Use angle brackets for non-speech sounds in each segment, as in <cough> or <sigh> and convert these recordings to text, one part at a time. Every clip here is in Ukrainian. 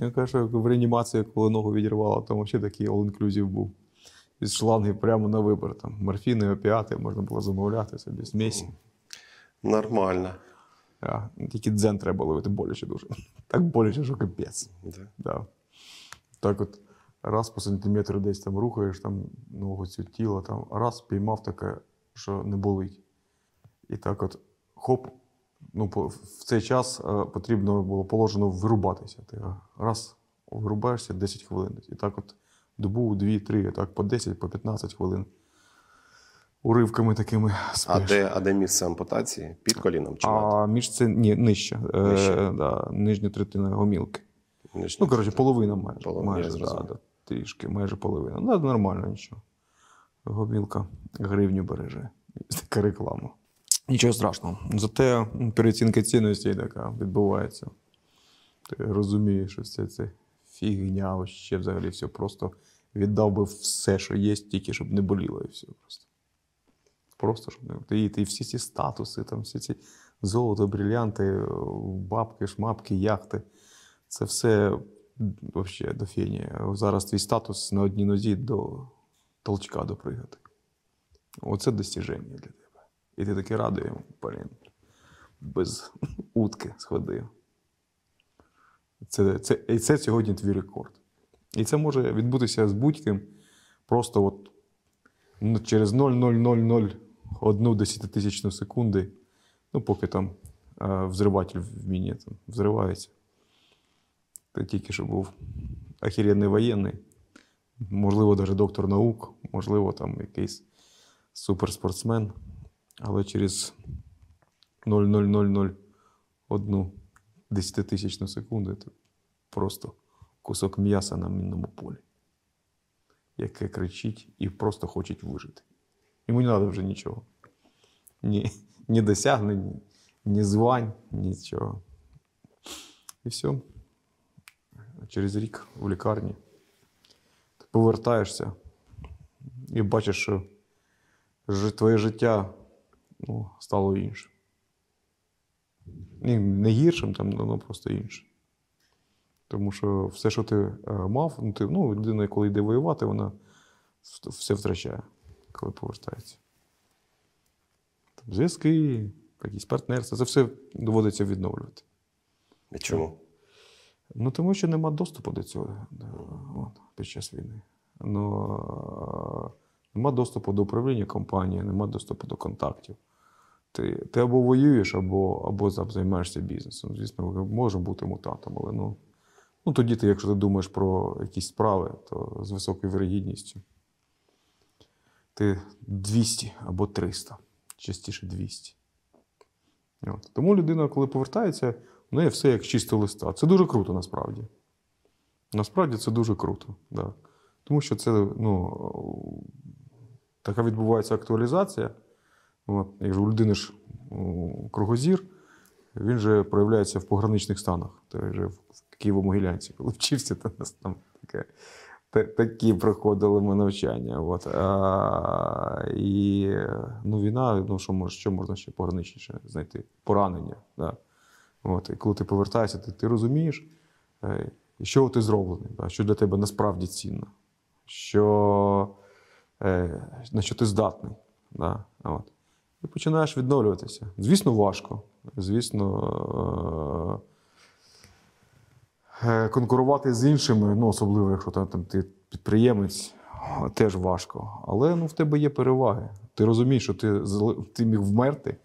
Я кажу, що в реанімації, коли ногу відірвало, там взагалі такий all-inclusive був. Із шланги прямо на вибір. Там морфіни, опіати, можна було замовляти собі смісі. Нормально. А, тільки дзен треба ловити боляче дуже. <laughs> Так боляче, що капець. Да. Да. Так от раз по сантиметру десь там рухаєш там ногу цю тіло, там раз піймав таке, що не болить. І так от хоп. Ну, в цей час е, потрібно було положено вирубатися. Ти раз вирубаєшся 10 хвилин. І так от добу, дві, три, так по 10, по 15 хвилин. Уривками такими спиш. А де, а де місце ампутації? Під коліном чи? А між це ні, нижче. Е, да, нижня третина гомілки. Нижній Ну, коротше, половина майже. Половина, майже да, да, трішки, майже половина. Ну, нормально нічого. Гомілка гривню береже. Така реклама. Нічого страшного. Зате переоцінка цінностей така відбувається. Ти розумієш, що все це фігня, ще взагалі все просто віддав би все, що є, тільки щоб не боліло, і все просто. Просто щоб не і- ти всі ці статуси, там, всі ці золото, брилянти, бабки, шмапки, яхти. Це все взагалі до фіні. Зараз твій статус на одній нозі до толчка допригати. Оце достіження для тебе. І ти такий радий, блін, без утки сходив. Це, це, і це сьогодні твій рекорд. І це може відбутися з будь-ким просто от ну, через 0,0001 десятитисячну секунди, ну, поки там е, взриватель в міні там, взривається. Ти тільки що був охеренний воєнний, можливо, навіть доктор наук, можливо, там якийсь суперспортсмен, але через 0,0001 десятитисячну секунду ти просто кусок м'яса на мінному полі, яке кричить і просто хоче вижити. Йому не треба вже нічого. Ні, ні досягнень, ні звань, нічого. І все. Через рік в лікарні ти повертаєшся і бачиш, що твоє життя ну, стало іншим. Ні, Не гіршим, там, ну, просто іншим. Тому що все, що ти е, мав, ну, ти, ну, людина, коли йде воювати, вона все втрачає, коли повертається. Там, зв'язки, якісь партнерства, це все доводиться відновлювати. І Чому? Ну, тому що нема доступу до цього от, під час війни. Ну, нема доступу до управління компанією, нема доступу до контактів. Ти, ти або воюєш, або, або займаєшся бізнесом. Звісно, може бути мутантом, але ну, ну тоді ти, якщо ти думаєш про якісь справи, то з високою вирогідністю ти 200 або 300, частіше 200. От. Тому людина, коли повертається, в неї все як з чистого листа. Це дуже круто насправді. Насправді це дуже круто. Да. Тому що це ну, така відбувається актуалізація. Якщо у людини ж кругозір, він же проявляється в пограничних станах. Ти вже в Києво-Могилянці, коли вчився, то нас там таке. Такі проходили ми навчання. От. А, і ну, війна, ну, що, мож, що можна ще пограничніше знайти? Поранення. Да. От. І коли ти повертаєшся, ти, ти розумієш, е, що ти зроблений, да? що для тебе насправді цінно, що, е, на що ти здатний. Да? От. І починаєш відновлюватися. Звісно, важко. Звісно, е, е, конкурувати з іншими, ну, особливо, якщо там, там ти підприємець, теж важко. Але ну, в тебе є переваги. Ти розумієш, що ти, ти міг вмерти,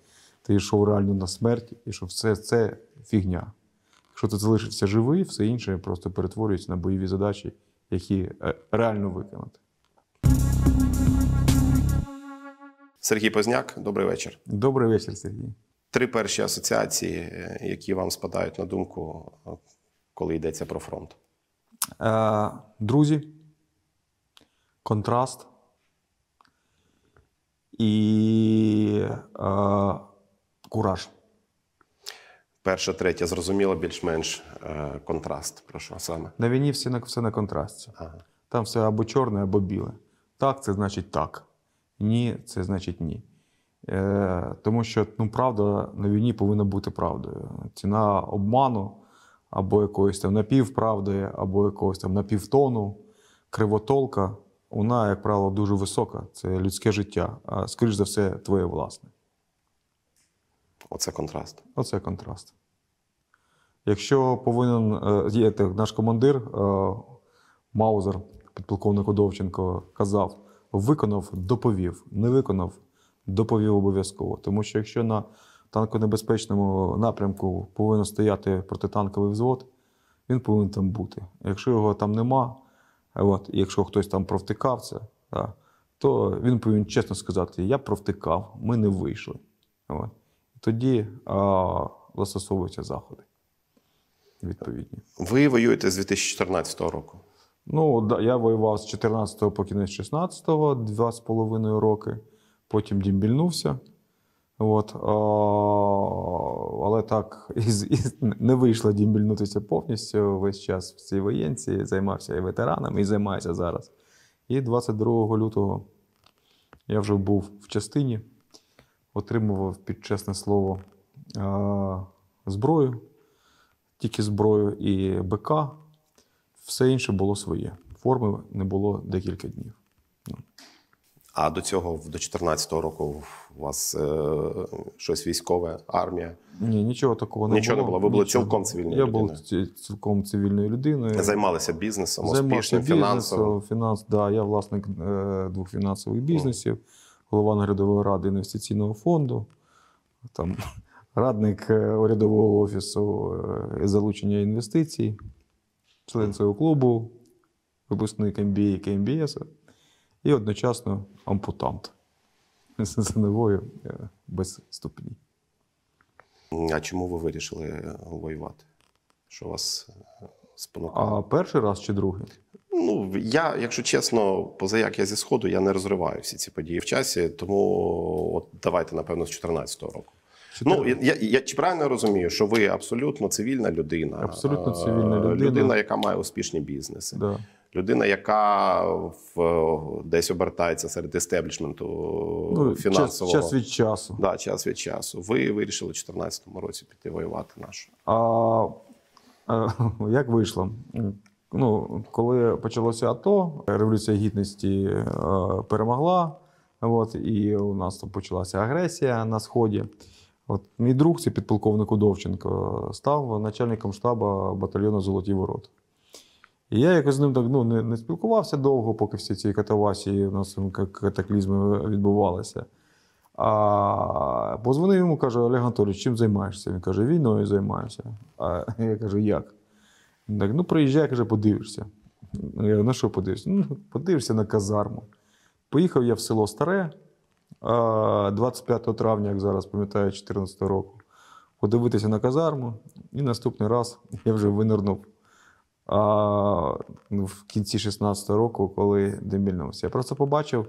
ти йшов реально на смерть, і що все це фігня. Якщо ти залишишся живий, все інше просто перетворюється на бойові задачі, які е, реально виконати. Сергій Позняк, добрий вечір. Добрий вечір, Сергій. Три перші асоціації, е, які вам спадають на думку, е, коли йдеться про фронт. Е, друзі, контраст і е, кураж. Перша, третя, зрозуміло, більш-менш е, контраст. Про що саме? На війні все на, все на контрасті. Ага. Там все або чорне, або біле. Так, це значить так. Ні, це значить ні. Е, тому що ну, правда на війні повинна бути правдою. Ціна обману або якоїсь там напівправди, або якогось там напівтону, кривотолка, вона, як правило, дуже висока. Це людське життя, а скоріш за все, твоє власне. Оце контраст. Оце контраст. Якщо повинен е, є так, наш командир е, Маузер, підполковник Удовченко, казав: виконав, доповів, не виконав, доповів обов'язково. Тому що якщо на танконебезпечному напрямку повинен стояти протитанковий взвод, він повинен там бути. Якщо його там нема, от, якщо хтось там провтикав це, да, то він повинен чесно сказати: я провтикав, ми не вийшли. От. Тоді а, застосовуються заходи відповідні. Ви воюєте з 2014 року. Ну, я воював з 14 по кінець 16-го, два з половиною роки. Потім дімбільнувся. От, а, але так із, із, не вийшло дімбільнутися повністю весь час в цій воєнці. Займався і ветеранами, і займаюся зараз. І 22 лютого я вже був в частині, отримував під чесне слово зброю, тільки зброю і БК. Все інше було своє. Форми не було декілька днів. А до цього, до 2014 року, у вас е, щось військове, армія. Ні, нічого такого не Нічого не було. було. Ви були Нічого. цілком цивільною Я людиною. був цілком цивільною людиною. Займалися бізнесом, Займався успішним фінансовим. фінанс, да, я власник е, двох фінансових бізнесів, голова наглядової ради інвестиційного фонду, там, <laughs> радник е, урядового офісу е, залучення інвестицій, член цього клубу, випускник MBA КМБС і одночасно ампутант з ногою е, без ступні. А чому ви вирішили воювати? Що вас е, спонукало? А перший раз чи другий? Ну, я, якщо чесно, поза як я зі сходу, я не розриваю всі ці події в часі, тому от давайте, напевно, з 2014 року. Ну, я, я, я чи правильно розумію, що ви абсолютно цивільна людина? Абсолютно Е, цивільна людина. Людина, яка має успішні бізнеси. Да. Людина, яка в, десь обертається серед естеблішменту Ну, фінансового. час від часу. Да, час від часу. Ви вирішили у 2014 році піти воювати нашу. А, е, <laughs> як вийшло? Ну, коли почалося АТО, Революція Гідності е, перемогла, от, і у нас там почалася агресія на Сході. От, мій друг, це підполковник Удовченко, став начальником штабу батальйону Золоті Ворота. І я якось з ним так ну, не, не спілкувався довго, поки всі ці катавасії, у нас катаклізми відбувалися. А позвонив йому, каже: Олег Анатолійович, чим займаєшся? Він каже, війною займаюся. А <laughs> я кажу, як? Він так, ну приїжджай, каже, подивишся. Я на що подивишся? Ну, подивишся на казарму. Поїхав я в село Старе 25 травня, як зараз пам'ятаю, 2014 року. Подивитися на казарму, і наступний раз <laughs> я вже винирнув. А, ну, в кінці 16 року, коли демільнувся. Я просто побачив.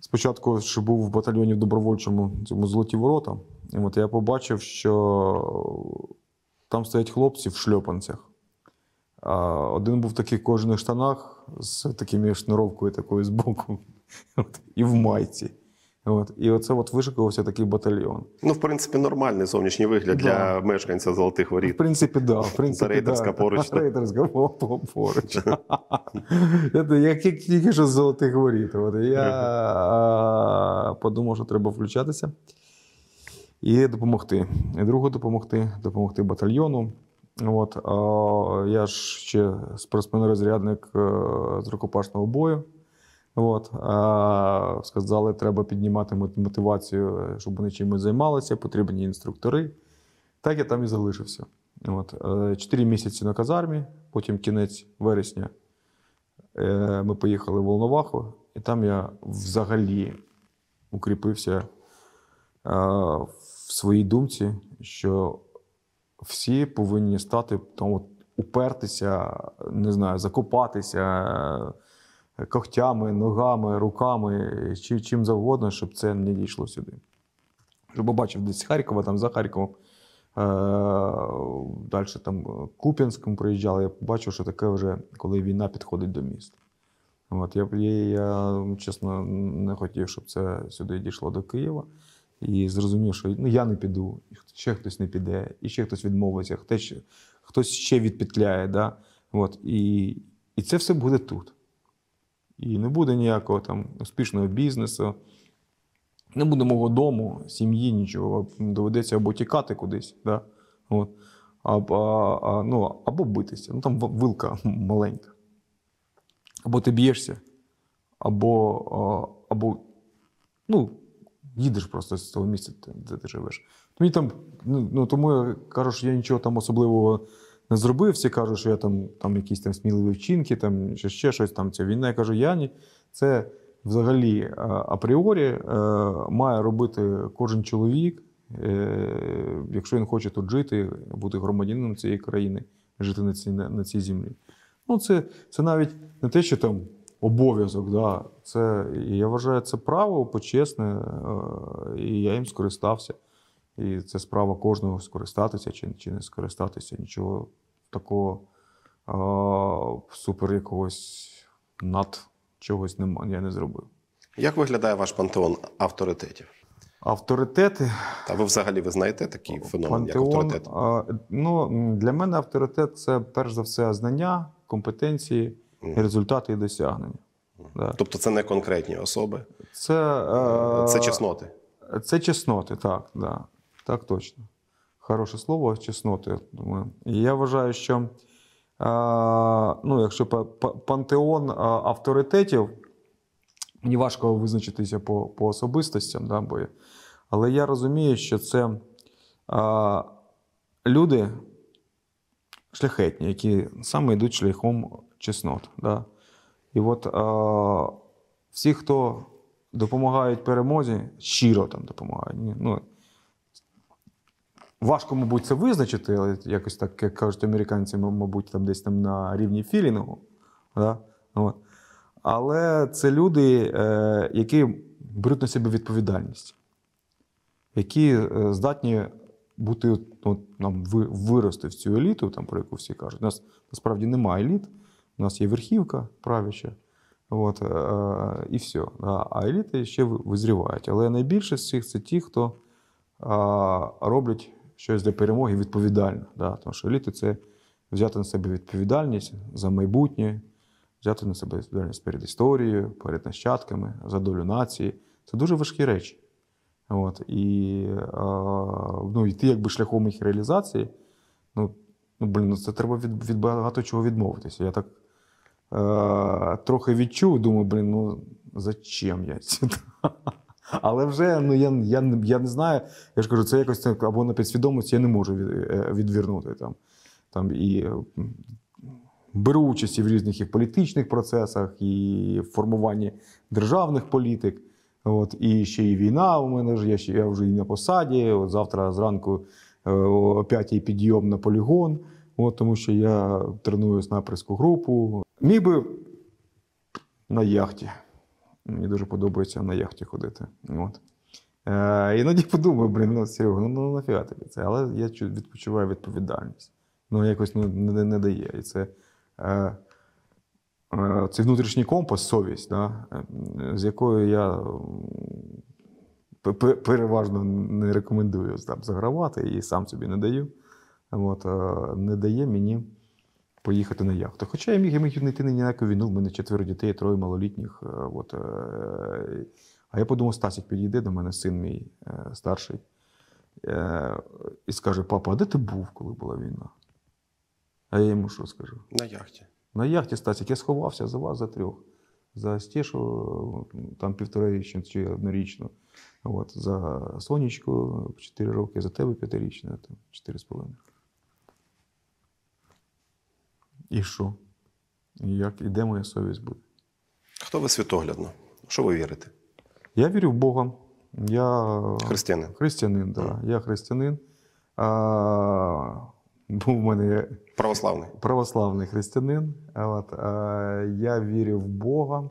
Спочатку, що був в батальйоні в добровольчому цьому золоті ворота, і от я побачив, що там стоять хлопці в шльопанцях. Один був в таких кожаних штанах з такими шнуровкою такою збоку, <laughs> і в майці. От. І оце от вишикувався такий батальйон. Ну, в принципі, нормальний зовнішній вигляд Да. для мешканця золотих В воріт. принципі, да. В принципі, рейдерська да. поруч? <laughs> Рейдерська по- по- поруч. <laughs> Я тільки що з золотих воріт. От, я подумав, що треба включатися і допомогти. І другу допомогти, допомогти батальйону. От, я ж ще спортсмен-розрядник е, з рукопашного бою. От, а, сказали, треба піднімати мотивацію, щоб вони чимось займалися, потрібні інструктори. Так я там і залишився. От, е, чотири місяці на казармі, потім кінець вересня е, ми поїхали в Волноваху, і там я взагалі укріпився е, в своїй думці, що всі повинні стати там, от, упертися, не знаю, закопатися когтями, ногами, руками, чи чим завгодно, щоб це не дійшло сюди. Щоб побачив десь Харкова, там за Харковом. Е, Далі там Куп'янськом проїжджали, я побачив, що таке вже, коли війна підходить до міста. От, я, я, чесно, не хотів, щоб це сюди дійшло до Києва. І зрозумів, що ну, я не піду, ще хтось не піде, і ще хтось відмовиться, хтось ще відпетляє. Да? От, і, і це все буде тут. І не буде ніякого там успішного бізнесу, не буде мого дому, сім'ї, нічого. Доведеться або тікати кудись, да? От. Або, а, ну, або битися. Ну там вилка <laughs> маленька. Або ти б'єшся, або, або ну, їдеш просто з того місця, де- де ти живеш. Мені там, ну, ну, тому я кажу, що я нічого там особливого не зробив. Всі кажуть, що я там, там якісь там сміливі вчинки, там чи ще щось там. Ця війна. Я кажу, я ні. Це взагалі е, апріорі е, має робити кожен чоловік, е, якщо він хоче тут жити, бути громадянином цієї країни, жити на цій, на, цій землі. Ну, це, це навіть не те, що там обов'язок, да. це, я вважаю, це право почесне, і я їм скористався. І це справа кожного скористатися чи, чи не скористатися. Нічого такого е, супер якогось над чогось нема, я не зробив. Як виглядає ваш пантеон авторитетів? Авторитети. Та ви взагалі ви знаєте такий феномен, як авторитет? а, ну, для мене авторитет це перш за все знання, компетенції, Мгм. результати і досягнення. Да. Тобто це не конкретні особи, Це, е, це чесноти. Це чесноти, так, да. Так точно. Хороше слово чесноти. Думаю. І я вважаю, що ну, якщо па- па- пантеон авторитетів, мені важко визначитися по, по особистостям, да, бо, але я розумію, що це е, люди шляхетні, які саме йдуть шляхом чеснот. Да. І от е, всі, хто допомагають перемозі, щиро там допомагають. Ну, важко, мабуть, це визначити, але якось так, як кажуть американці, мабуть, там десь там на рівні філінгу. Да? Але це люди, е, які беруть на себе відповідальність, які е, здатні бути от, нам вирости в цю еліту, там, про яку всі кажуть. У нас насправді немає еліт, у нас є верхівка правяча. От, е, і все. А еліти ще визрівають. Але найбільше з цих це ті, хто е, роблять щось для перемоги відповідально. Да. Тому що еліти це взяти на себе відповідальність за майбутнє, взяти на себе відповідальність перед історією, перед нащадками, за долю нації. Це дуже важкі речі. От, і ну, йти якби шляхом їх реалізації, ну, ну блін, ну, це треба від, від багато чого відмовитися. Я так е, трохи відчув, думаю, блін, ну зачем я сюди? <laughs> Але вже ну, я, я, я не знаю, я ж кажу, це якось або на підсвідомості я не можу е, відвернути. Там, там, і, беру участь і в різних і політичних процесах, і в формуванні державних політик. От, і ще і війна у мене ж, я, ще, я вже і на посаді. От завтра зранку е, о 5 підйом на полігон, от, тому що я треную снайперську групу. Міг би на яхті. Мені дуже подобається на яхті ходити. От. Е, іноді подумаю, блін, ну Серега, ну, ну нафіга тобі це. Але я відпочиваю відповідальність. Ну, якось ну, не, не дає. І це, е, е, це внутрішній компас, совість, да, е, з якою я переважно не рекомендую там, загравати і сам собі не даю. От, е, не дає мені поїхати на яхту. Хоча я міг, я міг не йти на яку війну, в мене четверо дітей, троє малолітніх. е, От, е, а я подумав, Стасік підійде до мене, син мій е, старший, і скаже: папа, а де ти був, коли була війна? А я йому що скажу? На яхті. На яхті Стасік, я сховався за вас за трьох. За Стешу там півторарічну чи однорічну. От, за Сонечку 4 роки, за тебе п'ятирічну, там 4,5. І що? Як? І де моя совість буде? Хто ви світоглядно? Що ви вірите? Я вірю в Бога. Я Християни. християнин, так. Да. Я християнин. А, був у мене Православний. православний християнин. От, е, я вірю в Бога.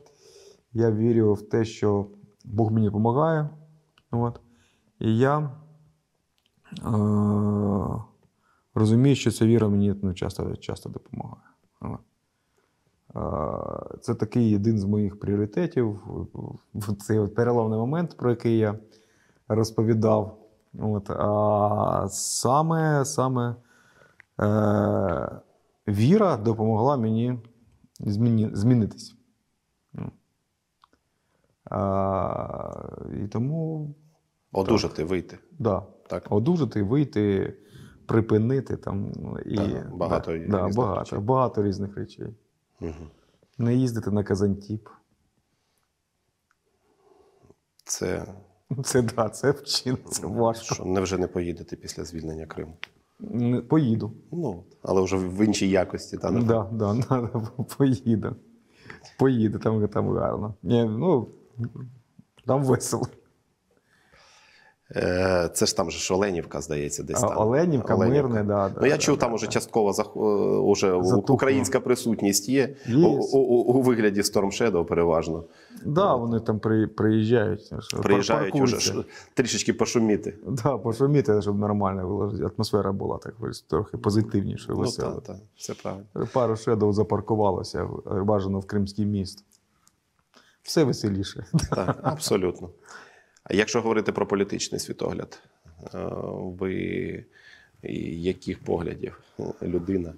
Я вірю в те, що Бог мені допомагає. От. І я е, розумію, що ця віра мені ну, часто, часто допомагає. Це такий один з моїх пріоритетів. В цей переломний момент, про який я розповідав. От. А саме, саме Е, віра допомогла мені зміні, змінитись. А, і тому Одужати, вийти. да, Так. одужати, вийти, припинити там. І, Так, багато да, да, багато, речей. багато різних речей. Угу. Не їздити на Казантіп. Це Це да, це вчинок, це важко. що невже не поїдете після звільнення Криму? Не- Поїду. Ну, але вже в іншій якості, та не Да, да, <laughs> надо, поїду. Поїду, там, там гарно. Ні, ну, там весело. Е, Це ж там же ж Оленівка, здається, десь там. Оленівка, Мирне, да, да, Ну, я да, чув, да, там уже частково зах... е, уже у- українська присутність є, Є. У, у, у, вигляді Storm Shadow переважно. Да, вони там при, приїжджають. Приїжджають уже паркуються. ж трішечки пошуміти. Да, пошуміти, щоб нормально. Атмосфера була так трохи позитивніше, Ну, так, так, все правильно. Пару шедов запаркувалося, бажано в Кримський міст. Все веселіше. Так, абсолютно. Якщо говорити про політичний світогляд, е, ви яких поглядів людина?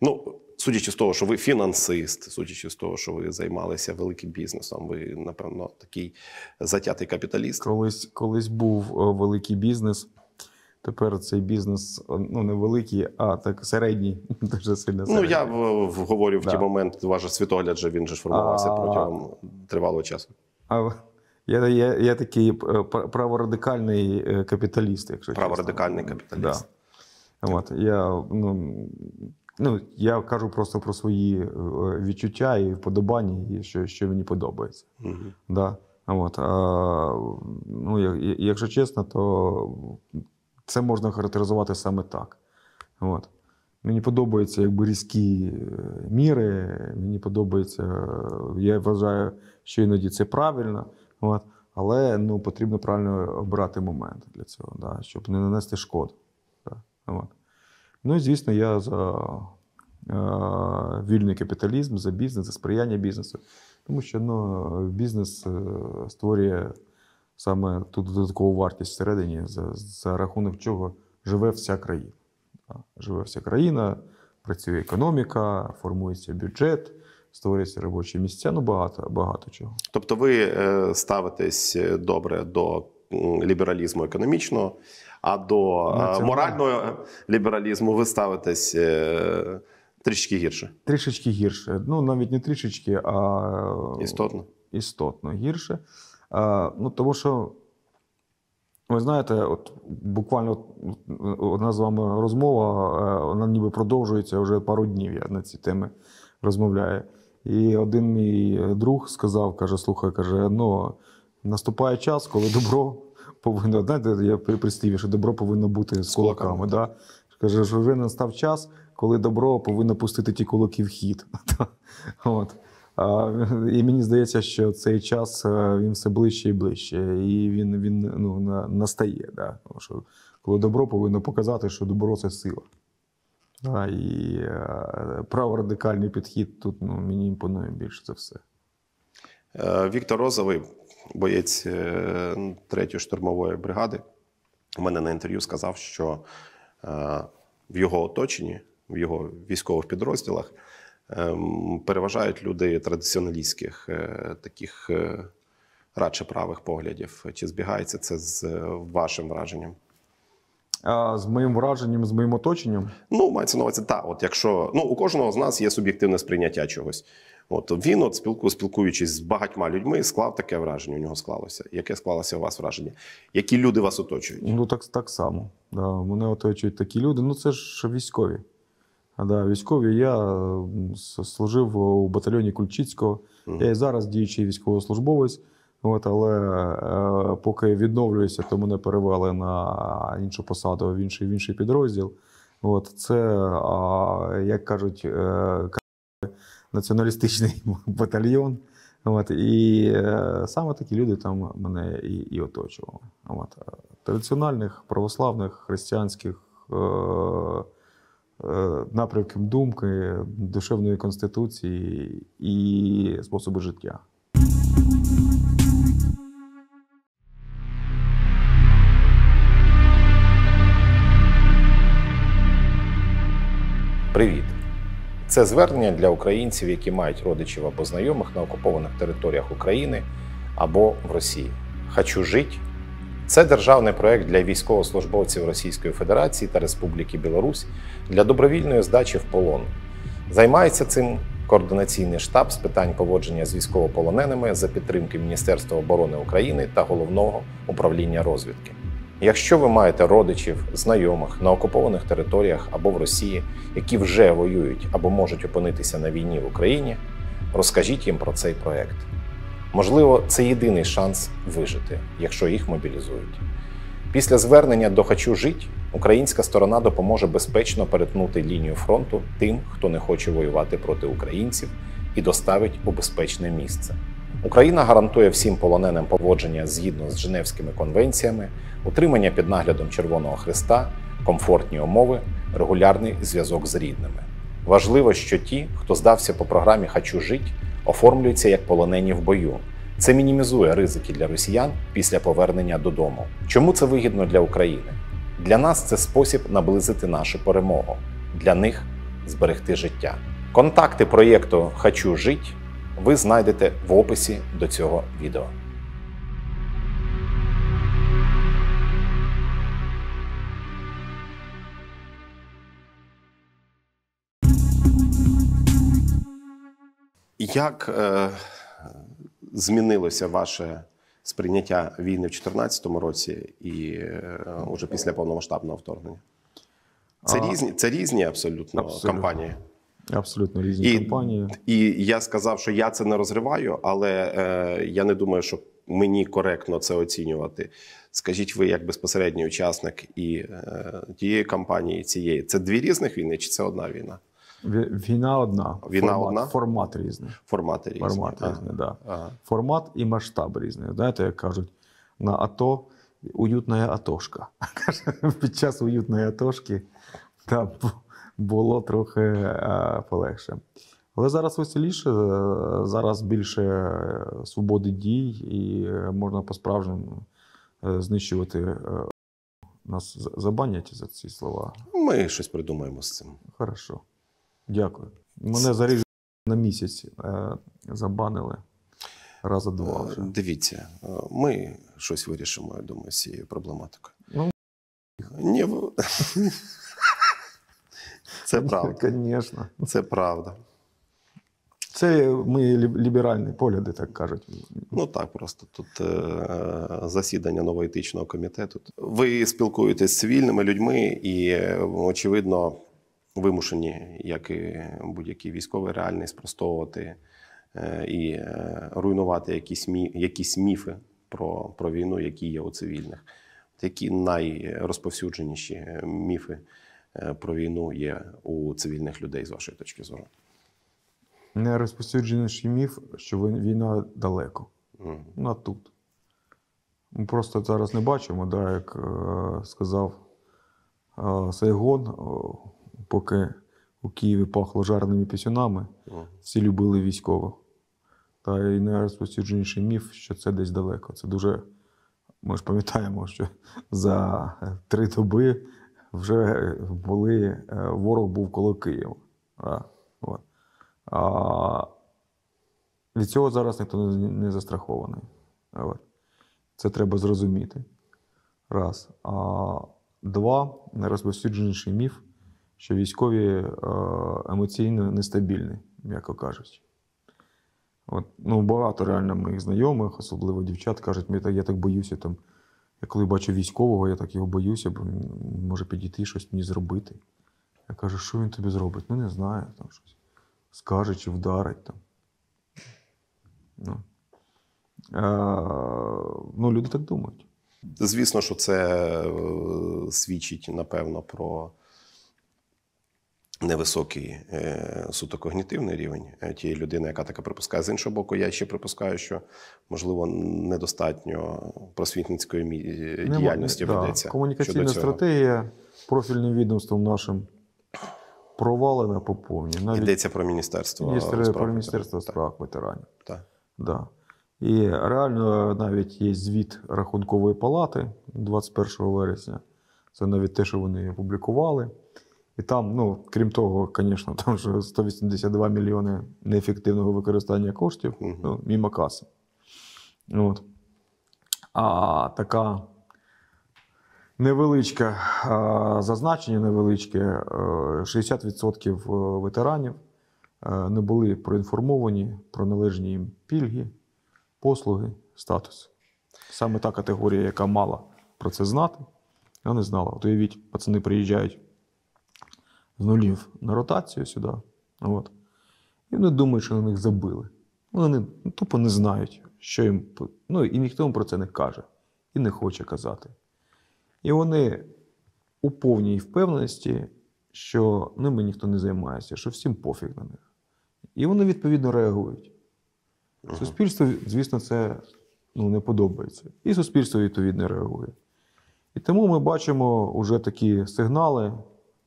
Ну, судячи з того, що ви фінансист, судячи з того, що ви займалися великим бізнесом, ви, напевно, такий затятий капіталіст. Колись, колись був е, великий бізнес. Тепер цей бізнес е, ну, не великий, а так середній. <laughs> Дуже сильно Ну, я в, говорю в ті Да. моменти, ваш світогляд же він же формувався А- протягом тривалого часу. А я, я, я такий е, праворадикальний е, капіталіст, якщо чесно. Праворадикальний капіталіст. Да. От, я, ну, ну, я кажу просто про свої е, відчуття і вподобання, і що, що мені подобається. Мгм. Да. От, а, ну, якщо чесно, то це можна характеризувати саме так. От. Мені подобаються якби різкі міри, мені подобається, я вважаю, що іноді це правильно, от, але ну, потрібно правильно обрати момент для цього, да, щоб не нанести шкоду. Да, от. Ну і звісно, я за е, вільний капіталізм, за бізнес, за сприяння бізнесу. Тому що ну, бізнес е, створює саме ту додаткову вартість всередині, за, за рахунок чого живе вся країна. Живе вся країна, працює економіка, формується бюджет, створюються робочі місця. Ну, багато, багато чого. Тобто ви е, ставитесь е, добре до лібералізму економічного, а до е, Національного. морального лібералізму ви ставитесь трішки гірше. Трішечки гірше. Ну, навіть не трішечки, а Істотно. істотно гірше. А, ну, тому що, ви знаєте, от буквально одна з вами розмова, вона ніби продовжується вже пару днів. Я на ці теми розмовляю. І один мій друг сказав: каже: слухай, каже, ну наступає час, коли добро повинно, знаєте, я при прислів'я, що добро повинно бути з кулаками, кулаками. Да? Каже, що вже настав час, коли добро повинно пустити ті кулаки в хід. <laughs> От. А, і мені здається, що цей час е, він все ближче і ближче, і він, він ну, настає. Да? Тому що коли добро повинно показати, що добро це сила. І е, праворадикальний підхід тут ну, мені імпонує більше за все. Е, Віктор Розовий, боєць е, третьої штурмової бригади, у мене на інтерв'ю сказав, що в його оточенні, в його військових підрозділах ем, переважають люди традиціоналістських, таких радше правих поглядів. Чи збігається це з вашим враженням? З моїм враженням, з моїм оточенням, Ну, мається на увазі, так, от якщо ну, у кожного з нас є суб'єктивне сприйняття чогось. От він, от спілку, спілкуючись з багатьма людьми, склав таке враження. У нього склалося. Яке склалося у вас враження? Які люди вас оточують? ну так, так само. Да, мене оточують такі люди. Ну це ж військові. Да, військові. Я служив у батальйоні Кульчицького. Я і зараз діючий військовослужбовець. От, але е, поки відновлююся, то мене перевели на іншу посаду, в інший, в інший підрозділ. От, це, а, як кажуть, е, націоналістичний <laughs> батальйон. От, і е, саме такі люди там мене і, і оточували. От, е, традиціональних, православних, християнських е, е, напрямків думки, душевної конституції і способу життя. Привіт! Це звернення для українців, які мають родичів або знайомих на окупованих територіях України або в Росії. Хочу жить. Це державний проект для військовослужбовців Російської Федерації та Республіки Білорусь для добровільної здачі в полон. Займається цим координаційний штаб з питань поводження з військовополоненими за підтримки Міністерства оборони України та Головного управління розвідки. Якщо ви маєте родичів, знайомих на окупованих територіях або в Росії, які вже воюють або можуть опинитися на війні в Україні, розкажіть їм про цей проект. Можливо, це єдиний шанс вижити, якщо їх мобілізують. Після звернення до Хочу жить українська сторона допоможе безпечно перетнути лінію фронту тим, хто не хоче воювати проти українців, і доставить у безпечне місце. Україна гарантує всім полоненим поводження згідно з Женевськими конвенціями, утримання під наглядом Червоного Христа, комфортні умови, регулярний зв'язок з рідними. Важливо, що ті, хто здався по програмі Хочу жить, оформлюються як полонені в бою. Це мінімізує ризики для росіян після повернення додому. Чому це вигідно для України? Для нас це спосіб наблизити нашу перемогу, для них зберегти життя. Контакти проєкту Хочу жить ви знайдете в описі до цього відео. Як е, змінилося ваше сприйняття війни в 2014 році і е, уже після повномасштабного вторгнення? Це А, різні, це різні абсолютно, Абсолютно. кампанії. Абсолютно різні І- компанії. І я сказав, що я це не розриваю, але е, я не думаю, що мені коректно це оцінювати. Скажіть ви, як безпосередній учасник і е, тієї кампанії, і цієї. Це дві різних війни, чи це одна війна? Війна одна. Війна формат, одна? Формат різний. Формати різні. Формат Ага. різний, да. Ага. Формат і масштаб різний. Знаєте, як кажуть, на АТО уютна атошка. <laughs> Під час уютної атошки там було трохи е, полегше. Але зараз веселіше, е, зараз більше е, свободи дій, і можна по-справжньому знищувати. Нас забанять за ці слова. Ми щось придумаємо з цим. Хорошо. Дякую. Мене заріжуть на місяць забанили. Раза два вже. Дивіться, ми щось вирішимо, я думаю, з цією проблематикою. Ну, Ні, це <laughs> правда. Звісно. Це правда. Це мої ліберальні погляди, так кажуть. Ну так, просто тут е, засідання новоетичного комітету. Ви спілкуєтесь з цивільними людьми і, очевидно, вимушені, як і будь-який військовий, реальний спростовувати е, і е, руйнувати якісь, мі, якісь міфи про, про війну, які є у цивільних. Які найрозповсюдженіші міфи про війну є у цивільних людей, з вашої точки зору? Найрозповсюдженіший міф, що війна далеко. Мгм. Ну, тут. Ми просто зараз не бачимо, да, як е, сказав е, Сайгон, поки у Києві пахло жарними пісюнами, Мгм. всі любили військових. Та і найрозповсюдженіший міф, що це десь далеко. Це дуже. Ми ж пам'ятаємо, що за е, три доби вже були, е, ворог був коло Києва. А, від цього зараз ніхто не, застрахований. Це треба зрозуміти. Раз. А два, найрозповсюдженіший міф, що військові е, емоційно нестабільні, м'яко кажучи. От, ну, багато реально моїх знайомих, особливо дівчат, кажуть, «Мені так- я так боюся. Там, я коли бачу військового, я так його боюся, бо він може підійти щось мені зробити. Я кажу, що він тобі зробить? Ну, не знаю, там щось. Скаже чи вдарить там. Ну. а, ну, люди так думають. Звісно, що це е, свідчить, напевно, про невисокий е, суто когнітивний рівень е, тієї людини, яка таке припускає. З іншого боку, я ще припускаю, що можливо недостатньо просвітницької мі- Нема- діяльності да, ведеться. Комунікаційна щодо цього. стратегія профільним відомством нашим провалена по повній. Навіть Йдеться про міністерство міністр, справ про Міністерство ветеранів. справ ветеранів. Так, Да. І реально навіть є звіт Рахункової палати 21 вересня. Це навіть те, що вони опублікували. І там, ну, крім того, звісно, там ж 182 мільйони неефективного використання коштів, Мгм. ну, мімо каси. От. А така невеличке зазначення невеличке, е, 60% ветеранів е, не були проінформовані про належні їм пільги, послуги, статус. Саме та категорія, яка мала про це знати, вона не знала. От уявіть, пацани приїжджають з нулів на ротацію сюди. От. І вони думають, що на них забили. Вони не- тупо не знають, що їм. Ну, і ніхто їм про це не каже і не хоче казати. І вони у повній впевненості, що ними ніхто не займається, що всім пофіг на них. І вони відповідно реагують. Суспільству, звісно, це ну, не подобається. І суспільство відповідно реагує. І тому ми бачимо вже такі сигнали,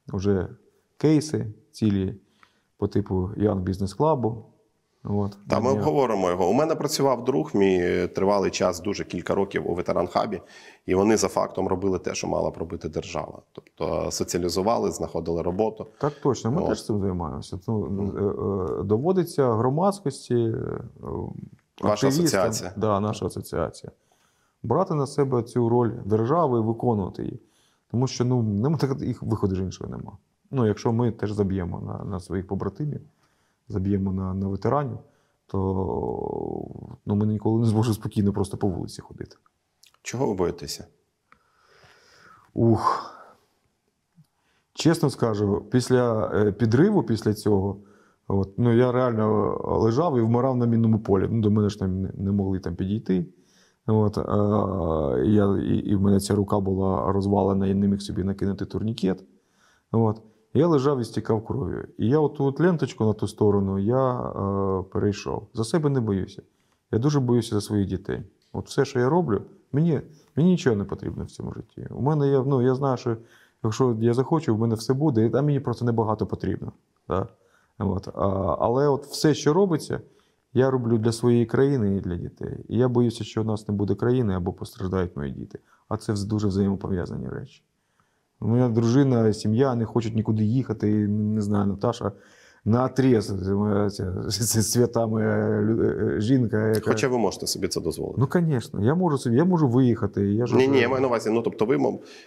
вже кейси цілі по типу Young Business Club. От, Та ми обговоримо його. У мене працював друг, мій тривалий час, дуже кілька років у ветеран-хабі, і вони за фактом робили те, що мала б робити держава. Тобто соціалізували, знаходили роботу. Так точно, ми От. теж цим займаємося. Ну, е, доводиться громадськості, е, Ваша асоціація. Да, наша асоціація. Брати на себе цю роль держави і виконувати її. Тому що ну, нема їх виходу ж іншого нема. Ну, якщо ми теж заб'ємо на, на своїх побратимів, заб'ємо на, на ветеранів, то ну, ми ніколи не зможемо спокійно просто по вулиці ходити. Чого ви боїтеся? Ух. Чесно скажу, після е, підриву, після цього, от, ну, я реально лежав і вмирав на мінному полі. Ну, до мене ж там не, могли там підійти. От, а, я, і, і в мене ця рука була розвалена, я не міг собі накинути турнікет. От. Я лежав і стікав кров'ю. І я оту от ленточку на ту сторону я е, перейшов. За себе не боюся. Я дуже боюся за своїх дітей. От все, що я роблю, мені, мені нічого не потрібно в цьому житті. У мене є, ну, я знаю, що якщо я захочу, в мене все буде, там мені просто небагато потрібно. Да? От. А, але от все, що робиться, я роблю для своєї країни і для дітей. І я боюся, що у нас не буде країни або постраждають мої діти. А це дуже взаємопов'язані речі. У мене дружина, сім'я не хочуть нікуди їхати. Не знаю, Наташа на отрез, моя ця, ця свята моя е, жінка. Яка... Хоча ви можете собі це дозволити. Ну, звісно, я можу собі, я можу виїхати. Я ж- Ні, ні, я маю на увазі. Ну тобто, ви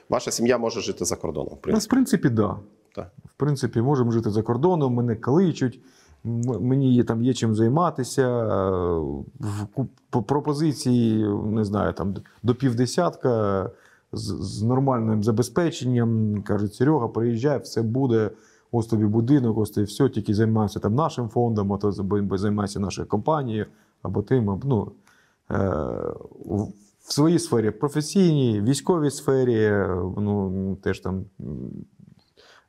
ваша сім'я може жити за кордоном. В Ну, в принципі. принципі, так. Да. Так. В принципі, можемо жити за кордоном, мене кличуть, мені є, там є чим займатися. В пропозиції, не знаю, там до півдесятка з, з нормальним забезпеченням. Кажуть, Серега, приїжджай, все буде. Ось тобі будинок, ось тобі все, тільки займайся там нашим фондом, а то займайся нашою компанією, або тим. Ну, е, в- своїй сфері професійній, військовій сфері, е, ну, теж там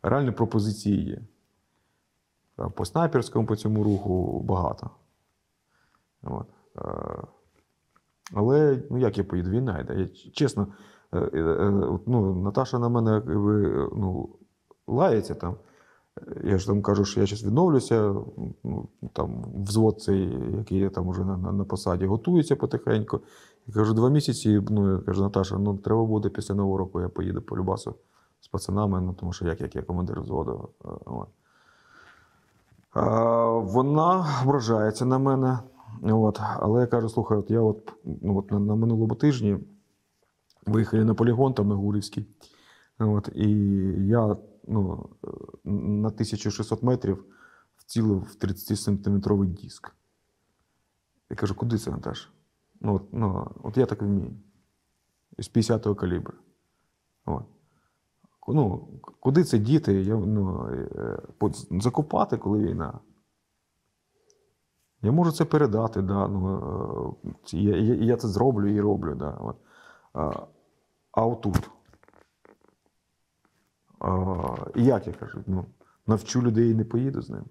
реальні пропозиції є. По снайперському по цьому руху багато. От. Е, Але ну, як я поїду? Війна йде. Чесно, ну, Наташа на мене якби, ну, лається там. Я ж там кажу, що я зараз відновлюся. Ну, там взвод цей, який я там уже на, на, на посаді, готується потихеньку. Я кажу, два місяці. Ну, я кажу, Наташа, ну треба буде після нового року, я поїду по Любасу з пацанами, ну тому що як, як я командир взводу. е, А, вона ображається на мене. От. Але я кажу, слухай, от я от, ну, от на, на минулому тижні виїхали на полігон там на Гурівський. От, і я ну, е, на 1600 метрів вцілив в 30-сантиметровий диск. Я кажу, куди це, Наташа? Ну, от, ну, от я так вмію. З 50-го калібру. От. Ну, куди це діти? Я, ну, е, закопати, коли війна. Я можу це передати, да, ну, е, я, я, я це зроблю і роблю. Да, от. А, а отут. А, і як я кажу? Ну, навчу людей і не поїду з ним.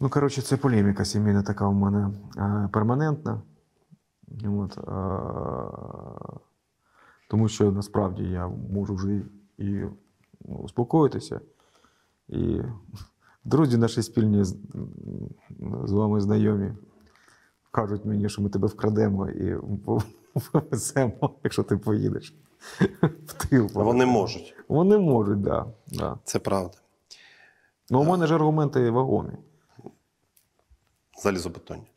Ну, коротше, це полеміка сімейна така у мене е, перманентна. От, е, тому що насправді я можу вже і ну, успокоїтися. І друзі наші спільні з вами знайомі кажуть мені, що ми тебе вкрадемо і веземо, якщо ти поїдеш в тил. Вони можуть. Вони можуть, так. Да, да. Це правда. Ну, у мене ж аргументи вагомі. Залізобетонні.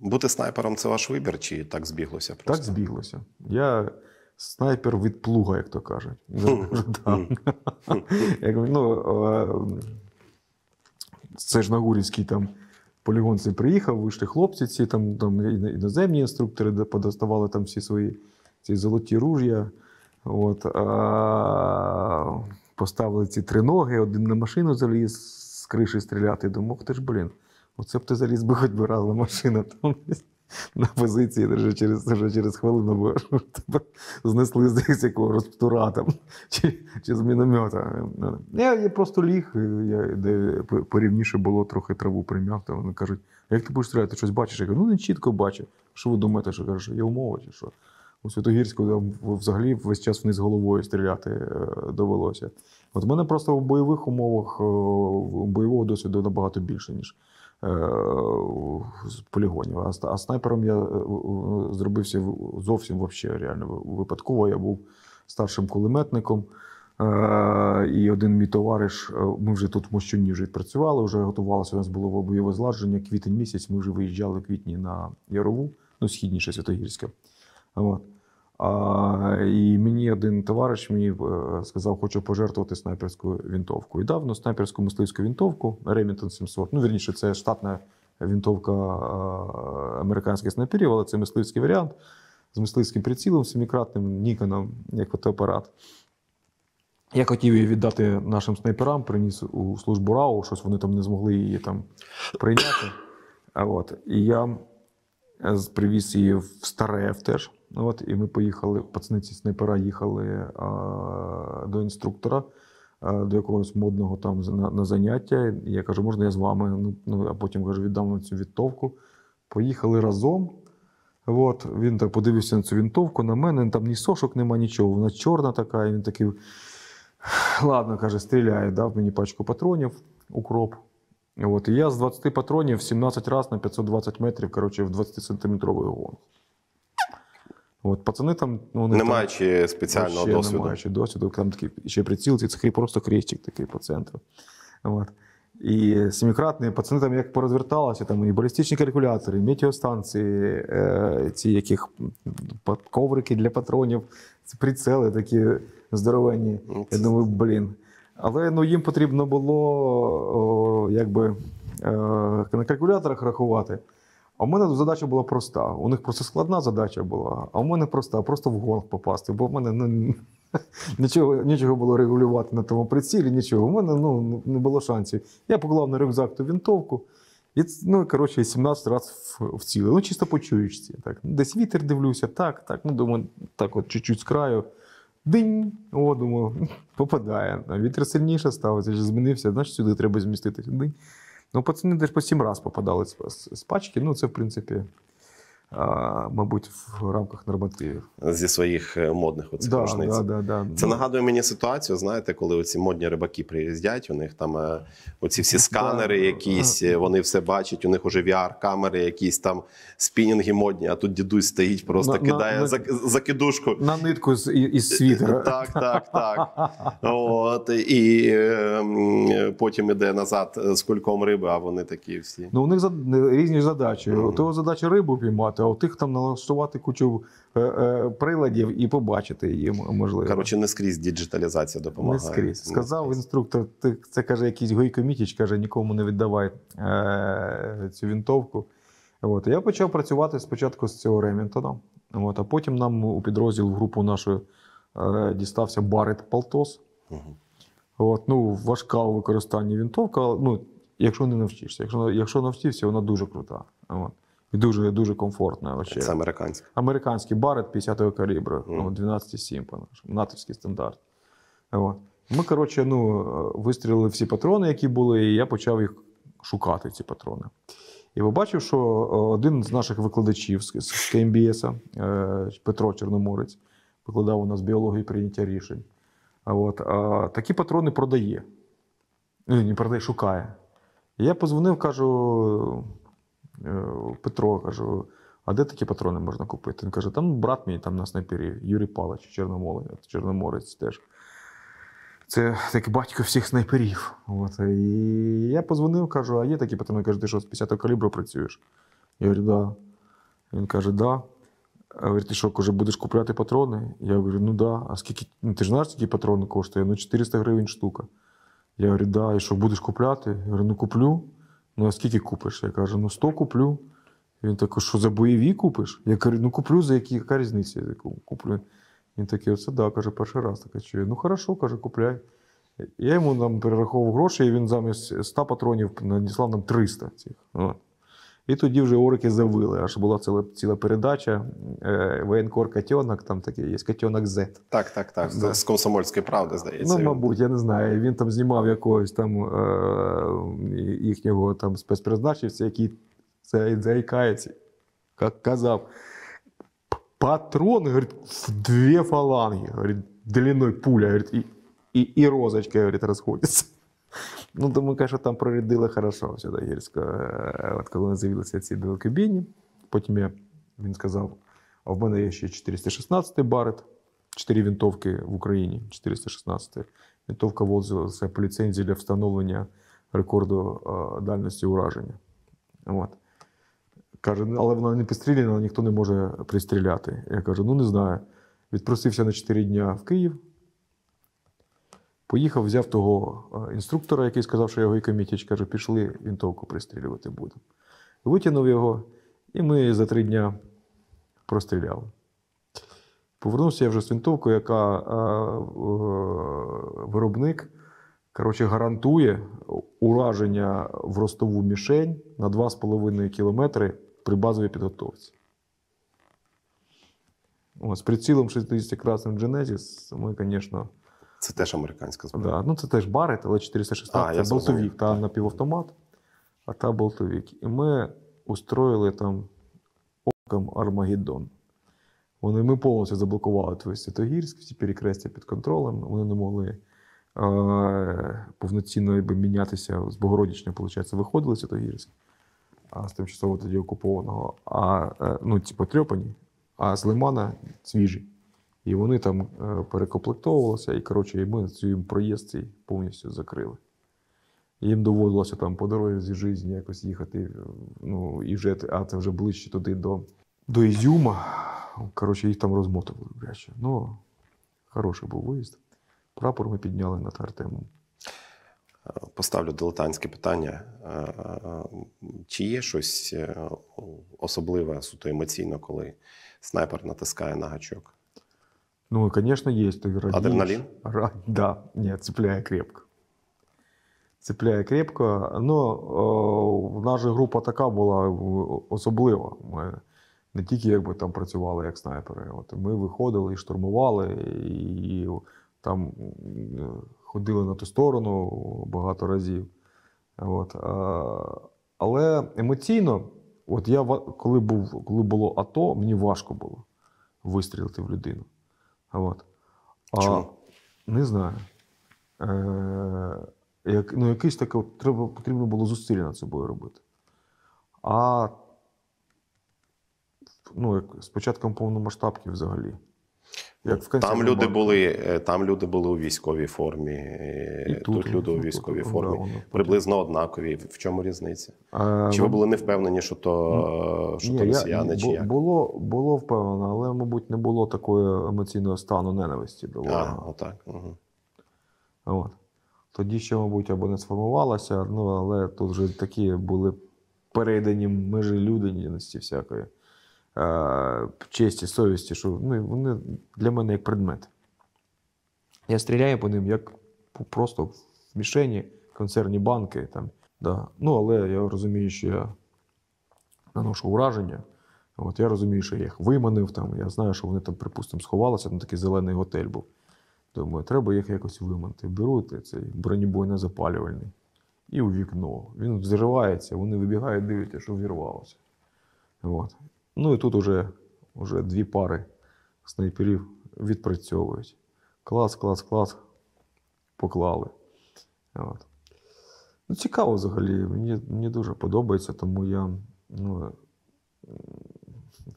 Бути снайпером це ваш вибір, чи так збіглося просто? Так збіглося. Я снайпер від плуга, як то кажуть. <laughs> Як, ну, е, Це ж на Гурівський там полігон цей приїхав, вийшли хлопці, ці там, там іно- іноземні інструктори, де подоставали там всі свої ці золоті руж'я. От, а, поставили ці три ноги, один на машину заліз з криші стріляти. Думав, ти ж, блін, оце б ти заліз би хоч би раз на машину там <laughs> на позиції, вже через, вже через хвилину бо <laughs> тебе знесли з якого розптура там, <laughs> чи, чи з міномета. Я, я просто ліг, я, де порівніше було, трохи траву примяв, там вони кажуть, як ти будеш стріляти, ти щось бачиш? Я кажу, ну не чітко бачу. Що ви думаєте, що кажу, що є умова чи що? У Святогірську там взагалі весь час вниз головою стріляти е, довелося. От в мене просто в бойових умовах е, бойового досвіду набагато більше, ніж полігонів. А, а снайпером я е, е, зробився зовсім вообще, реально випадково. Я був старшим кулеметником. Е, І один мій товариш, е, ми вже тут в Мощуні вже відпрацювали, вже готувалося. У нас було бойове зладження. Квітень місяць. Ми вже виїжджали в квітні на Ярову, ну східніше Святогірське. От. А, і мені один товариш мені е, сказав, хочу пожертвувати снайперську вінтовку. І дав на снайперську мисливську вінтовку Remington 700. Ну, вірніше, це штатна вінтовка е, американських снайперів, але це мисливський варіант з мисливським прицілом, семикратним Ніконом, як фотоапарат. Я хотів її віддати нашим снайперам, приніс у службу РАУ, щось вони там не змогли її там прийняти. А от. І я привіз її в Старев теж. От, і ми поїхали, пацаниці снайпера їхали а, до інструктора, а, до якогось модного там на, на заняття. Я кажу, можна я з вами? Ну, ну, а потім кажу, віддам вам цю відтовку. Поїхали разом. От, він так подивився на цю вінтовку, на мене, там ні сошок, нема нічого. Вона чорна така, і він такий. Ладно, каже, стріляє, дав мені пачку патронів, укроп. От, і я з 20 патронів 17 разів на 520 метрів, коротше, в 20-сантиметровий гон. От, пацани там. Ну, вони Не маючи спеціального досвіду. Не маючи досвіду, там такий ще приціл, це просто крестик такий по центру. От. І семикратні пацани там як порозверталися, там і балістичні калькулятори, і метеостанції, е, ці яких коврики для патронів, прицели такі здоровенні. Я думаю, блін. Але ну, їм потрібно було о, якби, е, на калькуляторах рахувати. А у мене задача була проста. У них просто складна задача була, а у мене проста, просто в гонг попасти. Бо в мене ну, <laughs> нічого, нічого було регулювати на тому прицілі, нічого. У мене ну, не було шансів. Я поклав на рюкзак ту вінтовку. І, ну, коротше, 17 разів в- вцілив. Ну, чисто по. Так. Десь вітер дивлюся, так, так. Ну, думаю, так от чуть-чуть з краю. Динь! О, думаю, <laughs> попадає. Вітер сильніше став, змінився, значить сюди треба зміститися. Динь. Ну, пацани десь по сім раз попадали з, з, з пачки. Ну, це, в принципі, а, мабуть, в рамках нормативів. Зі своїх е, модних оцих Да, рушниць. да, да, да. Це Ну, нагадує мені ситуацію, знаєте, коли оці модні рибаки приїздять, у них там е, оці всі сканери, Да. якісь, е, вони все бачать, у них уже VR-камери, якісь там спінінги модні, а тут дідусь стоїть, просто На- кидає на- закидушку. На нитку з, із світера. <laughs> Так, так, так. <laughs> От, і е, потім іде назад з кульком риби, а вони такі всі. Ну, у них різні задачі. У того задача рибу піймати, а у тих там налаштувати кучу е, е, приладів і побачити її можливо. Коротше, не скрізь діджиталізація не допомагає. скрізь. Не Сказав скрізь. інструктор, це каже, якийсь Гойко Мітіч, каже, нікому не віддавай е, цю вінтовку. От. Я почав працювати спочатку з цього Ремінтона, от, а потім нам у підрозділ в групу нашу дістався Барет Палтос. Мгм. От, ну, важка у використанні вінтовка, але, ну, якщо не навчишся. Якщо, якщо навчився, вона дуже крута. От. І дуже, дуже комфортна. Вообще. Це американське. Американський барет 50-го калібру, Мгм. ну, 12,7 по-нашому, натовський стандарт. От. Ми, коротше, ну, е, вистрілили всі патрони, які були, і я почав їх шукати, ці патрони. І побачив, що е, один з наших викладачів з, КМБС, е, Петро Чорноморець, викладав у нас біологію прийняття рішень. А от, а, такі патрони продає. Ну, не продає, шукає. І я позвонив, кажу, Петро, кажу, а де такі патрони можна купити? Він каже, там брат мій там на снайпері, Юрій Палич, Чорномолець, Чорноморець теж. Це такий батько всіх снайперів. От. І я позвонив, кажу, а є такі патрони? Каже, ти що з 50-го калібру працюєш? Я говорю, да. Він каже, да. А говорить, ти що, каже, будеш купляти патрони? Я говорю, ну да. А скільки, ну ти ж знаєш, скільки патрони коштує? Ну 400 гривень штука. Я говорю, да, і що будеш купляти? Я говорю, ну куплю. Ну а скільки купиш? Я кажу, ну 100 куплю. Він такий, що за бойові купиш? Я кажу, ну куплю, за які, яка різниця? Я куплю. Він такий, оце да, каже, перший раз таке чую. Ну хорошо, каже, купляй. Я йому там перераховував гроші, і він замість 100 патронів надіслав нам 300 цих. І тоді вже орики завили. Аж була ціла, ціла передача. Е, воєнкор Котенок, там такий є Котенок Z. Так, так, так. З- Да. З комсомольської правди, здається. Ну, мабуть, я не знаю. Він там знімав якогось там е, їхнього там спецпризначенця, який це заїкається, як казав. Патрон, говорит, в две фаланги, говорит, длиной пуля, говорит, и, и, и розочка, говорит, расходится. Ну, тому, конечно, там прорядили хорошо все до Гірська. Е, От коли з'явилися ці далекобійні, потім я, він сказав, а в мене є ще 416 барет, 4 винтовки в Україні, 416. Винтовка вводилася по ліцензії для встановлення рекорду е, дальності ураження. От. Каже, «Ну, але вона не підстріляна, ніхто не може пристріляти. Я кажу, ну не знаю. Відпросився на 4 дня в Київ. Поїхав, взяв того е, інструктора, який сказав, що його і комітіч, каже, пішли, винтовку пристрілювати будемо. Витягнув його, і ми за три дня простріляли. Повернувся я вже з винтовкою, яка е, е, виробник коротше, гарантує ураження в ростову мішень на 2,5 кілометри при базовій підготовці. О, з прицілом 60-красним Genesis ми, звісно, Це теж американська зброя. Да, ну це теж барет, але 416 А, це болтовік, та напівавтомат, а та болтовік. І ми устроїли там оком Армагеддон. Вони, ми повністю заблокували той Святогірськ, всі перекрестя під контролем. Вони не могли е, повноцінно якби, мінятися з Богородічня, виходить, виходили Святогірськ, а з тимчасово тоді окупованого, а е, ну, ті потрьопані, а з Лимана свіжі. І вони там е, перекомплектовувалися, і коротше, і ми їм проїзд цей повністю закрили. Їм доводилося там по дорозі житті якось їхати, е, ну, і вже, а це вже ближче туди до, до Ізюма. Коротше, їх там розмотували. Ну, хороший був виїзд. Прапор ми підняли над Артемом. Поставлю дилетантське питання. Е, Чи є щось е, особливе, суто емоційно, коли снайпер натискає на гачок? Ну, звісно, є. Ти радієш. Адреналін? Ра... Да, ні, цепляє крепко. Цепляє крепко. Ну, о, наша група така була особлива. Ми не тільки якби там працювали як снайпери. От ми виходили і штурмували, і там ходили на ту сторону багато разів. От. а, Але емоційно, от я коли був, коли було АТО, мені важко було вистрілити в людину. От. А, Чому? Не знаю. Е, як, ну, якийсь таке, от треба, потрібно було зусилля над собою робити. А ну, як з початком повномасштабки взагалі. Як в Там люди банку. були, е, там люди були у військовій формі, е, І тут, тут, люди у ну, військовій тут, формі. да, приблизно однакові. В чому різниця? Е, Чи ви ну, були не впевнені, що то, що Ні, то я- росіяни, чи бу- як? Було, було впевнено, але, мабуть, не було такого емоційного стану ненависті до А, отак. Угу. От. Тоді ще, мабуть, або не сформувалося, ну, але тут вже такі були передані межі людяності всякої, честі, совісті, що ну, вони для мене як предмет. Я стріляю по ним як просто в мішені, концерні банки. Там, да. Ну, але я розумію, що я наношу ураження. От, я розумію, що я їх виманив, там, я знаю, що вони там, припустимо, сховалися, там такий зелений готель був. Думаю, треба їх якось виманити. Беру цей бронебойно запалювальний і у вікно. Він взривається, вони вибігають, дивляться, що вірвалося. От. Ну і тут уже, уже дві пари снайперів відпрацьовують. Клас, клас, клас. Поклали. От. Ну, цікаво взагалі. Мені, мені дуже подобається, тому я ну,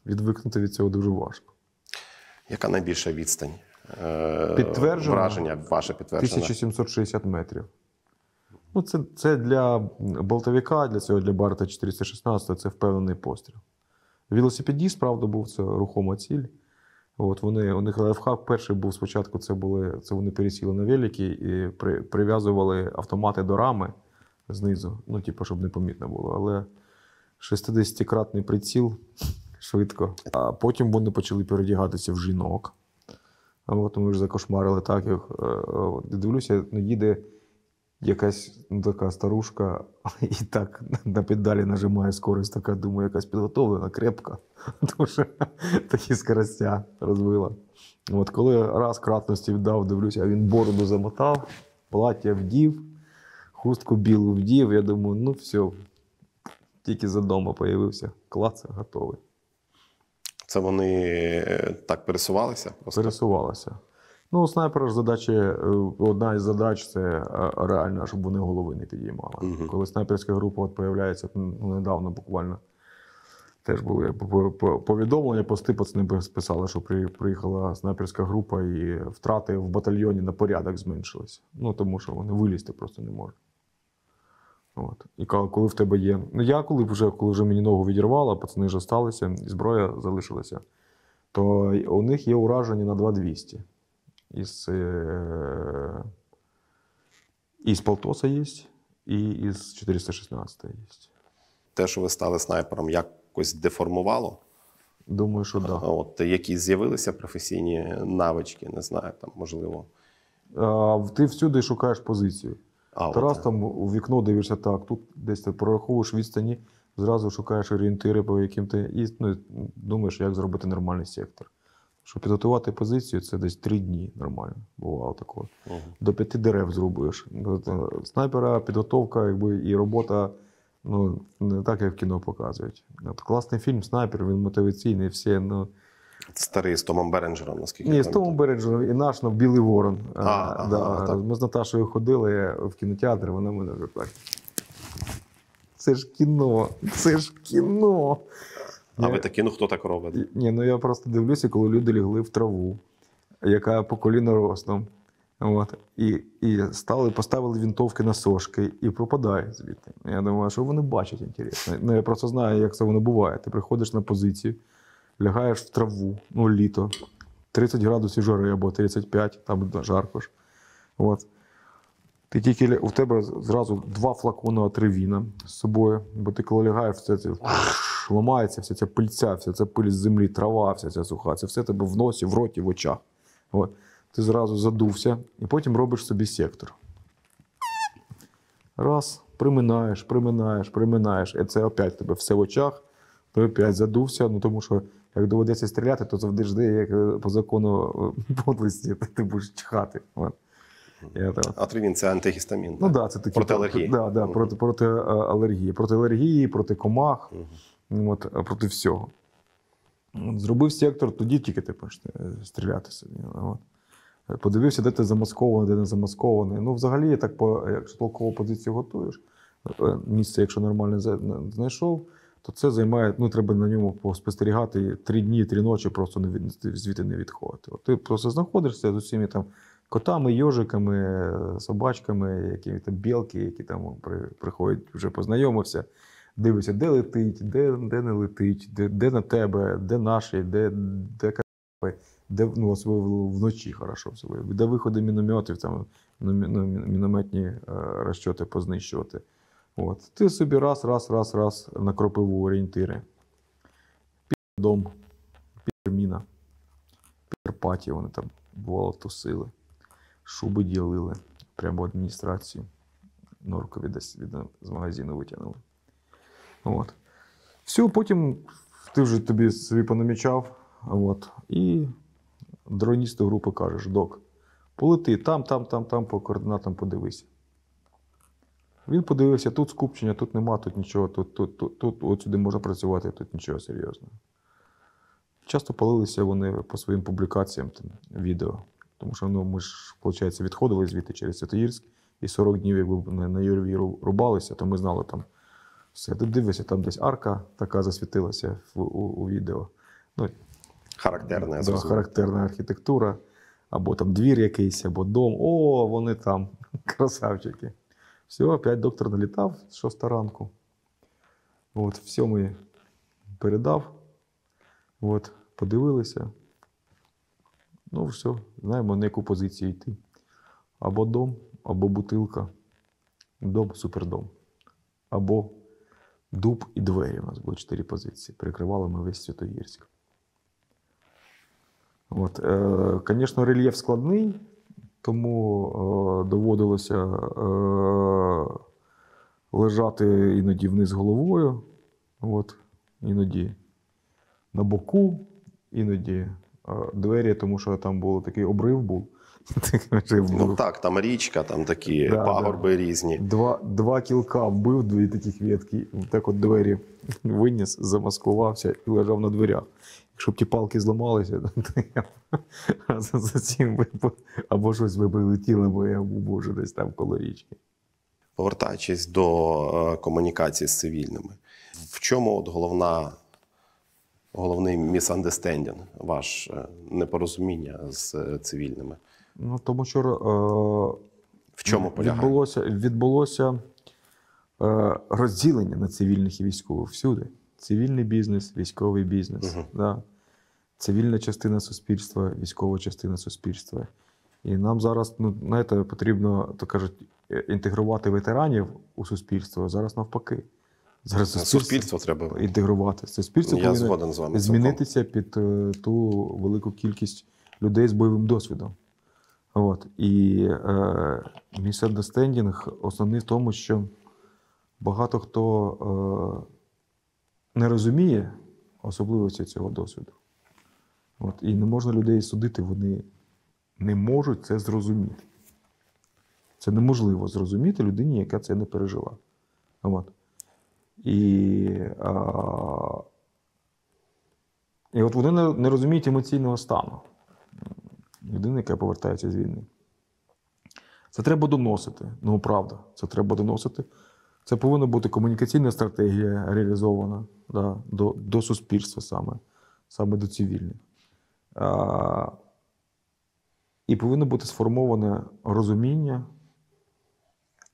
відвикнути від цього дуже важко. Яка найбільша відстань? Е, Підтверджено. Враження, ваше підтвердження. 1760 метрів. Ну, це, це для болтовика, для цього для Барта 416 це впевнений постріл. Велосипедіст, правда, був це рухома ціль. От вони, у них лайфхак перший був спочатку, це, були, це вони пересіли на велики і при, прив'язували автомати до рами знизу, ну, типу, щоб не помітно було. Але 60-кратний приціл <laughs> швидко. А потім вони почали передягатися в жінок. А от ми ж закошмарили так, е, е, дивлюся, ну, їде якась ну, така старушка, <laughs> і так на педалі нажимає скорость, така думаю, якась підготовлена, крепка. <laughs> Тому що такі скоростя розвила. От коли раз кратності віддав, дивлюся, а він бороду замотав, плаття вдів, хустку білу вдів. Я думаю, ну все, тільки за дома появився. Клац, готовий. Це вони е, так пересувалися? Просто? Пересувалася. Ну, снайпера ж задачі, е, одна із задач це е, реально, щоб вони голови не підіймали. Мгм. Коли снайперська група от появляється ну, недавно буквально. Теж були по- по- повідомлення, пости пацани списали, що приїхала снайперська група і втрати в батальйоні на порядок зменшилися. Ну, тому що вони вилізти просто не можуть. От. І коли коли в тебе є. Ну, я коли вже, коли вже мені ногу відірвало, пацани вже сталися, і зброя залишилася, то у них є ураження на 2200. Із, е... із Полтоса є, і із 416 є. Те, що ви стали снайпером, якось деформувало? Думаю, що так. Да. От які з'явилися професійні навички, не знаю, там можливо. А, ти всюди шукаєш позицію. А, Ти раз от, там у вікно дивишся так, тут десь ти прораховуєш відстані, зразу шукаєш орієнтири, по яким ти і ну, думаєш, як зробити нормальний сектор. Щоб підготувати позицію, це десь три дні нормально. Бувало такого. Мгм. До п'яти дерев. От, е, Снайпера, підготовка, якби і робота ну, не так, як в кіно показують. От, класний фільм Снайпер, він мотиваційний, всі. Ну, Старий з Томом Беренджером, наскільки ні, з Томом пам'ятаю. Береджером і наш ну, Білий Ворон. А, Е, ага, так. Ми з Наташою ходили в кінотеатр, вона мене вже так. Це ж кіно, це ж кіно. А Ні. ви такі, ну хто так робить? Ні, ну я просто дивлюся, коли люди лягли в траву, яка по коліно ростом. От, і, і стали, поставили вінтовки на сошки і пропадають звідти. Я думаю, що вони бачать інтересно. Ну, я просто знаю, як це воно буває. Ти приходиш на позицію, лягаєш в траву, ну, літо, 30 градусів жари або 35, там жарко ж. От. Ти тільки у тебе зразу два флакони отривіна з собою, бо ти коли лягаєш, все це ламається, вся ця пильця, вся ця пиль з землі, трава, вся ця суха, це все тебе в носі, в роті, в очах. От. Ти зразу задувся і потім робиш собі сектор. Раз, приминаєш, приминаєш, приминаєш. І це опять тебе все в очах, ти опять задувся. Ну тому що як доведеться стріляти, то завжди як е, по закону е, <laughs> подлості ти, будеш чхати. Атривін це антигістамін. Ну да, це такі Проти алергії. Да, да, проти, проти е, алергії, проти алергії, проти комах, от, е, проти всього. От, Зробив сектор, тоді тільки ти почне е, стріляти собі. От. Подивився, де ти замаскований, де не замаскований. Ну, взагалі, так, по, якщо толкову позицію готуєш, місце, якщо нормально знайшов, то це займає, ну, треба на ньому поспостерігати три дні, три ночі просто не від, звідти не відходити. От ти просто знаходишся з усіми там котами, йожиками, собачками, які там білки, які там приходять, вже познайомився. Дивишся, де летить, де, де не летить, де, де на тебе, де наші, де, де де ну, особливо вночі хорошо все де виходи мінометів, там, мі- мі- мінометні е, розчоти познищувати. От. Ти собі раз, раз, раз, раз на кропиву орієнтири. Під дом, під міна, паті вони там бувало тусили, шуби ділили прямо в адміністрацію. Норкові десь від, з магазину витягнули. От. Все, потім ти вже тобі собі понамічав, от, і дроністу групи кажеш: док, полети там, там, там, там, по координатам подивися. Він подивився, тут скупчення, тут нема, тут нічого, тут, тут, тут, тут от можна працювати, тут нічого серйозного. Часто палилися вони по своїм публікаціям там, відео. Тому що ну, ми ж, виходить, відходили звідти через Святогірськ, і 40 днів, якби на, на Юрві рубалися, то ми знали там все. Ти дивишся, там десь арка така засвітилася в, у, у відео. Ну, Характерне, я да, характерна архітектура, або там двір якийсь, або дом. О, вони там, <laughs> красавчики. Все, опять доктор налітав з 6 ранку. От, в сьомий передав. От, подивилися. Ну, все, знаємо, на яку позицію йти. Або дом, або бутилка. Дом, супердом. Або дуб і двері. У нас було чотири позиції. Перекривали ми весь Святогірськ. От, е, звісно, рельєф складний, тому е, доводилося е, лежати іноді вниз головою, от, іноді на боку, іноді двері, тому що там був такий обрив був. <laughs> Ну так, там річка, там такі Да, пагорби різні. Два, два кілка вбив, дві таких ветки, так от двері <laughs> виніс, замаскувався і лежав на дверях. Якщо б ті палки зламалися, <laughs> то я за, цим або щось би прилетіло, бо я був боже десь там коло річки. Повертаючись до е, комунікації з цивільними, в чому от головна, головний misunderstanding, ваш е, непорозуміння з е, цивільними? Ну, тому що В чому е, полягає? відбулося, відбулося е, розділення на цивільних і військових всюди. Цивільний бізнес, військовий бізнес. Мгм. Да. Цивільна частина суспільства, військова частина суспільства. І нам зараз, ну, знаєте, потрібно, то кажуть, е, інтегрувати ветеранів у суспільство. Зараз навпаки. Зараз Суспільство треба. інтегрувати. Суспільство Я повинно згоден з вами. цілком. змінитися під е, ту велику кількість людей з бойовим досвідом. От. І е, misunderstanding основний в тому, що багато хто е, не розуміє особливості цього досвіду. От. І не можна людей судити, вони не можуть це зрозуміти. Це неможливо зрозуміти людині, яка це не пережила. От. І, а, і от вони не, не розуміють емоційного стану людини, яка повертається з війни. Це треба доносити. Ну, правда, це треба доносити. Це повинна бути комунікаційна стратегія реалізована да, до, до суспільства саме, саме до цивільних. А, і повинно бути сформоване розуміння,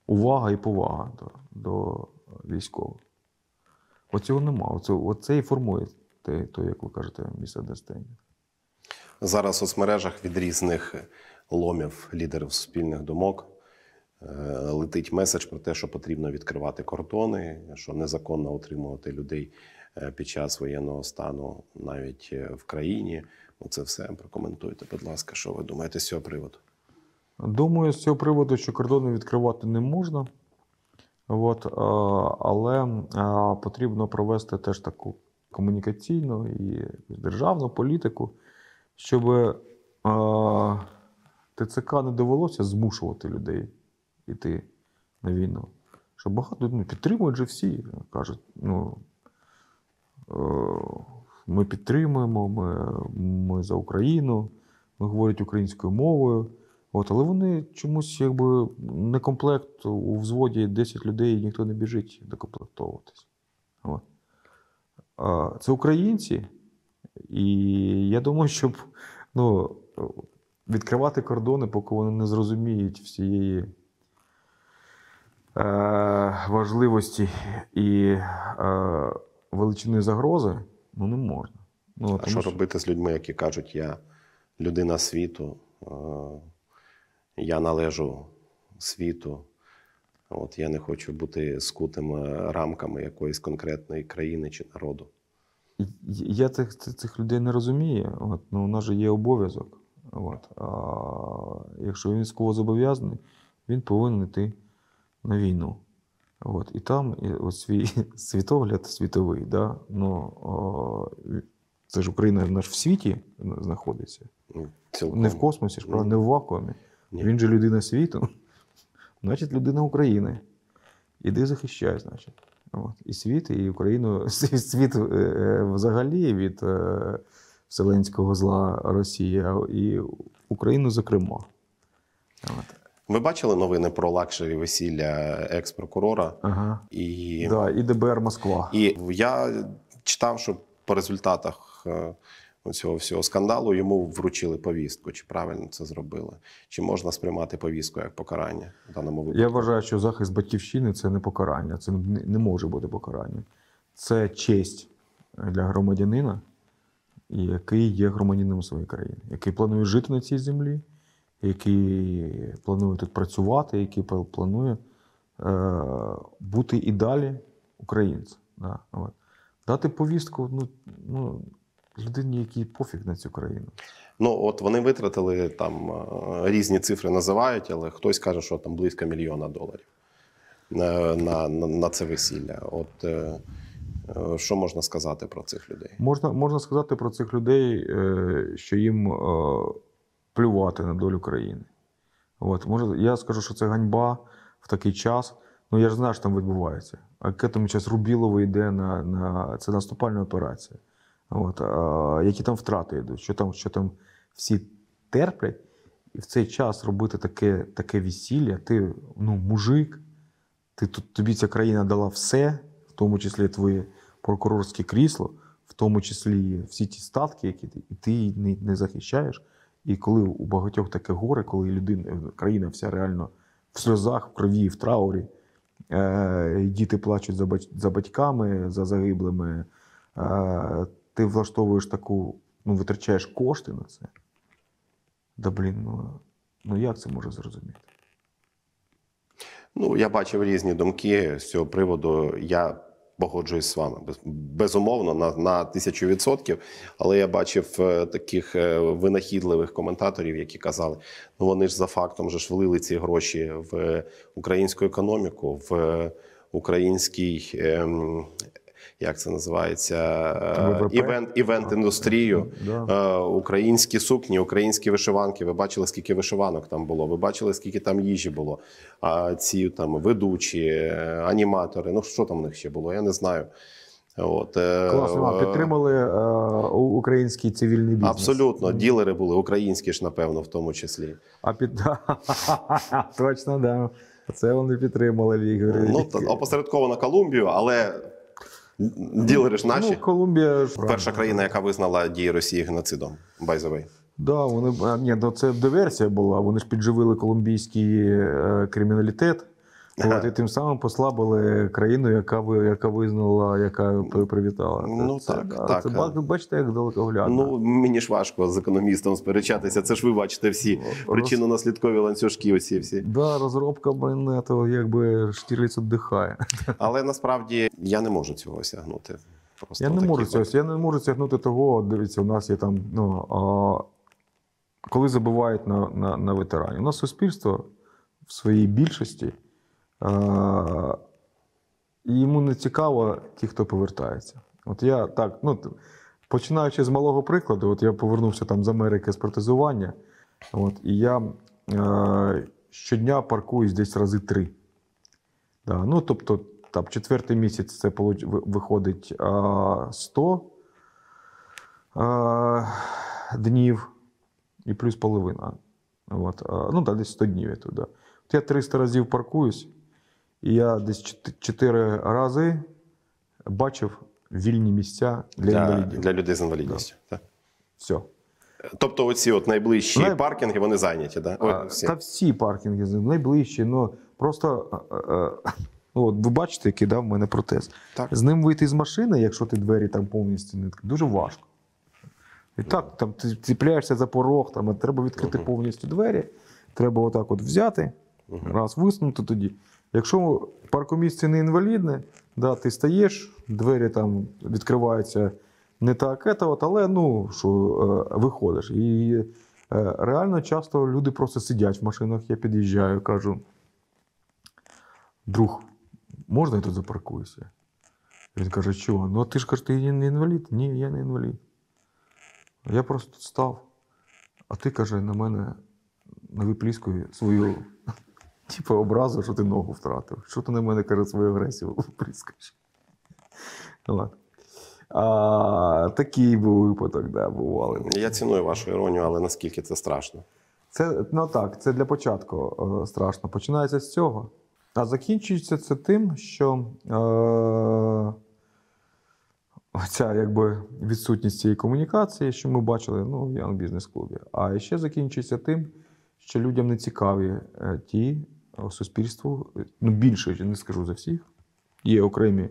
увага і повага до, до військових. Оцього нема. Оце, оце і формує те, то, як ви кажете, місце misunderstanding. Зараз в соцмережах від різних ломів лідерів суспільних думок е, летить меседж про те, що потрібно відкривати кордони, що незаконно утримувати людей е, під час воєнного стану навіть е, в країні. Ну, це все прокоментуйте, будь ласка, що ви думаєте з цього приводу? Думаю, з цього приводу, що кордони відкривати не можна. От, але потрібно провести теж таку комунікаційну і державну політику, щоб ТЦК не довелося змушувати людей йти на війну. Що багато ну, підтримують же всі. Кажуть, ну, е, ми підтримуємо, ми, ми за Україну, ми говорять українською мовою. От, але вони чомусь якби не комплект у взводі 10 людей, і ніхто не біжить докомплектовуватись. От. А, Це українці, і я думаю, щоб ну, відкривати кордони, поки вони не зрозуміють всієї е, важливості і е, величини загрози, ну не можна. Ну, А тому що що- робити з людьми, які кажуть, я людина світу, е, я належу світу, от я не хочу бути скутим рамками якоїсь конкретної країни чи народу. Я цих, цих, людей не розумію. От, ну, у нас же є обов'язок. От. А якщо він військовозобов'язаний, він повинен йти на війну. От. І там і, от, свій <laughs> світогляд світовий. Да? Ну, о, це ж Україна ж в світі знаходиться. Ну, Цілком. Не в космосі, ж, правда, не в вакуумі. Ні. Він же людина світу, <laughs> значить, людина України. Іди захищай, значить. От. І світ, і Україну, <laughs> світ е, взагалі від е, вселенського зла Росії, і Україну, зокрема. От. Ви бачили новини про luxury весілля екс-прокурора? Ага. І, Да, і ДБР Москва. і я читав, що по результатах е, цього всього скандалу йому вручили повістку. Чи правильно це зробили? Чи можна сприймати повістку як покарання в даному випадку? Я вважаю, що захист батьківщини це не покарання, це не може бути покаранням. Це честь для громадянина, який є громадянином своєї країни, який планує жити на цій землі, який планує тут працювати, який пл- планує е, бути і далі українцем. Да. Дати повістку ну, ну, людині, якій пофіг на цю країну. Ну от вони витратили там е, різні цифри називають, але хтось каже, що там близько мільйона доларів на, на, на, це весілля. От е, е, що можна сказати про цих людей? Можна, можна сказати про цих людей, що їм плювати на долю країни. От, може, я скажу, що це ганьба в такий час. Ну я ж знаю, що там відбувається. А к этому час Рубілово йде на, на це наступальна операція. От, а, які там втрати йдуть, що там, що там всі терплять, і в цей час робити таке, таке весілля, ти ну, мужик, ти, тобі ця країна дала все, в тому числі твоє прокурорське крісло, в тому числі всі ті статки, які ти, і ти не, не захищаєш. І коли у багатьох таке горе, коли людина, країна вся реально в сльозах, в крові, в траурі, е, діти плачуть за, бать- за батьками, за загиблими, е, ти влаштовуєш таку, ну, витрачаєш кошти на це. Да блін, ну, ну як це може зрозуміти? Ну, я бачив різні думки з цього приводу. Я погоджуюсь з вами безумовно на, на тисячу відсотків. Але я бачив е, таких е, винахідливих коментаторів, які казали: ну вони ж за фактом же ж влили ці гроші в українську економіку, в український. Як це називається? Е, Івент, івент індустрію. Да. Е, українські сукні, українські вишиванки. Ви бачили, скільки вишиванок там було. Ви бачили, скільки там їжі було. А ці там ведучі, е, аніматори. Ну що там в них ще було? Я не знаю. От, е, Класно, е, підтримали е, у- український цивільний бізнес. Абсолютно, ділери були українські ж, напевно, в тому числі. А під... <laughs> Точно, да. Це вони підтримали. Ну, опосередковано Колумбію, але ділери ж наші. Ну, Колумбія ж Перша країна, яка визнала дії Росії геноцидом. By the way. Да, вони а, ні, ну це диверсія була. Вони ж підживили колумбійський е, криміналітет. От, і тим самим послабили країну, яка ви яка визнала, яка привітала. Ну, це, так, да, так. Це ба- бачите, як далекоглядно. Ну, мені ж важко з економістом сперечатися. Це ж ви бачите всі Ну, причинно-наслідкові ланцюжки, оці всі. Да, розробка, то якби Штірліц віддихає. Але насправді я не можу цього осягнути. Просто Я не можу цього, я не можу сягнути того. Дивіться, у нас є там. Ну, а, коли забувають на, на, на ветеранів. У нас суспільство в своїй більшості. І йому не цікаво ті, хто повертається. От я так, ну, починаючи з малого прикладу, от я повернувся там з Америки з протезування, от, і я е, щодня паркуюсь десь рази три. Да, ну, тобто, там, четвертий місяць це виходить а, 100 а, днів і плюс половина. От, а, ну, так, десь 100 днів я туди. От я 300 разів паркуюсь, і я десь 4 рази бачив вільні місця для, для, інвалідів. для людей з інвалідністю. Так. Все. Тобто, оці от найближчі Най- паркінги вони зайняті, да? А, всі. Та всі паркінги найближчі. Ну просто ну, от ви бачите, який дав в мене протез. Так. З ним вийти з машини, якщо ти двері там повністю не дуже важко. І так, там ти ціпляєшся за порог, там треба відкрити повністю двері. Треба отак от взяти, раз висунути тоді. Якщо паркомісце не інвалідне, да, ти стаєш, двері там відкриваються не так, ета але ну, що, е, виходиш. І е, реально часто люди просто сидять в машинах, я під'їжджаю, кажу: друг, можна я тут запаркуюся? Він каже, чого? Ну, а ти ж кажеш, ти не інвалід? Ні, я не інвалід. Я просто тут став. А ти каже, на мене на випліскує свою типу, образу, що ти ногу втратив. Що ти на мене каже, свою агресію випліскаєш? Ну. А, такий був випадок, да, бували. Я ціную вашу іронію, але наскільки це страшно? Це ну так, це для початку е, страшно. Починається з цього. А закінчується це тим, що е, оця якби відсутність цієї комунікації, що ми бачили ну, в Young Business клубі. А ще закінчується тим, що людям не цікаві е, ті суспільству, е, ну більше я не скажу за всіх. Є окремі е,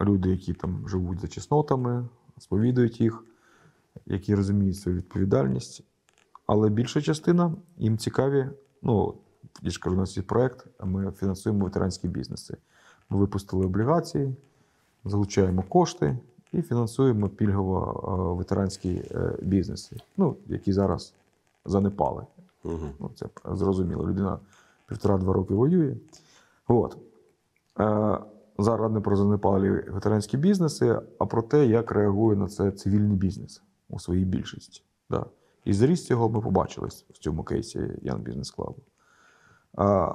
люди, які там живуть за чеснотами, сповідують їх, які розуміють свою відповідальність. Але більша частина їм цікаві. Ну, я ж кажу, у нас є проєкт, ми фінансуємо ветеранські бізнеси. Ми випустили облігації, залучаємо кошти і фінансуємо пільгово е, ветеранські е, бізнеси, ну, які зараз занепали. Угу. Ну, це зрозуміло. Людина півтора-два роки воює. От. Е, зараз не про занепалі ветеранські бізнеси, а про те, як реагує на це цивільний бізнес у своїй більшості. Да. І зріст цього ми побачили в цьому кейсі Young Business Club. А,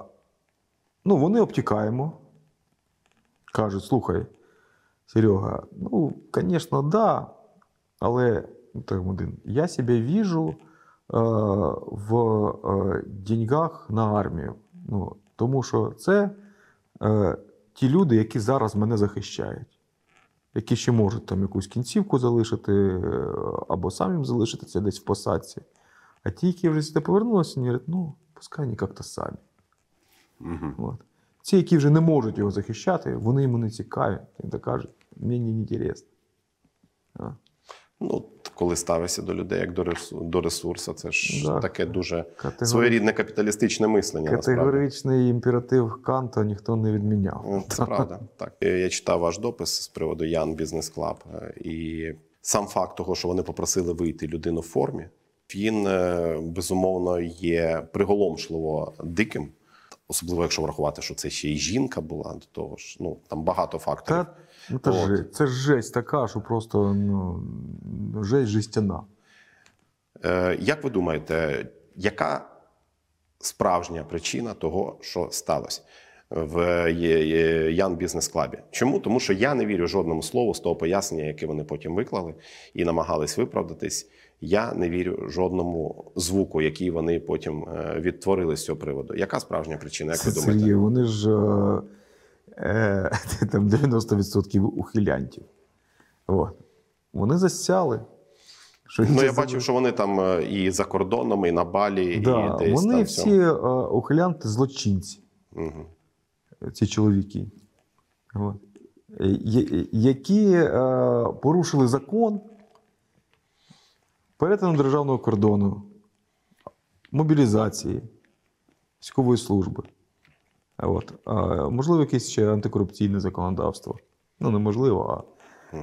ну, вони обтікаємо. Кажуть, слухай, Серега, ну, звісно, да, але ну, так, один, я себе вижу е, в е, деньгах на армію. Ну, тому що це е, ті люди, які зараз мене захищають, які ще можуть там якусь кінцівку залишити, е, або самим залишити це десь в посадці. А ті, які вже сюди повернулися, вони говорять, ну, пускай вони як-то самі. Угу. От. Ті, які вже не можуть його захищати, вони йому не цікаві. Він так каже, мені не інтересно. Ну, коли ставишся до людей як до ресурсу, це ж Да. таке дуже Категори- своєрідне капіталістичне мислення. насправді. Категоричний імператив Канта ніхто не відміняв. Ну, Це правда. Так. Е, Я читав ваш допис з приводу Young Business Club. І сам факт того, що вони попросили вийти людину в формі, він е, безумовно є приголомшливо диким. Особливо, якщо врахувати, що це ще й жінка була до того ж. Ну там багато факторів. Та, ну, це ж жесть така, що просто ну, жесть жестяна. Е, Як ви думаєте, яка справжня причина того, що сталося в Ян Бізнес Клабі? Чому? Тому що я не вірю жодному слову з того пояснення, яке вони потім виклали і намагались виправдатись. Я не вірю жодному звуку, який вони потім е, відтворили з цього приводу. Яка справжня причина? Як ви думаєте? Сергій, вони ж е, <laughs> там 90% ухилянтів. От. Вони засяли. Що Ну, я бачив, що вони там е, і за кордоном, і на Балі, да, і десь вони там всі е, ухилянти злочинці. Угу. ці чоловіки, От. Е, є- які е, порушили закон перетину державного кордону, мобілізації, військової служби. От. А, можливо, якесь ще антикорупційне законодавство. Ну, неможливо, а,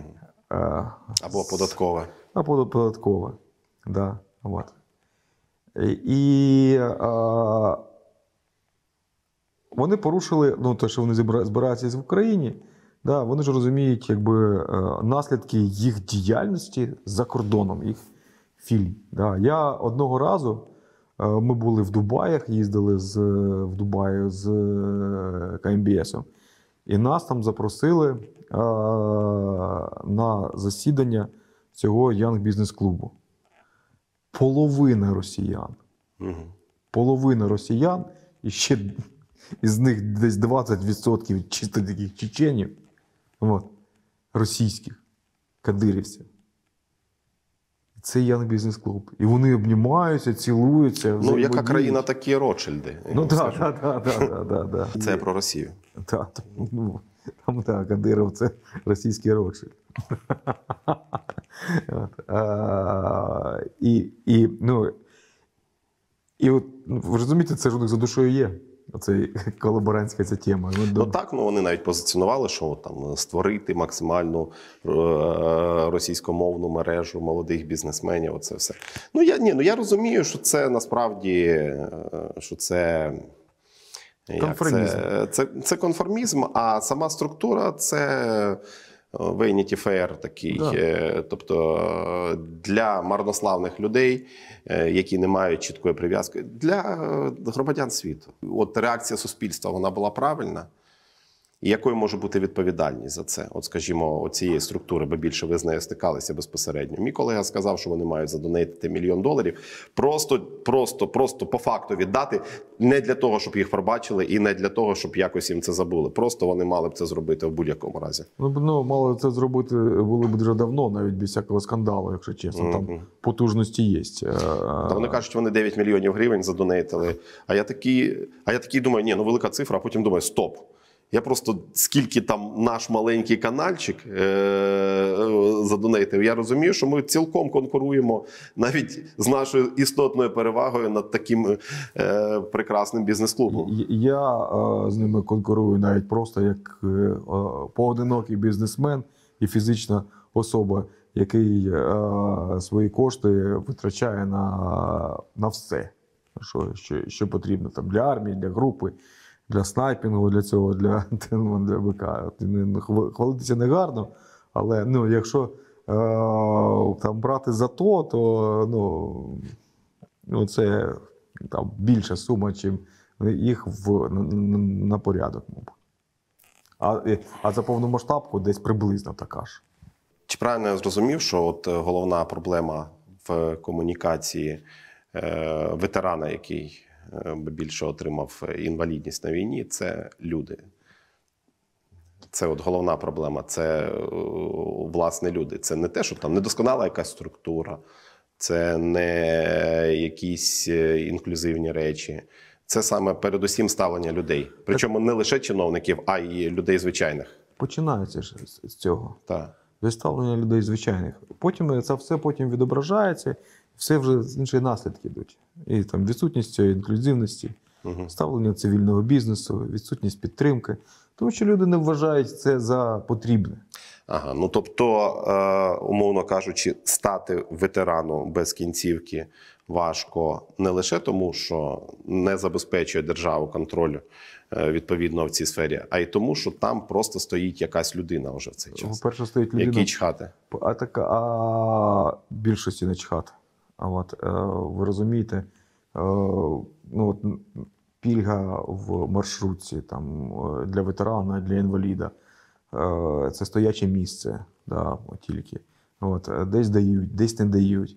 а, Або податкове. а подат- податкове. Да, от. І а, вони порушили, ну, те, що вони збираються в Україні, да, вони ж розуміють якби, е, наслідки їх діяльності за кордоном, їх філій. Да. Я одного разу е, ми були в Дубаях, їздили з, в Дубаї з е, КМБСом, і нас там запросили е, на засідання цього Young Business клубу. Половина росіян. Угу. Половина росіян, і ще із них десь 20% чисто таких чеченів, от, російських, кадирівців. Це Young Business клуб. І вони обнімаються, цілуються. Ну, яка країна, такі Ротшильди. Ну так, так, так, так, так, так. Це про Росію. Так, ну, там так, Кадиров це російський Ротшильд. <laughs> І, і, ну, і от, ну, ви розумієте, це ж у них за душою є. Оцей <laughs> колаборантська ця тема. Ну, Ну так, ну вони навіть позиціонували, що там створити максимальну е, російськомовну мережу молодих бізнесменів. Оце все. Ну я ні, ну я розумію, що це насправді е, що це. Конформізм. Це, це, це конформізм, а сама структура це е, Vanity Fair такий. Да. Е, Тобто для марнославних людей, е, які не мають чіткої прив'язки, для е, громадян світу. От реакція суспільства вона була правильна. І якою може бути відповідальність за це? От, скажімо, от цієї структури, бо більше ви з нею стикалися безпосередньо. Мій колега сказав, що вони мають задонейтити мільйон доларів. Просто, просто, просто по факту віддати не для того, щоб їх пробачили, і не для того, щоб якось їм це забули. Просто вони мали б це зробити в будь-якому разі. Ну, ну, мало це зробити були б дуже давно, навіть без всякого скандалу, якщо чесно. Там потужності є. Та вони кажуть, вони 9 мільйонів гривень задонейтили. А я такий, а я такий думаю, ні, ну велика цифра, а потім думаю, стоп. Я просто скільки там наш маленький канальчик е- е, задонейтив, я розумію, що ми цілком конкуруємо навіть з нашою істотною перевагою над таким е- прекрасним бізнес-клубом. Я е, з ними конкурую навіть просто як е, е, поодинокий бізнесмен і фізична особа, який е, свої кошти витрачає на, на все, що, що, що потрібно там для армії, для групи, для снайпінгу, для цього, для, <laughs> для. От, не- не хва- Хвалитися не гарно, але ну, якщо е, там брати за то, то ну, ну, це там більша сума, чим їх в, на, на, порядок, мабуть. А, а за повномасштабку десь приблизно така ж. Чи правильно я зрозумів, що от е, головна проблема в комунікації е, ветерана, який більше отримав інвалідність на війні, це люди. Це от головна проблема. Це е, власне люди. Це не те, що там недосконала якась структура, це не якісь е, інклюзивні речі. Це саме передусім ставлення людей. Причому не лише чиновників, а й людей звичайних. Починається ж з, цього. Так. Виставлення людей звичайних. Потім це все потім відображається, все вже інші наслідки йдуть. І там відсутність цієї інклюзивності, Угу. ставлення цивільного бізнесу, відсутність підтримки. Тому що люди не вважають це за потрібне. Ага, ну тобто, е, умовно кажучи, стати ветераном без кінцівки важко не лише тому, що не забезпечує державу контроль е, відповідно в цій сфері, а й тому, що там просто стоїть якась людина вже в цей час, По-перше, стоїть людина. який чхати. А так, а більшості не чхати. От е, ви розумієте, е, ну от пільга в маршрутці там е, для ветерана, для інваліда. Це стояче місце, да, тільки. От, десь дають, десь не дають.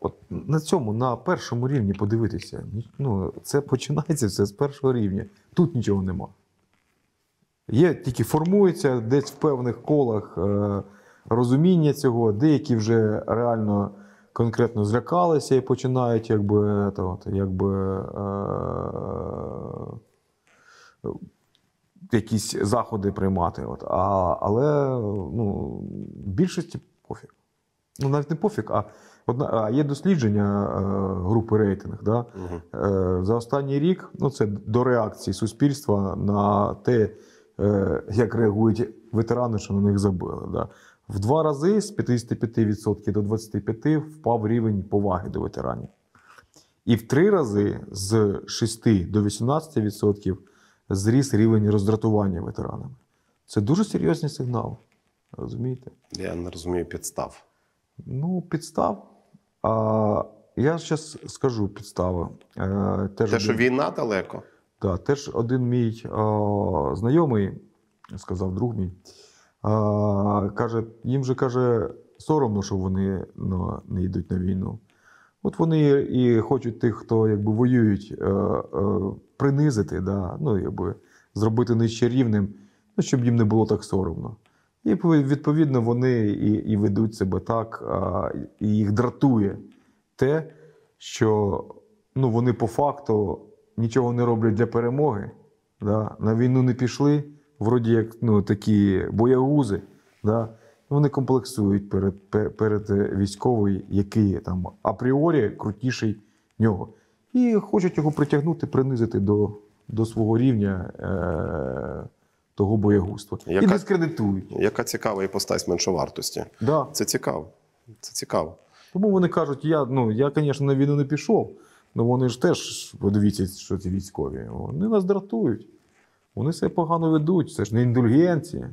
От на цьому, на першому рівні подивитися. Ну, це починається все з першого рівня. Тут нічого нема. Є тільки формується десь в певних колах розуміння цього, деякі вже реально конкретно злякалися і починають якби, та от, якби е, якісь заходи приймати. От. А, але ну, більшості пофіг. Ну, навіть не пофіг, а, одна, а є дослідження е, групи рейтинг. Да? Угу. Е, За останній рік, ну це до реакції суспільства на те, е, як реагують ветерани, що на них забили. Да. В два рази з 55% до 25% впав рівень поваги до ветеранів. І в три рази з 6 до 18% зріс рівень роздратування ветеранами. Це дуже серйозний сигнал. Розумієте? Я не розумію підстав. Ну, підстав. А, я зараз скажу підстави. Е, теж Те, що війна далеко. Да, теж один мій а, знайомий, сказав друг мій, а, каже, їм же каже, соромно, що вони ну, не йдуть на війну. От вони і хочуть тих, хто якби воюють, е, е, принизити, да, ну, якби, зробити нижче рівнем, ну, щоб їм не було так соромно. І відповідно вони і, і ведуть себе так, а, і їх дратує те, що ну, вони по факту нічого не роблять для перемоги. Да? На війну не пішли, вроді як ну, такі боягузи. Да? Вони комплексують перед, перед військовою, який там апріорі крутіший нього. І хочуть його притягнути, принизити до, до свого рівня е- того боягузтва. І дискредитують. Яка цікава іпостась меншовартості. Да. Це цікаво. Це цікаво. Тому вони кажуть, я, ну, я, звісно, на війну не пішов, але вони ж теж, подивіться, що ці військові. Вони нас дратують. Вони себе погано ведуть. Це ж не індульгенція.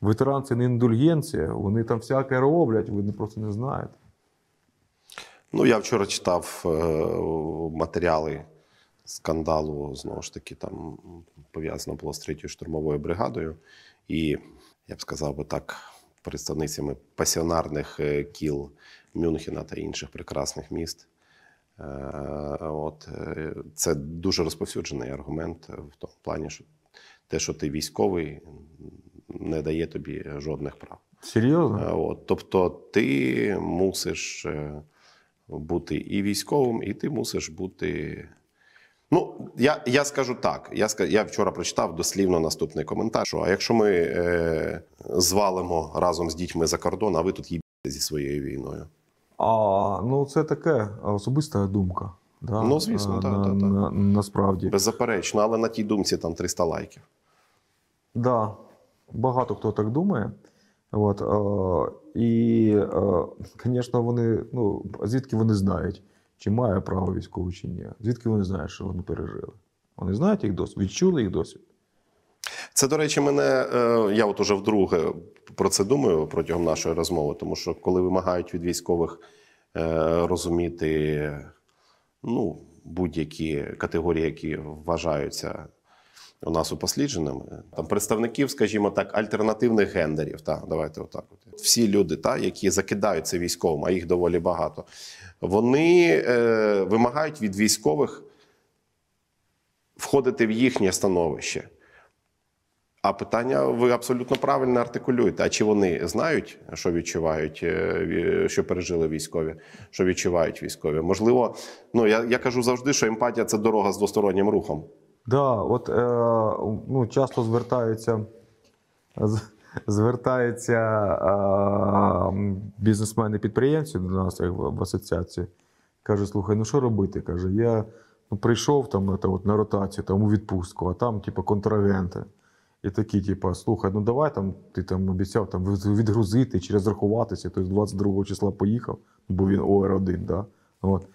Ветеран це не індульгенція. Вони там всяке роблять, ви просто не знаєте. Ну, я вчора читав е, матеріали скандалу знову ж таки там пов'язано було з третьою штурмовою бригадою, і я б сказав би так, представницями пасіонарних е, кіл Мюнхена та інших прекрасних міст. Е, От е, це дуже розповсюджений аргумент в тому плані, що те, що ти військовий, не дає тобі жодних прав. Серйозно? Е, От, тобто ти мусиш бути і військовим, і ти мусиш бути. Ну, я, я скажу так. Я, я вчора прочитав дослівно наступний коментар: що а якщо ми е, звалимо разом з дітьми за кордон, а ви тут їбете зі своєю війною. А, ну це таке особиста думка. Да? Ну, звісно, так, на, так, так. на, насправді. Беззаперечно, але на тій думці там 300 лайків. Да, багато хто так думає. От, е, і, е, звісно, вони, ну, звідки вони знають, чи має право військовий, чи ні. Звідки вони знають, що вони пережили? Вони знають їх досвід, відчули їх досвід. Це, до речі, мене е, я от уже вдруге про це думаю протягом нашої розмови, тому що коли вимагають від військових е, розуміти ну, будь-які категорії, які вважаються у нас упослідженими, там представників, скажімо так, альтернативних гендерів. Та, давайте отак. От. Всі люди, та, які закидаються військовим, а їх доволі багато, вони е, вимагають від військових входити в їхнє становище. А питання ви абсолютно правильно артикулюєте. А чи вони знають, що відчувають, е, що пережили військові, що відчувають військові? Можливо, ну я, я кажу завжди, що емпатія це дорога з двостороннім рухом. Да, от е, ну, часто звертаються, звертаються е, бізнесмени-підприємці до нас в, асоціації. Каже, слухай, ну що робити? Каже, я ну, прийшов там от, на ротацію, там у відпустку, а там, типу, контрагенти. І такі, типу, слухай, ну давай там ти там обіцяв там відгрузити чи розрахуватися. Тобто 22 числа поїхав, бо він ОР-1, да? От.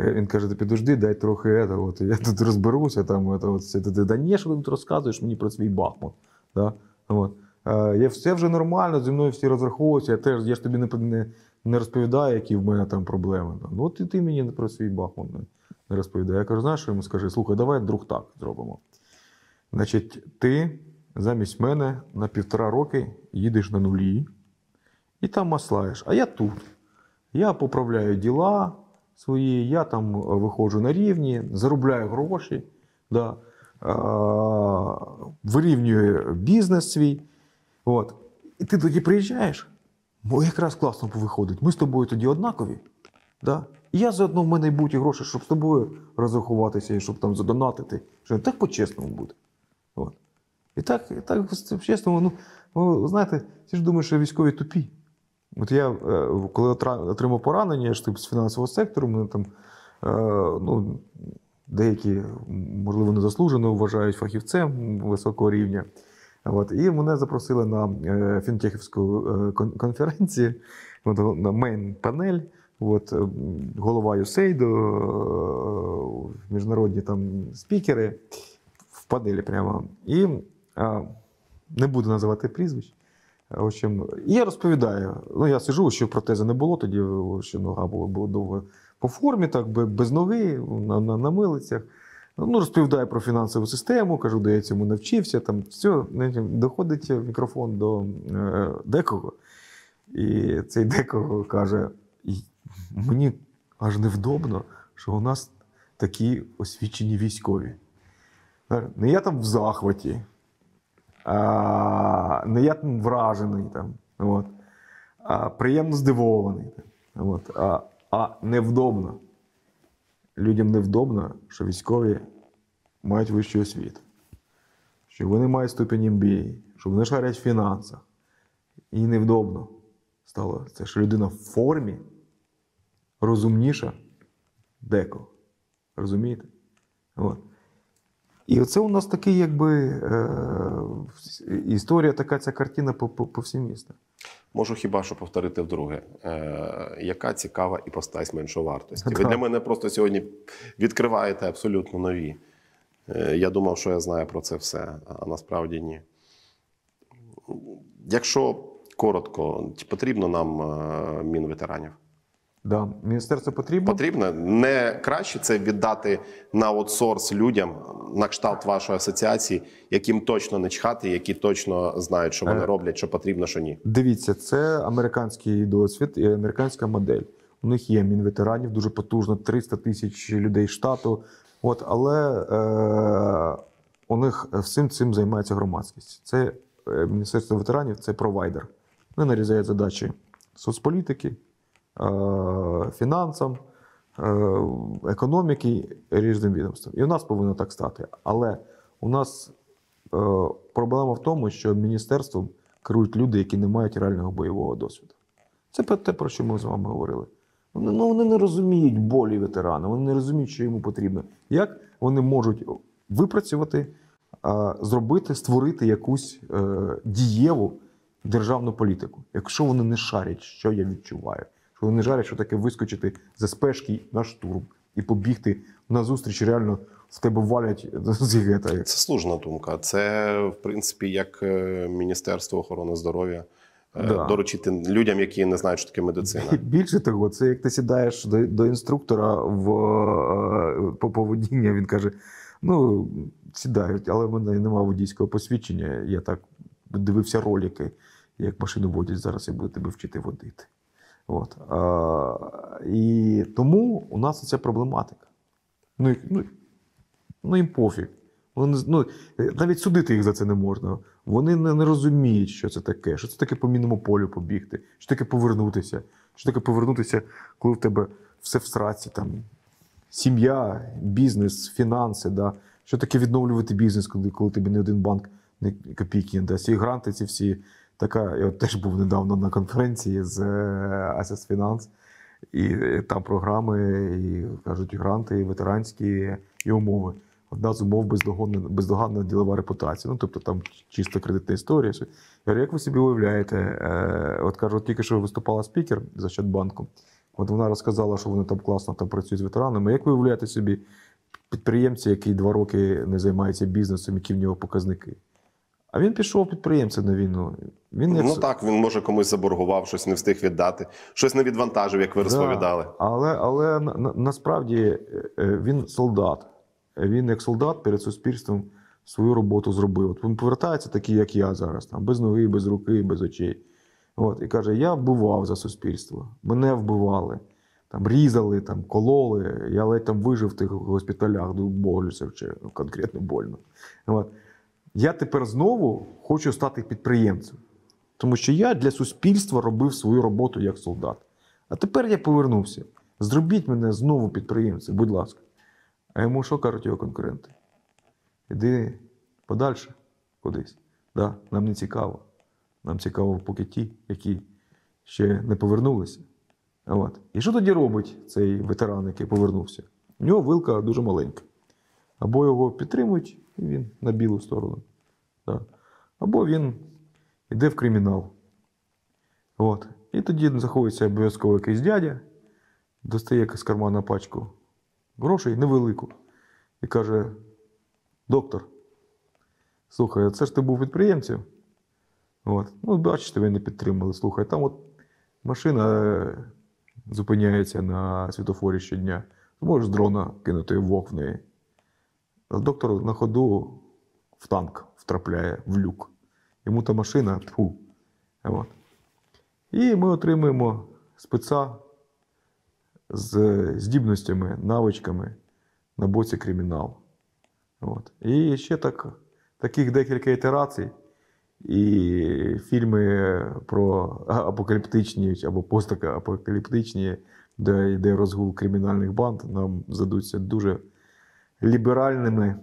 Е, Він каже: ти підожди, дай трохи это, от, я тут розберуся. Там, это, от, все. Ти, да ні, що ти тут розказуєш мені про свій Бахмут. Да? От. Е, я, все вже нормально, зі мною всі розраховуються, я теж я ж тобі не, не, не розповідаю, які в мене там проблеми. Ну, от і ти мені про свій Бахмут не розповідає. Я кажу, знаєш, що йому скажи, слухай, давай друг так зробимо. Значить, ти замість мене на півтора роки їдеш на нулі і там маслаєш. А я тут. Я поправляю діла свої, я там е, виходжу на рівні, заробляю гроші, да, е, вирівнюю бізнес свій. От. І ти тоді приїжджаєш, бо якраз класно виходить. Ми з тобою тоді однакові. Да? І я заодно в мене й будуть гроші, щоб з тобою розрахуватися і щоб там задонатити. Що так по-чесному буде. От. І так, і так чесно, ну, ну, знаєте, всі ж думають, що військові тупі. От я, е, коли отримав поранення, я ж тип з фінансового сектору, мене там е, ну, деякі, можливо, незаслужено вважають фахівцем високого рівня. От, і мене запросили на е, фінтехівську конференцію, на мейн-панель. От, голова е, міжнародні там спікери в панелі прямо. І не буду називати прізвищ. В общем, і я розповідаю. Ну, я сижу, що протези не було, тоді що нога була, була довго по формі, так, бе- без ноги, на, на, на милицях. Ну, розповідаю про фінансову систему, кажу, де я цьому навчився. Там все, доходить мікрофон до е, декого. І цей декого каже: мені аж невдобно, що у нас такі освічені військові. Не я там в захваті, а, не я там вражений, там, от, а приємно здивований. Там, от, а, а невдобно. Людям невдобно, що військові мають вищу освіту, що вони мають ступінь MBA, що вони шарять в фінансах. І невдобно стало це, що людина в формі розумніша декого. Розумієте? От. І оце у нас такий, якби е, історія, така ця картина по, по, по всім містам. Можу хіба що повторити вдруге, е, яка цікава іпостась меншовартості. Ви для мене просто сьогодні відкриваєте абсолютно нові. Е, я думав, що я знаю про це все, а насправді ні. Якщо коротко, чи потрібно нам е, мінветеранів? Да. Міністерство потрібно. Потрібно не краще це віддати на аутсорс людям на кшталт вашої асоціації, яким точно не чхати, які точно знають, що вони Е. роблять, що потрібно, що ні. Дивіться, це американський досвід і американська модель. У них є мінветеранів, дуже потужно, 300 тисяч людей штату. От, але е, у них всім цим займається громадськість. Це е, Міністерство ветеранів, це провайдер. Вони нарізають задачі соцполітики, фінансам, е, економіки різним відомствам. І у нас повинно так стати. Але у нас е, проблема в тому, що міністерством керують люди, які не мають реального бойового досвіду. Це те, про що ми з вами говорили. Вони, ну, вони не розуміють болі ветерана, вони не розуміють, що йому потрібно. Як вони можуть випрацювати, зробити, створити якусь е, дієву державну політику, якщо вони не шарять, що я відчуваю, вони не шарять, що таке вискочити за спешки на штурм і побігти на зустріч, реально в тебе валять з гета. Це служна думка. Це, в принципі, як е, Міністерство охорони здоров'я е, Да. доручити людям, які не знають, що таке медицина. <laughs> Більше того, це як ти сідаєш до, до інструктора в е, по поведіння, він каже: ну, сідають, але в мене немає водійського посвідчення. Я так дивився ролики, як машину водять. Зараз я буду тебе вчити водити. От. А, і тому у нас ця проблематика. Ну, ну, ну їм пофіг. Вони, ну, е, навіть судити їх за це не можна. Вони не, не розуміють, що це таке, що це таке по мінному полю побігти, що таке повернутися, що таке повернутися, коли в тебе все в сраці, там, сім'я, бізнес, фінанси, да? що таке відновлювати бізнес, коли, коли тобі не один банк не копійки не дасть. І гранти ці всі. Така, я от теж був недавно на конференції з е, Assets Finance, і е, там програми, і кажуть, гранти, і ветеранські і умови. Одна з умов бездоганна, бездоганна ділова репутація. Ну, тобто там чисто кредитна історія. Я говорю, як ви собі уявляєте? Е, От кажу, тільки що виступала спікер за Щадбанку. От вона розказала, що вони там класно там працюють з ветеранами. Як ви уявляєте собі підприємця, який два роки не займається бізнесом, які в нього показники? А він пішов підприємцем на війну. Він як Ну так, він може комусь заборгував, щось не встиг віддати, щось не відвантажив, як ви розповідали. Але але на, на- насправді е, е, він солдат. Він як солдат перед суспільством свою роботу зробив. От він повертається такий, як я зараз, там, без ноги, без руки, без очей. От, і каже: я вбивав за суспільство, мене вбивали, там, різали, там, кололи. Я ледь там вижив в тих госпіталях, до болю чи конкретно больно. От. Я тепер знову хочу стати підприємцем. Тому що я для суспільства робив свою роботу як солдат. А тепер я повернувся. Зробіть мене знову підприємцем, будь ласка. А йому що кажуть його конкуренти? Іди подальше кудись. Да, нам не цікаво. Нам цікаво поки ті, які ще не повернулися. От. І що тоді робить цей ветеран, який повернувся? У нього вилка дуже маленька. Або його підтримують, і він на білу сторону. Да. Або він йде в кримінал. От. І тоді заходиться обов'язково якийсь дядя, достає з кармана пачку грошей невелику і каже: доктор, слухай, це ж ти був підприємцем. От. Ну, бачиш, тебе не підтримали. Слухай, там от машина е, зупиняється на світофорі щодня. Можеш з дрона кинути в ок в неї. Доктор на ходу в танк втрапляє в люк. Йому та машина тьфу. От. І ми отримуємо спеца з здібностями, навичками на боці кримінал. От. І ще так, таких декілька ітерацій. І фільми про апокаліптичні або постапокаліптичні, де йде розгул кримінальних банд, нам задуться дуже ліберальними,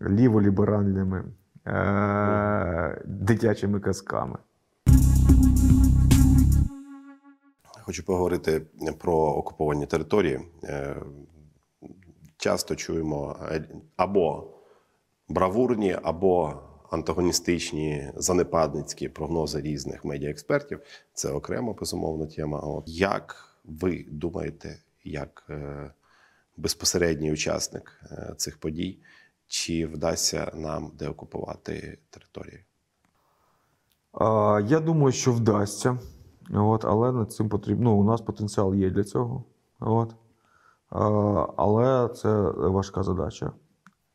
ліволіберальними е- дитячими казками. Хочу поговорити про окуповані території. Е, Часто чуємо е, або бравурні, або антагоністичні занепадницькі прогнози різних медіаекспертів. Це окрема безумовна тема. Як ви думаєте, як е, безпосередній учасник е, цих подій, чи вдасться нам деокупувати території? Я думаю, що вдасться. От, але над цим потрібно. Ну, у нас потенціал є для цього. От. Але це важка задача.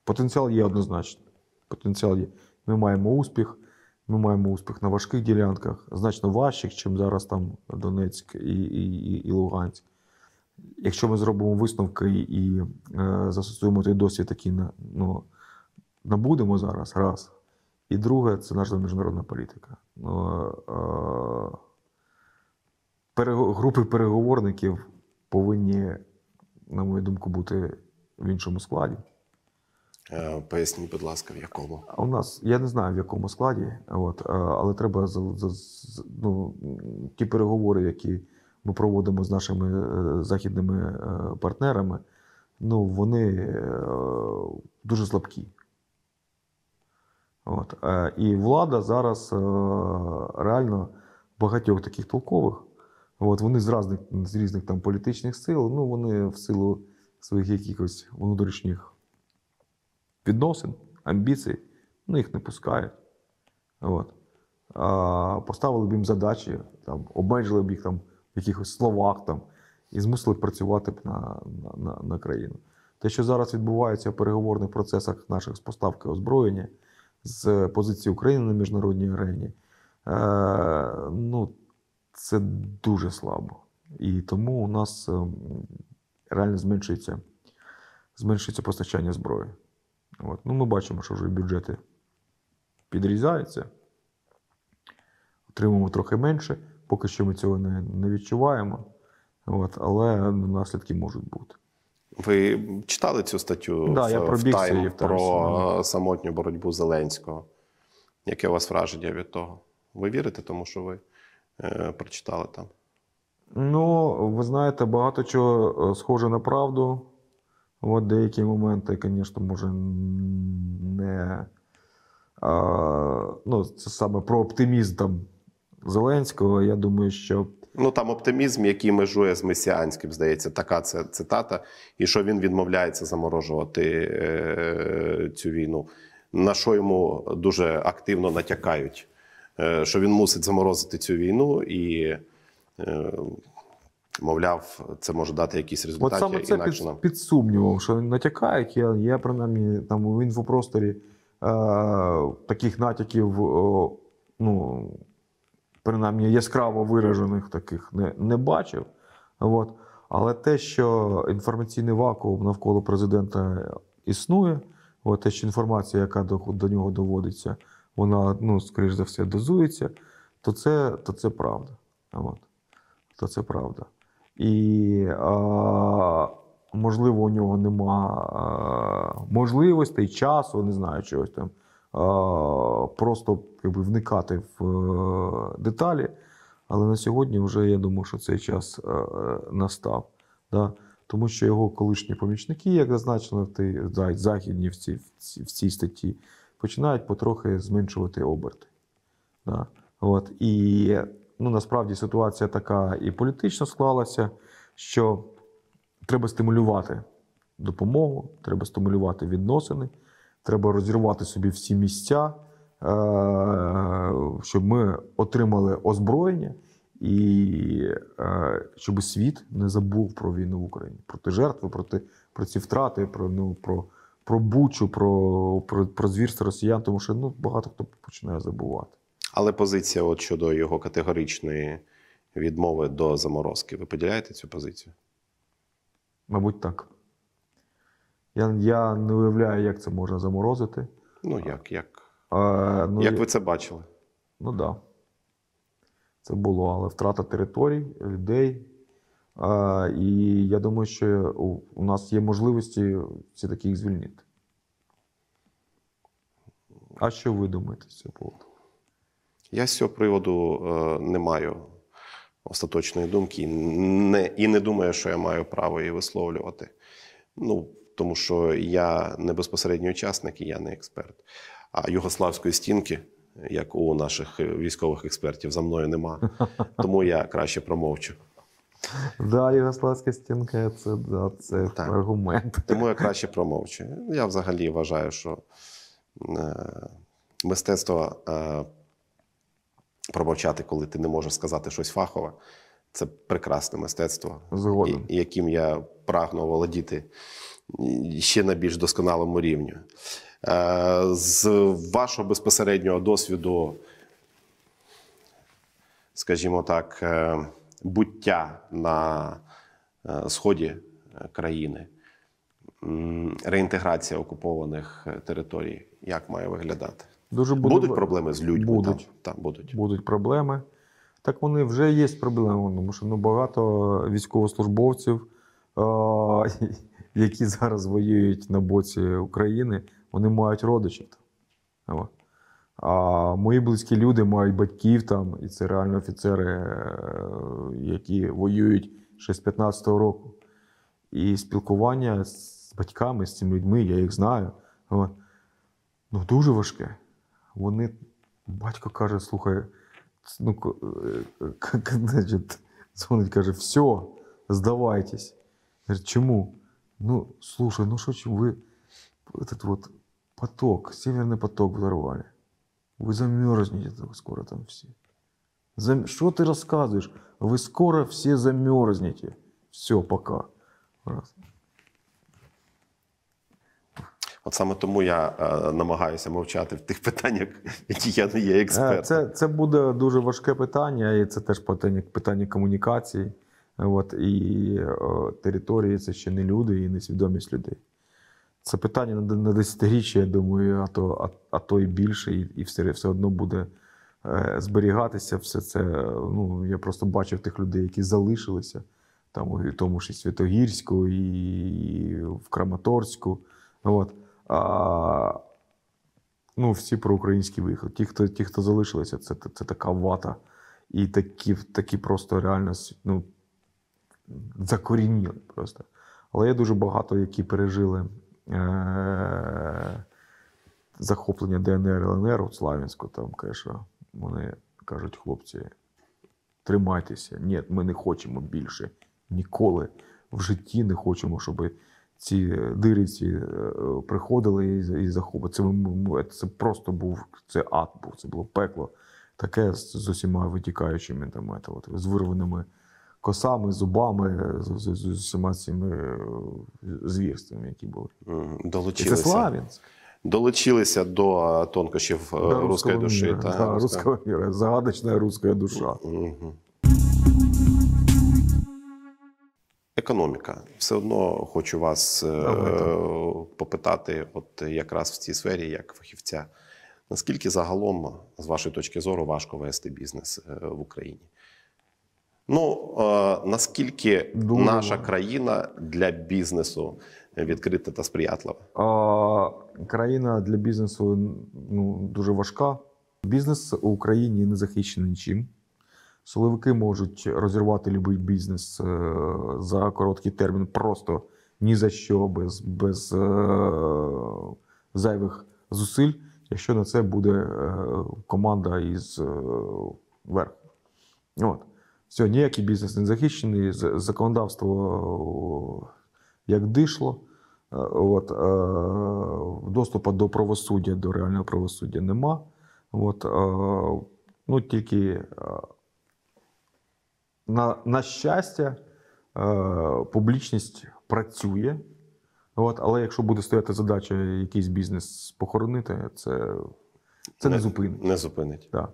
Потенціал є однозначно. Потенціал є. Ми маємо успіх. Ми маємо успіх на важких ділянках, значно важчих, чим зараз там Донецьк і, і, і, і Луганськ. Якщо ми зробимо висновки і е, застосуємо той досвід, який на, ну, набудемо зараз, раз. І друге, це наша міжнародна політика. Ну, е, перего- групи переговорників повинні, на мою думку, бути в іншому складі. Е, Поясніть, будь ласка, в якому? А у нас, я не знаю в якому складі, от, е, але треба ну, ті переговори, які ми проводимо з нашими е, західними е, партнерами, ну, вони е, дуже слабкі. От. І влада зараз реально багатьох таких толкових. От, вони з різних, з різних там політичних сил, ну, вони в силу своїх якихось внутрішніх відносин, амбіцій, ну, їх не пускають. От. А, поставили б їм задачі, там, обмежили б їх там, якихось словах там, і змусили працювати на, на, на, країну. Те, що зараз відбувається в переговорних процесах наших з поставки озброєння з позиції України на міжнародній арені, е, ну, це дуже слабо. І тому у нас ем, реально зменшується, зменшується постачання зброї. От. Ну, ми бачимо, що вже бюджети підрізаються. Отримуємо трохи менше. Поки що ми цього не, не відчуваємо. От, але наслідки можуть бути. Ви читали цю статтю Да, в, я в в про самотню боротьбу Зеленського? Яке у вас враження від того? Ви вірите тому, що ви е, прочитали там? Ну, ви знаєте, багато чого е, схоже на правду. От деякі моменти, звісно, може не. А, ну, це саме про оптимізм там Зеленського. Я думаю, що Ну там оптимізм, який межує з месіанським, здається, така це цитата. І що він відмовляється заморожувати е, цю війну. На що йому дуже активно натякають, е, що він мусить заморозити цю війну, і, е, мовляв, це може дати якісь От результати. саме це інакше під, нам. під сумнівом, що натякають. Я, я принаймні там в інфопросторі е, таких натяків, о, ну, принаймні яскраво виражених таких не, не бачив. От. Але те, що інформаційний вакуум навколо президента існує, от, те, що інформація, яка до, до нього доводиться, вона, ну, скоріш за все, дозується, то це, то це правда. От. То це правда. І а, можливо, у нього нема а, можливостей, часу, не знаю, чогось там. Просто якби, вникати в е, деталі. Але на сьогодні вже я думаю, що цей час е, настав. Да? Тому що його колишні помічники, як зазначено в тій за- західній в цій, в цій, в цій статті, починають потрохи зменшувати оберти. Да? От. І ну, насправді ситуація така і політично склалася, що треба стимулювати допомогу, треба стимулювати відносини, треба розірвати собі всі місця, е, щоб ми отримали озброєння і е, щоб світ не забув про війну в Україні, про ті жертви, про, ті, про ці втрати, про, ну, про, про бучу, про, про, про звірство росіян, тому що ну, багато хто починає забувати. Але позиція от щодо його категоричної відмови до заморозки. Ви поділяєте цю позицію? Мабуть, так. Я, я не уявляю, як це можна заморозити. Ну як, як, Е, ну, як ви це бачили? Ну так. Да. Це було, але втрата територій, людей. А, і я думаю, що у, у нас є можливості всі таких звільнити. А що ви думаєте з цього поводу? Я з цього приводу е, не маю остаточної думки не, і не думаю, що я маю право її висловлювати. Ну, тому що я не безпосередній учасник і я не експерт. А югославської стінки, як у наших е, військових експертів, за мною нема. <laughs> Тому я краще промовчу. Да, Югославська стінка це, да, це Так. аргумент. Тому я краще промовчу. Я взагалі вважаю, що е, мистецтво е, промовчати, коли ти не можеш сказати щось фахове. Це прекрасне мистецтво, і- яким я прагну володіти ще на більш досконалому рівні. Е, З вашого безпосереднього досвіду, скажімо так, е, буття на е, сході країни, реінтеграція окупованих територій, як має виглядати? Дуже буде Будуть проблеми з людьми? Будуть. Там, там будуть. будуть проблеми. Так вони вже є проблеми, тому що ну, багато військовослужбовців, <laughs> які зараз воюють на боці України, вони мають родичів. А мої близькі люди мають батьків там, і це реально офіцери, е, які воюють ще з 15-го року. І спілкування з батьками, з цими людьми, я їх знаю. Ну, дуже важке. Вони, батько каже, слухай, ну, к- е, к- к- <laughs> значить, дзвонить, каже, все, здавайтесь. Говорит, чому? Ну, слушай, ну что вы этот вот поток, северный поток взорвали. Вы замерзнете скоро там все. Зам... Что ты рассказываешь? Вы скоро все замерзнете. Все, пока. Раз. От саме тому я е, намагаюся мовчати в тих питаннях, які я не є Е, експертом. Це, це буде дуже важке питання, і це теж питання, питання комунікації. От, і о, території це ще не люди і не свідомість людей. Це питання на, на десятиріччя, я думаю, а то, а, а то і більше, і, і все, все одно буде е, зберігатися. Все це. Ну, я просто бачив тих людей, які залишилися там, і в тому ж і Святогірську, і в Краматорську. От. А, ну, всі проукраїнські виїхали. Ті, хто, ті, хто залишилися, це, це, така вата. І такі, такі просто реально ну, закорініли просто. Але є дуже багато, які пережили е- захоплення ДНР ЛНР от Славянську. Там, конечно, вони кажуть, хлопці, тримайтеся. Ні, ми не хочемо більше. Ніколи в житті не хочемо, щоб ці дириці е, приходили і, і захопили. Це, м- це просто був це ад був, це було пекло. Таке з, з усіма витікаючими там, це, от, з вирваними косами, зубами, з, з, з усіма цими е, звірствами, які були. М, І це Долучилися, Славянськ. долучилися до е, тонкощів е, Да, руської душі. мира, та, да, руська- русского мира. Загадочная русская душа. Мгм. Економіка. Все одно хочу вас е, попитати, от якраз в цій сфері, як фахівця. Наскільки загалом, з вашої точки зору, важко вести бізнес е, в Україні? Ну, е, наскільки Дуже наша країна для бізнесу відкрита та сприятлива? А, країна для бізнесу ну, дуже важка. Бізнес у Україні не захищений нічим. Силовики можуть розірвати будь-який бізнес е, за короткий термін, просто ні за що, без, без е, зайвих зусиль, якщо на це буде е, команда із верху. От. Все, ніякий бізнес не захищений, законодавство як дишло. От, доступу до правосуддя, до реального правосуддя нема. От, ну, тільки на, на щастя, е, публічність працює. От, але якщо буде стояти задача якийсь бізнес похоронити, це, це не, зупинить. Не зупинить. Да.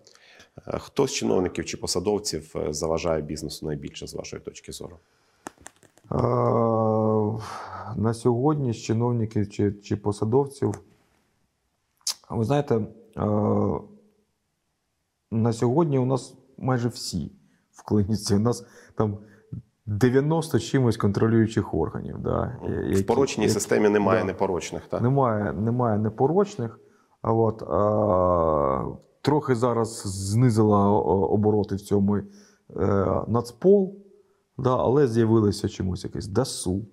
Е, Хто з чиновників чи посадовців е, заважає бізнесу найбільше з вашої точки зору? На сьогодні з чиновників чи, чи посадовців, ви знаєте, на сьогодні у нас майже всі в клиніці. У нас там 90 чимось контролюючих органів. Да, В порочній які- системі немає да. непорочних, так? Немає, немає непорочних. А от, а, трохи зараз знизила обороти в цьому е, Нацпол, да, але з'явилося чомусь якесь ДАСУ,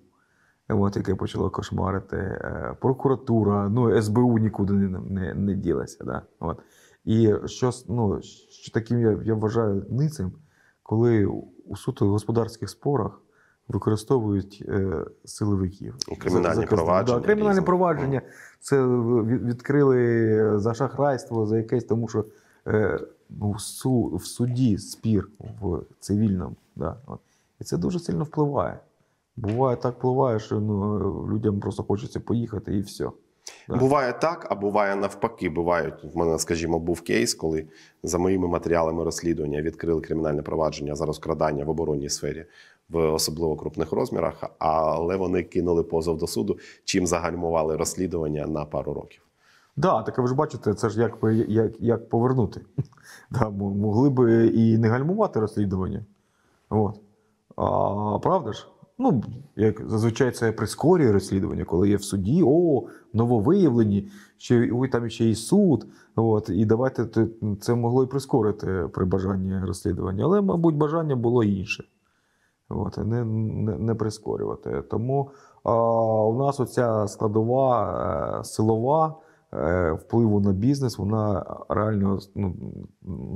от, яке почало кошмарити. Е, прокуратура, ну, СБУ нікуди не, не, не ділася. Да, от. І що, ну, що таким я, я вважаю ницим, коли у суто господарських спорах використовують е, силовиків. І кримінальні За- провадження Да, кримінальні провадження. Це відкрили за шахрайство, за якесь, тому що ну, в, су, в суді спір в цивільному. Да. І це дуже сильно впливає. Буває так впливає, що ну, людям просто хочеться поїхати і все. Да. Буває так, а буває навпаки. Бувають в мене, скажімо, був кейс, коли за моїми матеріалами розслідування відкрили кримінальне провадження за розкрадання в оборонній сфері в особливо крупних розмірах, але вони кинули позов до суду, чим загальмували розслідування на пару років. Да, так ви ж бачите, це ж як, як, як повернути. <laughs> Да, могли би і не гальмувати розслідування. От. А, правда ж? Ну, як зазвичай це прискорює розслідування, коли є в суді, о, нововиявлені, ще ой, там ще і суд. От, і давайте це могло і прискорити при бажанні розслідування. Але, мабуть, бажання було інше. От, не, не, не прискорювати. Тому а, у нас оця складова е, силова впливу на бізнес, вона реально ну,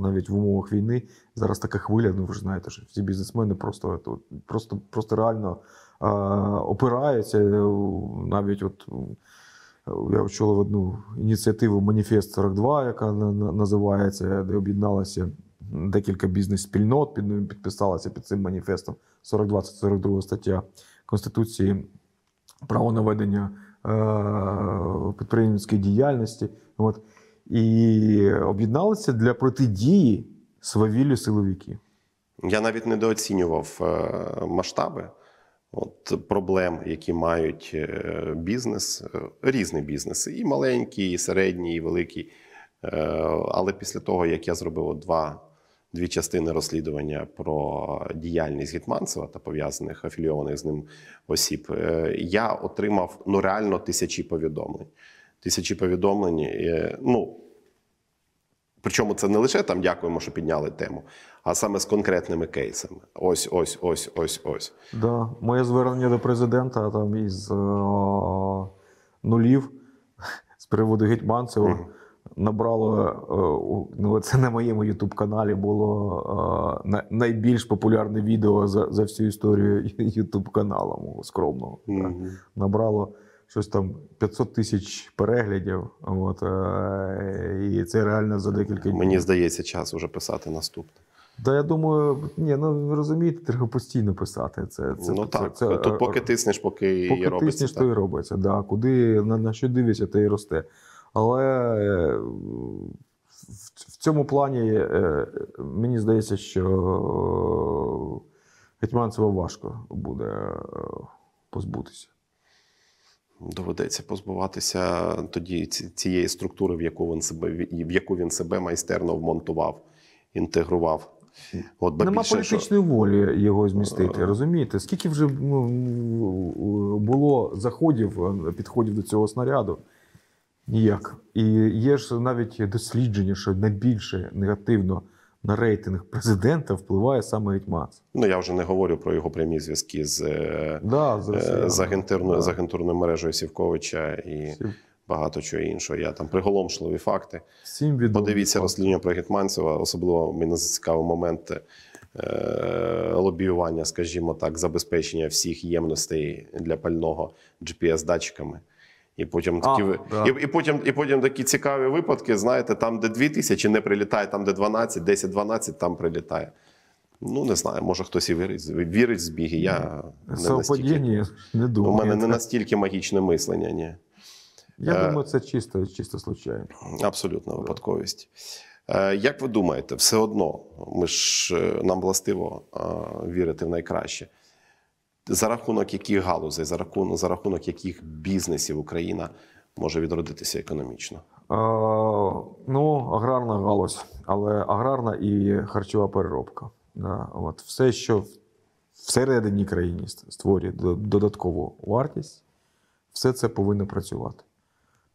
навіть в умовах війни зараз така хвиля. Ну ви ж знаєте, що всі бізнесмени просто, просто, просто реально е, опираються. е, Навіть от е, я очолив одну ініціативу Маніфест 42, яка на- на- називається, де об'єдналися декілька бізнес-спільнот, під, підписалися під цим маніфестом 42 це 42 стаття Конституції право на ведення е, підприємницької діяльності. От. І об'єдналися для протидії свавіллю силовиків. Я навіть недооцінював е, масштаби от, проблем, які мають е, бізнес, е, різні бізнеси, і маленький, і середній, і великий. Е, Але після того, як я зробив два, дві частини розслідування про діяльність Гетманцева та пов'язаних афілійованих з ним осіб, е, я отримав ну, реально тисячі повідомлень. Тисячі повідомлень. е, Ну, Причому це не лише там дякуємо, що підняли тему, а саме з конкретними кейсами. Ось, ось, ось, ось, ось. Да. Моє звернення до президента там із е, нулів з приводу Гетьманцева Мгм. Набрало, е, ну це на моєму Ютуб-каналі було е, найбільш популярне відео за, за всю історію <laughs> Ютуб-каналу мого скромного. да. Мгм. Набрало щось там 500 тисяч переглядів. От, е, і це реально за декілька днів. Мені здається, час уже писати наступне. Та я думаю, ні, ну ви розумієте, треба постійно писати. Це, це, ну це, так, це, тут поки тиснеш, поки, Поки і робиться. тиснеш, так. то і робиться. Да. Куди на, на що дивишся, то і росте. Але е, в, цьому плані е, мені здається, що Гетьманцева важко буде е, позбутися. Доведеться позбуватися тоді цієї структури, в яку він себе в яку він себе майстерно вмонтував, інтегрував. От Нема більше, що- політичної волі його змістити. Розумієте? Скільки вже ну, було заходів, підходів до цього снаряду? Ніяк. І є ж навіть дослідження, що найбільше негативно на рейтинг президента впливає саме Гетьманцев. Ну я вже не говорю про його прямі зв'язки з, е, Да, з, е, з, агентурною, Да. з агентурною мережею Сівковича і Всім- багато чого іншого. Я там приголомшливі факти. Всім відомо. Подивіться розслідування про Гетманцева, особливо мені зацікавив момент е, лобіювання, скажімо так, забезпечення всіх ємностей для пального GPS-датчиками. І потім А, такі да. і, і, потім, і потім такі цікаві випадки, знаєте, там, де 2000 не прилітає, там, де 12, 10-12, там прилітає. Ну, не знаю, може хтось і вірить, вірить в збіги. Я не настільки, не у мене не настільки магічне мислення, ні. Я Е, думаю, це чисто, чисто случайно. Абсолютно випадковість. Е, Як ви думаєте, все одно ми ж е, нам властиво е, вірити в найкраще. За рахунок яких галузей, за рахунок, за рахунок яких бізнесів Україна може відродитися економічно? Е, ну, аграрна галузь, але аграрна і харчова переробка. Да, от. Все, що всередині країни створює додаткову вартість, все це повинно працювати.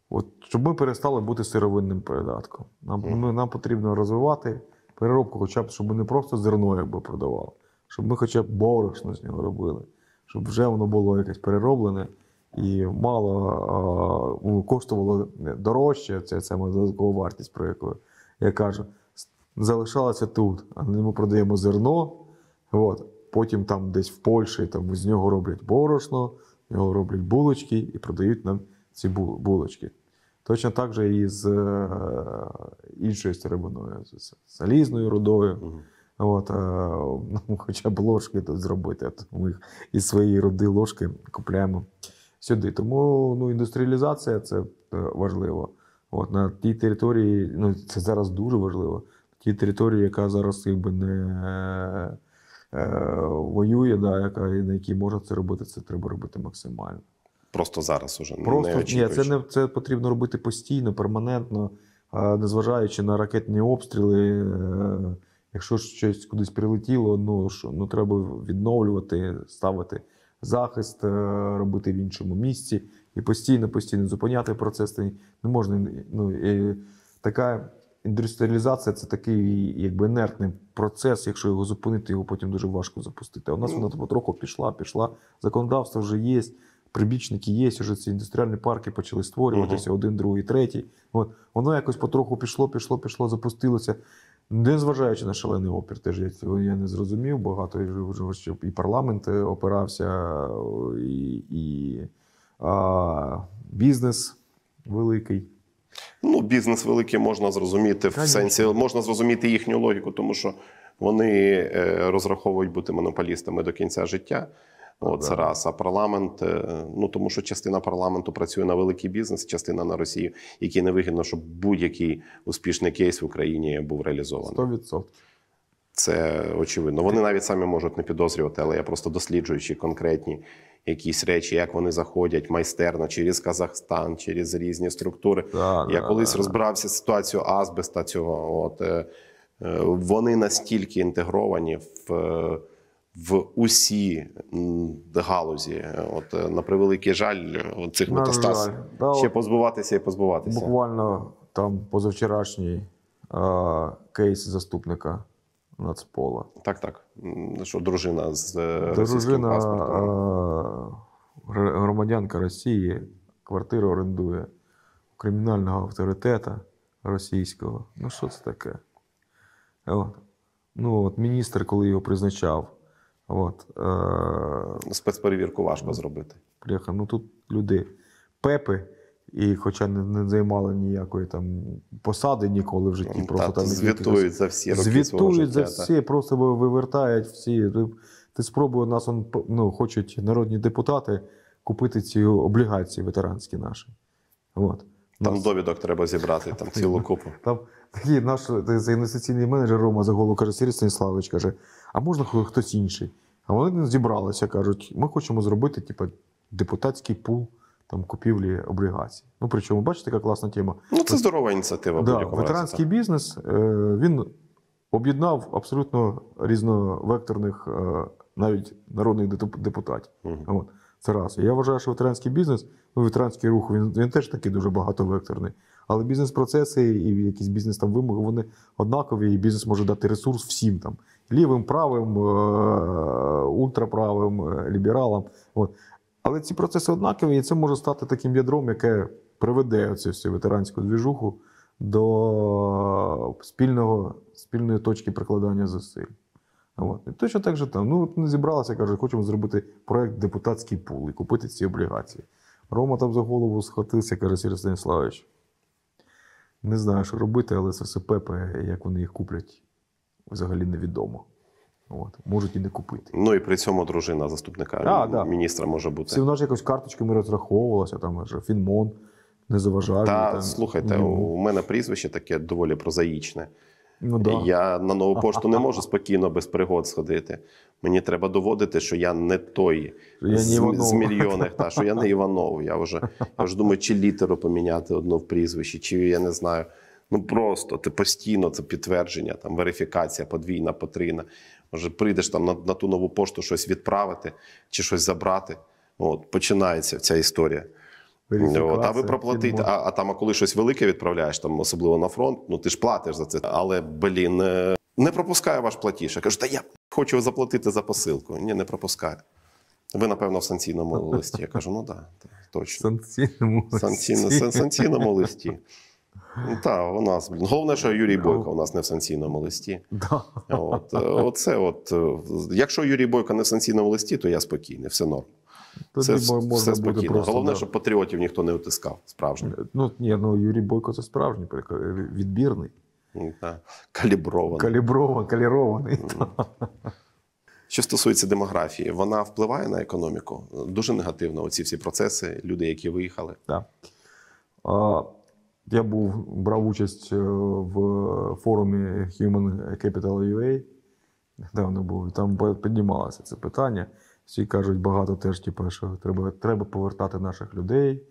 От, щоб ми перестали бути сировинним придатком. Нам, ми, нам потрібно розвивати переробку, хоча б, щоб ми не просто зерно якби продавали, щоб ми хоча б борошно з нього робили, щоб вже воно було якесь перероблене і мало а, ну, коштувало дорожче, це саме додаткова вартість, про яку я кажу, залишалася тут. А ми продаємо зерно, от, потім там десь в Польщі там, з нього роблять борошно, з нього роблять булочки і продають нам ці бу- булочки. Точно так же і з е, іншою стеребиною, з залізною рудою. От, е, <laughs> ну, хоча б ложки тут зробити. От ми їх із своєї руди ложки купляємо сюди. Тому ну, індустріалізація це е, важливо. От, на тій території, ну це зараз дуже важливо. Тій території, яка зараз якби не е, воює, да, яка, на якій можна це робити, це треба робити максимально. Просто зараз уже Просто не ні, це не це потрібно робити постійно, перманентно, незважаючи на ракетні обстріли. Е, Якщо щось кудись прилетіло, ну що ну треба відновлювати, ставити захист, е, робити в іншому місці і постійно, постійно зупиняти процес. Це Не можна. Ну, і така індустріалізація це такий якби інертний процес. Якщо його зупинити, його потім дуже важко запустити. А у нас Ну. вона потроху пішла, пішла. Законодавство вже є, прибічники є, вже ці індустріальні парки почали створюватися, один, другий, третій. От воно якось потроху пішло, пішло, пішло, запустилося. Незважаючи на шалений опір, теж я цього я не зрозумів. Багато і парламент е, опирався, і, і а, бізнес великий. Ну, бізнес великий можна зрозуміти в сенсі, можна зрозуміти їхню логіку, тому що вони е, розраховують бути монополістами до кінця життя. От, це Да. раз. А парламент, е, ну тому що частина парламенту працює на великий бізнес, частина на Росію, якій не вигідно, щоб будь-який успішний кейс в Україні був реалізований. 100%. Це очевидно. Вони навіть самі можуть не підозрювати, але я просто досліджуючи конкретні якісь речі, як вони заходять майстерно через Казахстан, через різні структури. Да, Я да, колись да. розбирався з ситуацією азбеста цього. От, е, е, вони настільки інтегровані в, в усі галузі. От, е, на превеликий жаль, цих На метастаз жаль. Да, ще позбуватися і позбуватися. Буквально там позавчорашній а, кейс заступника Нацпола. Так, так. Що дружина з е, російським Дружина паспортом. а, громадянка Росії квартиру орендує кримінального авторитета російського. Ну, що це таке? От. Ну, от міністр, коли його призначав, от, е, Спецперевірку важко зробити. Бляха, ну тут люди пепи, і хоча не, не займали ніякої там посади ніколи в житті, просто Та, там якісь- звітують за всі роки свого звітують за життя. та. всі, просто вивертають всі. Ти, ти спробуй нас он, ну, хочуть народні депутати купити ці облігації ветеранські наші. От. Там Нас- довідок треба зібрати, там цілу купу. <laughs> там такий наш це інвестиційний менеджер Рома за голову каже, Сергій Станіславович каже, а можна хтось інший? А вони зібралися, кажуть, ми хочемо зробити типу, депутатський пул там, купівлі облігацій. Ну, причому, бачите, яка класна тема. Ну, це здорова ініціатива. Да, будь-якому разі, ветеранський бізнес е, він об'єднав абсолютно різновекторних е, навіть народних депутатів. От, це раз. Я вважаю, що ветеранський бізнес, ну, ветеранський рух, він, він теж такий дуже багатовекторний. Але бізнес-процеси і якісь бізнес там вимоги, вони однакові, і бізнес може дати ресурс всім там. Лівим, правим, е, ультраправим, е, лібералам. От. Але ці процеси однакові, і це може стати таким ядром, яке приведе оцю всю ветеранську двіжуху до спільного, спільної точки прикладання зусиль. От. І точно так же там. Ну, от не зібралися, кажуть, хочемо зробити проект депутатський пул і купити ці облігації. Рома там за голову схватився, каже Сергій Станіславович. Не знаю, що робити, але це пепе, як вони їх куплять, взагалі невідомо. От. Можуть і не купити. Ну і при цьому дружина заступника А, да. міністра може бути. Всі вона ж якось карточками розраховувалася, там аже Фінмон не заважав. їй, Та там, слухайте, йому. у мене прізвище таке доволі прозаїчне. Ну, да. Я на нову пошту не можу <laughs> спокійно без пригод сходити. Мені треба доводити, що я не той я з, Іванов. з мільйонних, та, що я не <laughs> Іванов. Я вже, я вже думаю, чи літеру поміняти одну в прізвищі, чи я не знаю. Ну просто ти постійно це підтвердження, там верифікація подвійна, потрійна. Може, прийдеш там на, на ту нову пошту щось відправити чи щось забрати. От починається ця історія. А ви проплатите, а, а там, а коли щось велике відправляєш, там особливо на фронт, ну ти ж платиш за це. Але блін, е, не пропускає ваш платіж. Я кажу, та я хочу заплатити за посилку. Ні, не пропускає. Ви, напевно, в санкційному <laughs> листі. Я кажу, ну так, да, точно. санкційному Санкційно, сан- санкційному листі. Ну, Так, у нас, блін. Головне, що Юрій Бойко у нас не в санкційному листі. Да. От, е, оце от, е, якщо Юрій Бойко не в санкційному листі, то я спокійний, все норм. Тоді Все, можна все буде спокійно. просто, Головне, да. щоб патріотів ніхто не утискав. Справжньо. Ну, ні, ну Юрій Бойко це справжній прик- відбірний, М, та, Калібровано. калібрований, калірований. Що стосується демографії, вона впливає на економіку дуже негативно. Оці всі процеси, люди, які виїхали. Так. А, Я був, брав участь е, в форумі Human Capital UA. Недавно був, і там піднімалося це питання. Всі кажуть, багато теж, типу, що треба, треба повертати наших людей,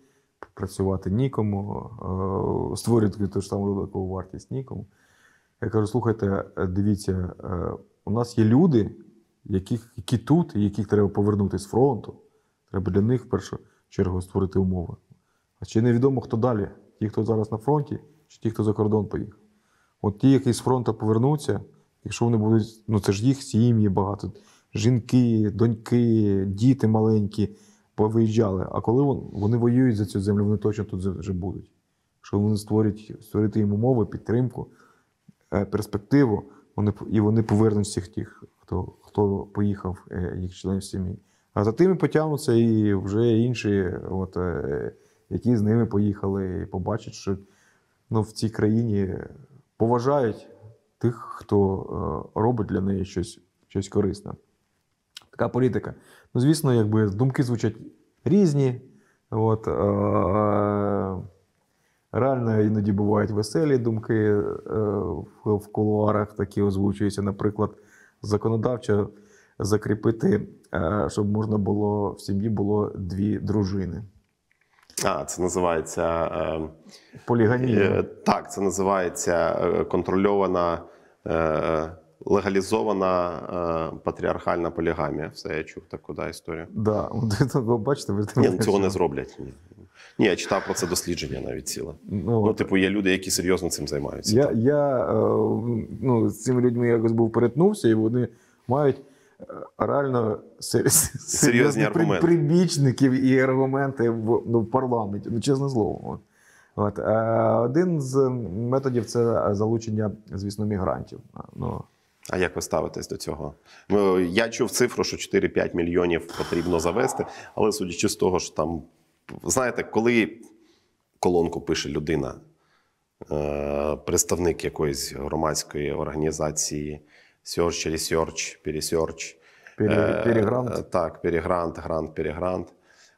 працювати нікому, е, створювати ту ж саму велику вартість нікому. Я кажу: слухайте, е, дивіться, е, у нас є люди, яких, які тут, яких треба повернути з фронту. Треба для них в першу чергу створити умови. А ще невідомо, хто далі. Ті, хто зараз на фронті, чи ті, хто за кордон поїхав. От ті, які з фронту повернуться, якщо вони будуть, ну це ж їх сім'ї багато, жінки, доньки, діти маленькі повиїжджали. А коли вони воюють за цю землю, вони точно тут вже будуть. Якщо вони створять, створити їм умови, підтримку, е, перспективу, вони, і вони повернуть всіх тих, хто, хто поїхав, е, їх членів сім'ї. А за тими потягнуться і вже інші, от, е, які з ними поїхали, і побачать, що ну, в цій країні поважають тих, хто робить для неї щось, щось корисне. Така політика. Ну, звісно, якби думки звучать різні. От, е, реально іноді бувають веселі думки е, в, в кулуарах, такі озвучуються. Наприклад, законодавчо закріпити, е, щоб можна було в сім'ї було дві дружини. А, це називається. Е, Полігамія. е, так, це називається е, контрольована, е, легалізована е, патріархальна полігамія. Все, я чув таку да, історію. Да, ви бачите, ви Ні, ну, цього не зроблять. Ні. Ні, я читав про це дослідження навіть ціле. Ну, Ну, типу, є люди, які серйозно цим займаються. Я, я е, ну, з цими людьми якось був перетнувся, і вони мають е, реально сер- серйозні аргументи. прибічників і аргументи в, ну, в парламенті. Ну, чесне слово. От. От. Е, один з методів це залучення, звісно, мігрантів. Ну, А як ви ставитесь до цього? Я чув цифру, що 4-5 мільйонів потрібно завести, але судячи з того, що там, знаєте, коли колонку пише людина, е, представник якоїсь громадської організації, Search, Research, Peresearch, Пере- перегрант. е, Так, перегрант, грант, перегрант.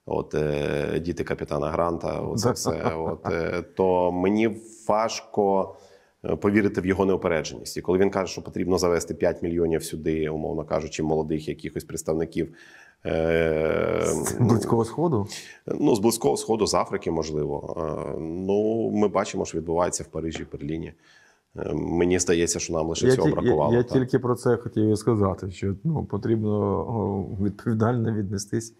От е, діти капітана Гранта, оце все. От, то мені важко повірити в його неупередженість. І коли він каже, що потрібно завести 5 мільйонів сюди, умовно кажучи, молодих якихось представників. Е, з Близького Сходу. Ну, з близького сходу, з Африки, можливо. Е, Ну, ми бачимо, що відбувається в Парижі, в Берліні. Е, Мені здається, що нам лише Я, цього ті- бракувало. я так. тільки про це хотів сказати, що ну, потрібно відповідально віднестись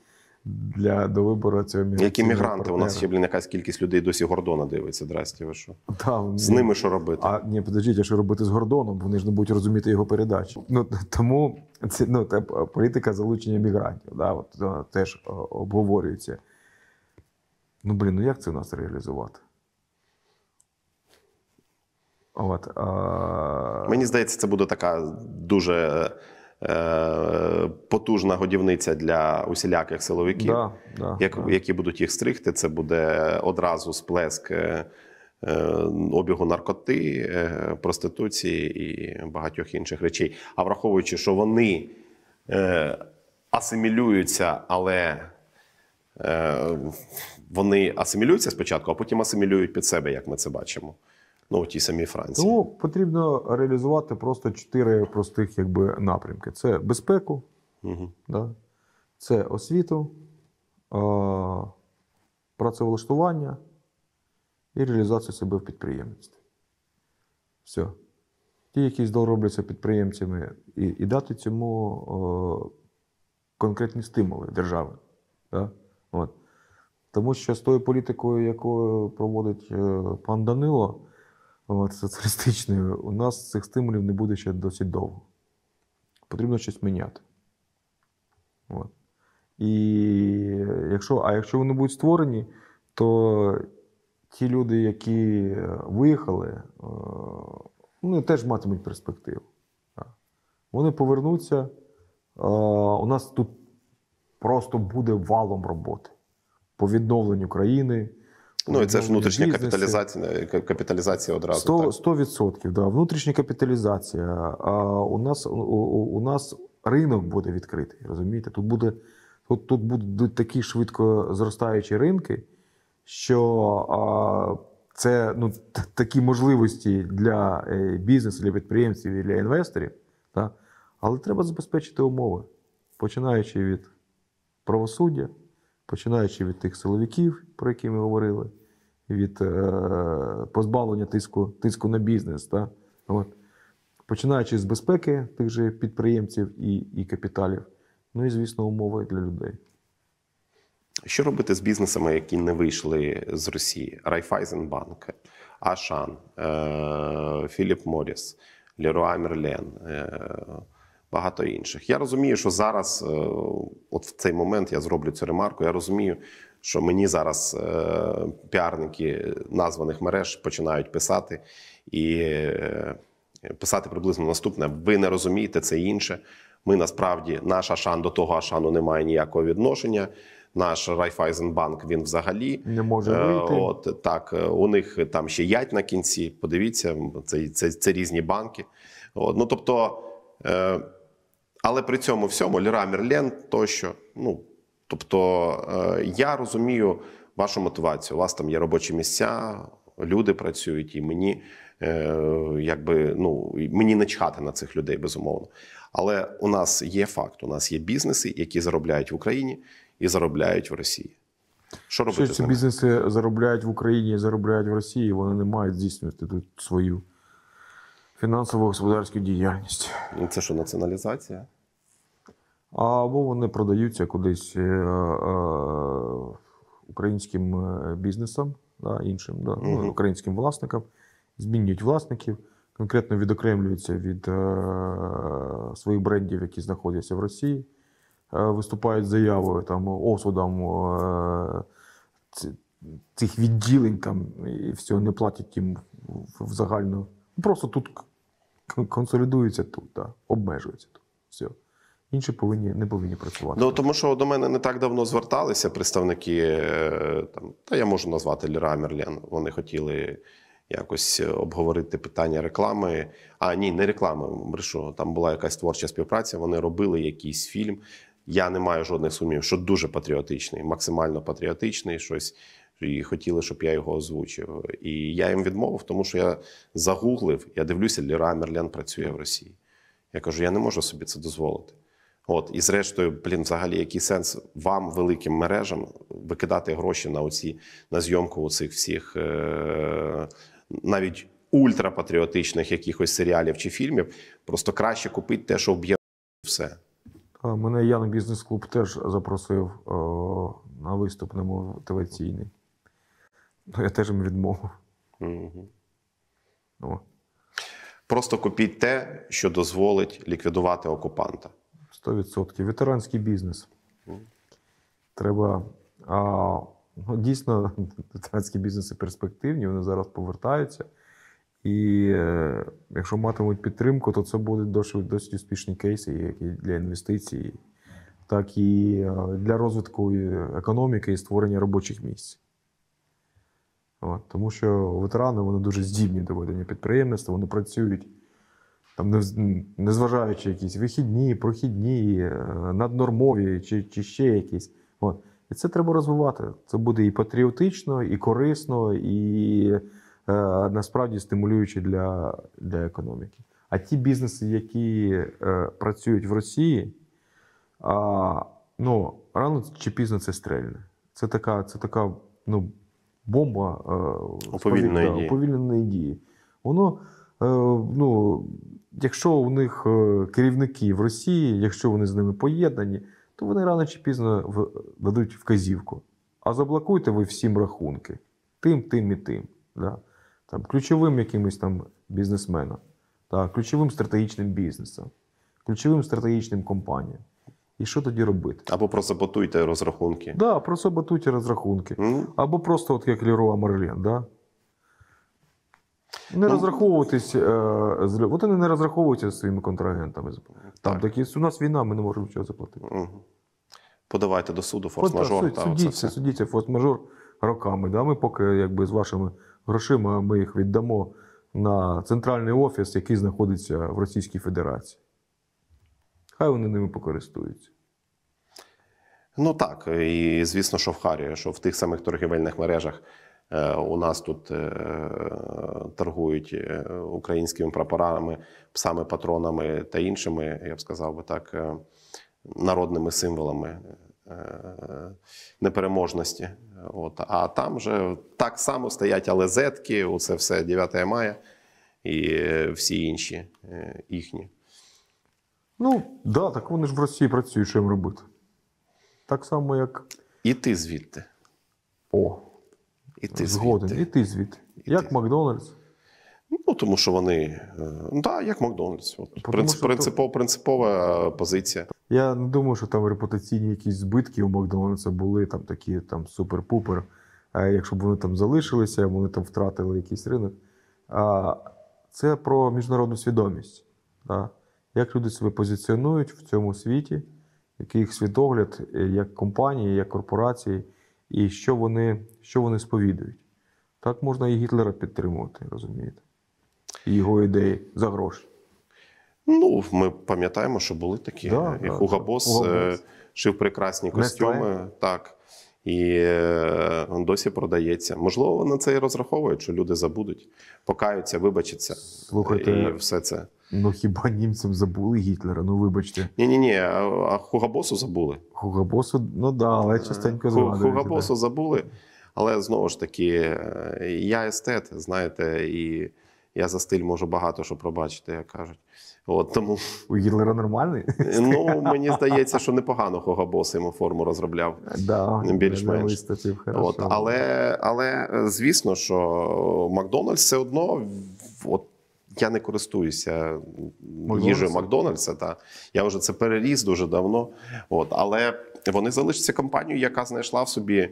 для, до вибору цього Які міграційного мігранти? У нас ще, партнера. блін, якась кількість людей досі Гордона дивиться. Здрасте, ви що? Та, З ні. ними що робити? А ні, подождіть, а що робити з Гордоном? Вони ж не будуть розуміти його передачі. Ну тому це ну та політика залучення мігрантів. Да, от, е, теж е, обговорюється. Ну блін, ну як це у нас реалізувати? От, а... Мені здається, це буде така дуже е, потужна годівниця для усіляких силовиків. да, да, як, да. які будуть їх стригти, це буде одразу сплеск е, е, обігу наркоти, е, проституції і багатьох інших речей. А враховуючи, що вони е, асимілюються, але е, вони асимілюються спочатку, а потім асимілюють під себе, як ми це бачимо. Ну, у тій самій Франції. Тому потрібно реалізувати просто чотири простих якби, напрямки: це безпеку, Угу. да? це освіту, а, працевлаштування і реалізацію себе в підприємництві. Все. Ті, які робляться підприємцями, і, і дати цьому о, конкретні стимули держави. Да? От. Тому що з тою політикою, яку проводить е, пан Данило, от, соціалістичною, у нас цих стимулів не буде ще досить довго. Потрібно щось міняти. От. І якщо, а якщо вони будуть створені, то ті люди, які е, виїхали, е, вони теж матимуть перспективу. Вони повернуться. Е, У нас тут просто буде валом роботи по відновленню країни. Ну і це ж внутрішня бізнесу. капіталізація, капіталізація одразу. 100%, так. 100%, да. Внутрішня капіталізація. А у нас, у, у у нас ринок буде відкритий, розумієте? Тут, буде, тут, тут будуть такі швидко зростаючі ринки, що а, це ну, такі можливості для е, бізнесу, для підприємців і для інвесторів. Да? Але треба забезпечити умови, починаючи від правосуддя, починаючи від тих силовиків, про які ми говорили, від е, позбавлення тиску, тиску на бізнес. Та? От. Починаючи з безпеки тих же підприємців і, і капіталів, ну і, звісно, умови для людей. Що робити з бізнесами, які не вийшли з Росії? Райфайзенбанк, Ашан, е, Філіп Моріс, Леруа Мерлен, е, багато інших. Я розумію, що зараз, е, от в цей момент я зроблю цю ремарку. Я розумію, що мені зараз е, піарники названих мереж починають писати і е, писати приблизно наступне: ви не розумієте, це інше. Ми насправді наш Ашан до того Ашану не має ніякого відношення. Наш Райфайзенбанк він взагалі Не може вийти. От так, у них там ще ять на кінці. Подивіться, це, це, це різні банки. От, ну тобто, е, але при цьому всьому Леруа Мерлен тощо. Ну тобто, е, я розумію вашу мотивацію. У вас там є робочі місця, люди працюють, і мені е, якби ну мені не чхати на цих людей, безумовно. Але у нас є факт: у нас є бізнеси, які заробляють в Україні і заробляють в Росії. Що робити з ці ними? бізнеси заробляють в Україні і заробляють в Росії, вони не мають здійснювати тут свою фінансово-господарську діяльність. Ну, Це що, націоналізація? Або вони продаються кудись е, е, українським е, бізнесам, да, іншим, да, ну, українським власникам, змінюють власників, конкретно відокремлюються від своїх брендів, які знаходяться в Росії, виступають заявою там, осудом цих відділень там, і все, не платять їм в, загально. Просто тут консолідуються тут, да, обмежуються тут. Все. Інші повинні, не повинні працювати. Ну тому що до мене не так давно зверталися представники е, там, та я можу назвати Ліра Мерлен. Вони хотіли якось обговорити питання реклами. А ні, не реклами. Брешу. Там була якась творча співпраця. Вони робили якийсь фільм. Я не маю жодних сумнівів, що дуже патріотичний, максимально патріотичний, щось. І хотіли, щоб я його озвучив. І я їм відмовив, тому що я загуглив, я дивлюся, Ліра Мерлен працює в Росії. Я кажу, я не можу собі це дозволити. От, і зрештою, блін, взагалі, який сенс вам, великим мережам, викидати гроші на оці на зйомку оцих всіх е- навіть ультрапатріотичних якихось серіалів чи фільмів. Просто краще купити те, що вб'є все. Мене Ян Бізнес Клуб теж запросив о, на виступ на мотиваційний. Ну, Я теж їм відмовив. О, Просто купіть те, що дозволить ліквідувати окупанта. 100%. Ветеранський бізнес. Треба. А, ну, дійсно, <laughs> ветеранські бізнеси перспективні, вони зараз повертаються. І е, якщо матимуть підтримку, то це будуть досить, досить успішні кейси, як і для інвестицій, так і е, для розвитку економіки і створення робочих місць. От, тому що ветерани вони дуже здібні до ведення підприємництва, вони працюють там, незважаючи якісь вихідні, прохідні, е, наднормові чи, чи ще якісь. От. І це треба розвивати. Це буде і патріотично, і корисно, і е, насправді стимулююче для, для економіки. А ті бізнеси, які е, працюють в Росії, а, ну, рано чи пізно це стрельне. Це така, це така ну, бомба е, Уповільненої сповільненої дії. дії. Воно, е, ну, якщо у них е, керівники в Росії, якщо вони з ними поєднані, то вони рано чи пізно дадуть вказівку. А заблокуйте ви всім рахунки. Тим, тим і тим. Да? Там, ключовим якимось там бізнесменам, да? ключовим стратегічним бізнесом, ключовим стратегічним компаніям. І що тоді робити? Або просаботуйте розрахунки. Да, просто батуті розрахунки. М? Або просто от як Леруа Мерлен, да? Не Ну, розраховуватись, е, з, от вони не розраховуються зі своїми контрагентами. Там Так. такі, у нас війна, ми не можемо нічого заплатити. Мгм. Подавайте до суду, форс-мажор. суд- судіться, судіться форс-мажор роками. Да? Ми поки якби, з вашими грошима ми їх віддамо на центральний офіс, який знаходиться в Російській Федерації. Хай вони ними покористуються. Ну так, і звісно, що в Харі, що в тих самих торгівельних мережах е, у нас тут е, торгують е, українськими прапорами, псами, патронами та іншими, я б сказав би так, народними символами непереможності. От. А там вже так само стоять алезетки, оце все 9 мая і всі інші їхні. Ну, да, так вони ж в Росії працюють, що їм робити. Так само, як. І ти звідти. О, І ти згоден. звідти. І ти звідти. Як ти. Макдональдс. Ну, тому що вони. е, Ну, так, як Макдональдс. От. Принцип, принципова, принципова е, позиція. Я не думаю, що там репутаційні якісь збитки у Макдональдса були там такі там супер-пупер. А якщо б вони там залишилися, вони там втратили якийсь ринок. А це про міжнародну свідомість. Да? Як люди себе позиціонують в цьому світі, який їх світогляд, е, як компанії, як корпорації, і що вони, що вони сповідують. Так можна і Гітлера підтримувати, розумієте? І його ідеї за гроші. Ну, ми пам'ятаємо, що були такі. Да, і да, е, шив прекрасні костюми. Так. І е, досі продається. Можливо, вони це і розраховують, що люди забудуть, покаються, вибачаться. Слухайте, і все це. Ну хіба німцям забули Гітлера? Ну вибачте. Ні, ні, ні, а Хуга Босу забули. Хугабосу, ну да, але частенько Ху- згадують. Хуга да. Забули. Але знову ж таки, е, я естет, знаєте, і я за стиль можу багато що пробачити, як кажуть. От тому У Гітлера нормальний? ну, мені здається, що непогано Хугабос йому форму розробляв. Да, Більш-менш. От, але, але е, звісно, що Макдональдс все одно, от я не користуюся їжею Макдональдса. Та. Я вже це переріс дуже давно. От, але вони залишаться компанією, яка знайшла в собі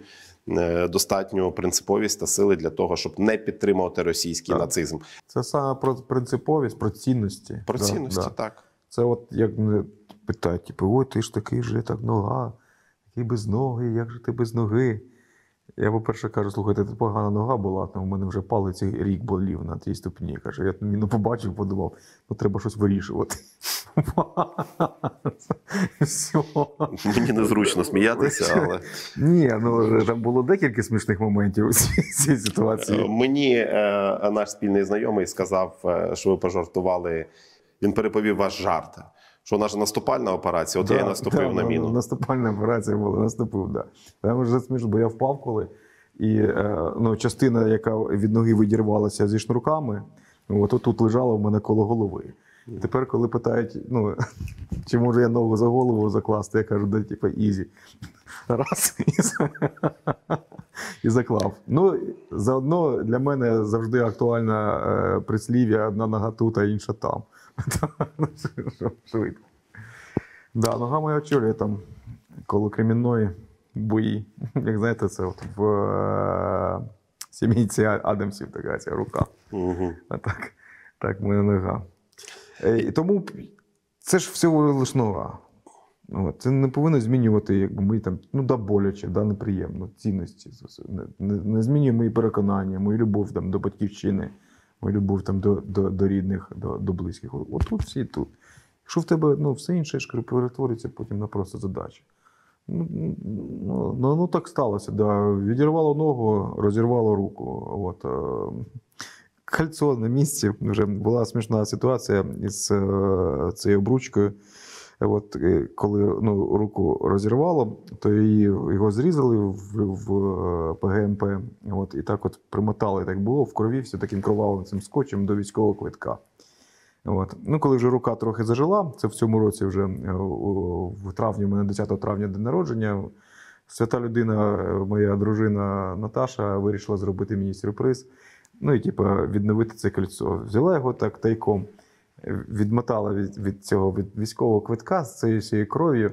е, достатню принциповість та сили для того, щоб не підтримувати російський Так. нацизм. Це саме про принциповість, про цінності. Про Да, цінності, да. так. Це от як мене питають, типу, ой, ти ж такий же так нога, такий без ноги, як же ти без ноги? Я, по-перше, кажу, слухайте, це погана нога була, там у мене вже палець рік болів на тій ступні. Каже, я ну, побачив, подумав, ну треба щось вирішувати. <laughs> Все. Мені незручно сміятися, але Ні, ну там було декілька смішних моментів у цій, цій Е, ситуації. Мені е, наш спільний знайомий сказав, е, що ви пожартували. Він переповів ваш жарт. Що же наступальна операція, от я і наступив на міну. Наступальна операція була, наступив, да. Там вже смішно, бо я впав коли. І е, ну, частина, яка від ноги відірвалася зі шнурками, от тут лежала в мене коло голови. І тепер, коли питають, ну, <laughs> чи можу я ногу за голову закласти, я кажу, да, типу, easy. <laughs> Раз <laughs> і, заклав. Ну, заодно для мене завжди актуальна е, прислів'я одна нога тут, а інша там. Швидко. Да, нога моя очолює там коло Кремінної бої. Як знаєте, це от в е, Адамсів така ця рука. Угу. А так, так моя нога. Е, І тому це ж всього лиш нога. От, це не повинно змінювати, якби ми там, ну да, боляче, да, неприємно, цінності. Не, не, не змінює мої переконання, мою любов там, до батьківщини, мою любов там, до, до, до рідних, до, до близьких. От, от тут всі тут. Якщо в тебе ну, все інше ж перетворюється потім на просто задачі. Ну, ну, ну, ну так сталося. Да. Відірвало ногу, розірвало руку. От, е, кольцо на місці. Вже була смішна ситуація із е, цією обручкою. От, е, коли ну, руку розірвало, то її, його зрізали в, в е, ПГМП. От, і так от примотали, так було в крові, все таким кровавим цим скотчем до військового квитка. От. Ну, коли вже рука трохи зажила, це в цьому році вже е, в травні, у мене 10 травня день народження. Свята людина, моя дружина Наташа, вирішила зробити мені сюрприз. Ну і типу, відновити це кольцо. Взяла його так тайком, відмотала від, від цього від військового квитка з цією всією кров'ю,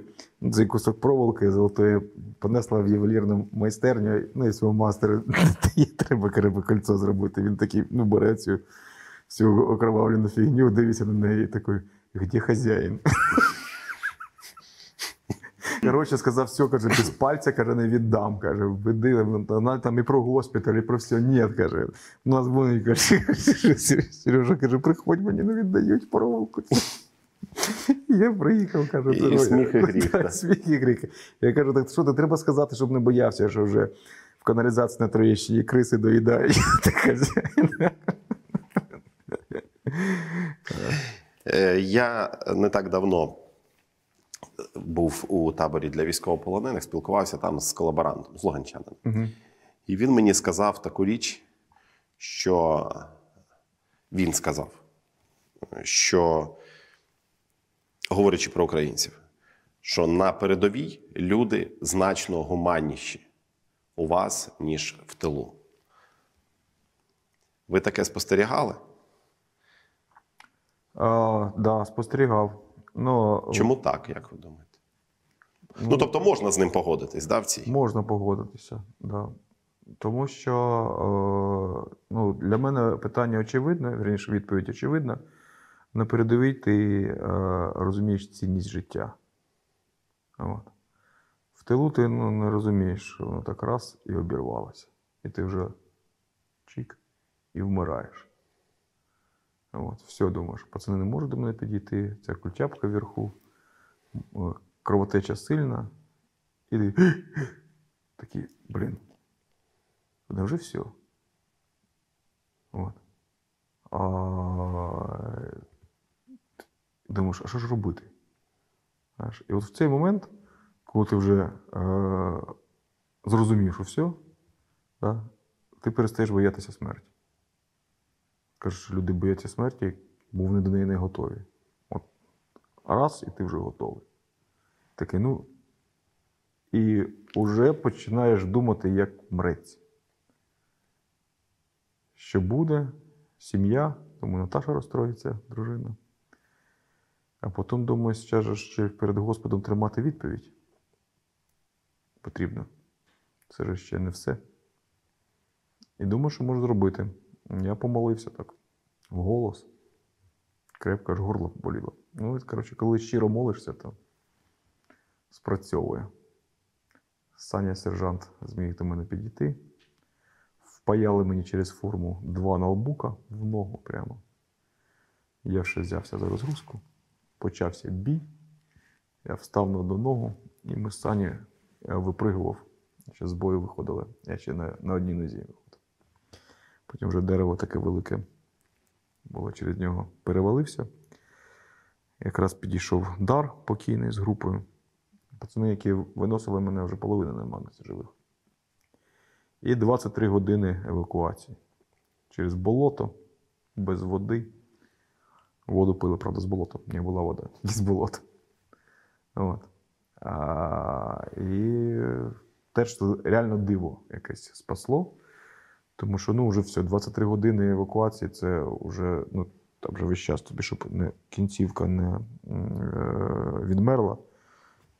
цей кусок проволоки золотої понесла в ювелірну майстерню. Ну і свого мастера <laughs> треба криве кольцо зробити. Він такий, ну, бере цю всю окровавлену фігню, дивиться на неї і такий, де хазяїн? <laughs> Коротше, сказав, все, каже, без пальця каже, не віддам. Каже, веди, вона там і про госпіталь, і про все. Ні, каже. У нас вони каже, Сережа каже, приходь мені не віддають проволоку. Я приїхав, каже, І сміх, і гріх. Сміх і гріх. Я кажу, так що ти треба сказати, щоб не боявся, що вже в каналізації на Троєщині криси доїдають. <laughs> Е, Я не так давно був у таборі для військовополонених, спілкувався там з колаборантом, з Луганчанином. Мгм. І він мені сказав таку річ, що він сказав, що, говорячи про українців, що на передовій люди значно гуманніші у вас, ніж в тилу. Ви таке спостерігали? А, да, спостерігав. Ну, Чому так, як ви думаєте? Ну, тобто можна з ним погодитись, да, в цій? Можна погодитися, да. Тому що е, ну, для мене питання очевидне, вірніше, відповідь очевидна. На передовій ти е, розумієш цінність життя. От. В тилу ти ну, не розумієш, що воно так раз і обірвалося. І ти вже чик і вмираєш. От. Все думаєш, пацани не можуть до мене підійти, ця культяпка вверху, кровотеча сильна. І ти <gasps> такий, блін, да вже все. От. А... Думаєш, а що ж робити? І от в цей момент, коли ти вже е... зрозумів, що все, да, ти перестаєш боятися смерті. Кажеш, люди бояться смерті, бо вони до неї не готові. От раз, і ти вже готовий. Такий, ну, і вже починаєш думати, як мрець. Що буде, сім'я, тому Наташа розстроїться, дружина. А потім думаю, ще ж ще перед Господом тримати відповідь. Потрібно. Це ж ще не все. І думаю, що можу зробити. Я помолився так, голос. Крепко аж горло боліло. Ну, коротше, коли щиро молишся, то спрацьовує. Саня сержант зміг до мене підійти. Впаяли мені через форму два ноутбука в ногу прямо. Я ще взявся за розгрузку. Почався бій. Я встав на одну ногу, і ми з Сані випригував. Ще з бою виходили. Я ще на, на одній нозі. Потім вже дерево таке велике було через нього перевалився. Якраз підійшов дар покійний з групою. Пацани, які виносили мене, вже половини нема на живих. І 23 години евакуації. Через болото, без води. Воду пили, правда, з болота. Не була вода, <laughs> з болота. От. А, і теж реально диво якесь спасло. Тому що ну, вже все, 23 години евакуації це вже, ну, там вже весь час тобі, щоб не, кінцівка не е, відмерла.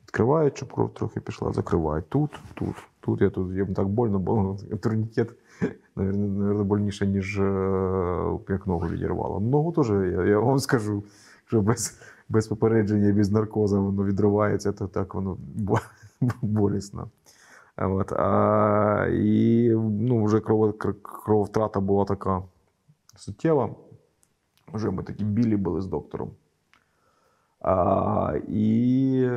Відкривають, щоб кров трохи пішла, закривають. Тут, тут, тут. Я тут їм так больно, бо <laughs> турнікет, мабуть, больніше, ніж е, як ногу відірвало. Ногу теж, я, я вам скажу, що без, без попередження, без наркозу воно відривається, то так воно бо- <laughs> болісно. От, а, і ну, вже кров, кр- крововтрата була така суттєва. Вже ми такі білі були з доктором. А, і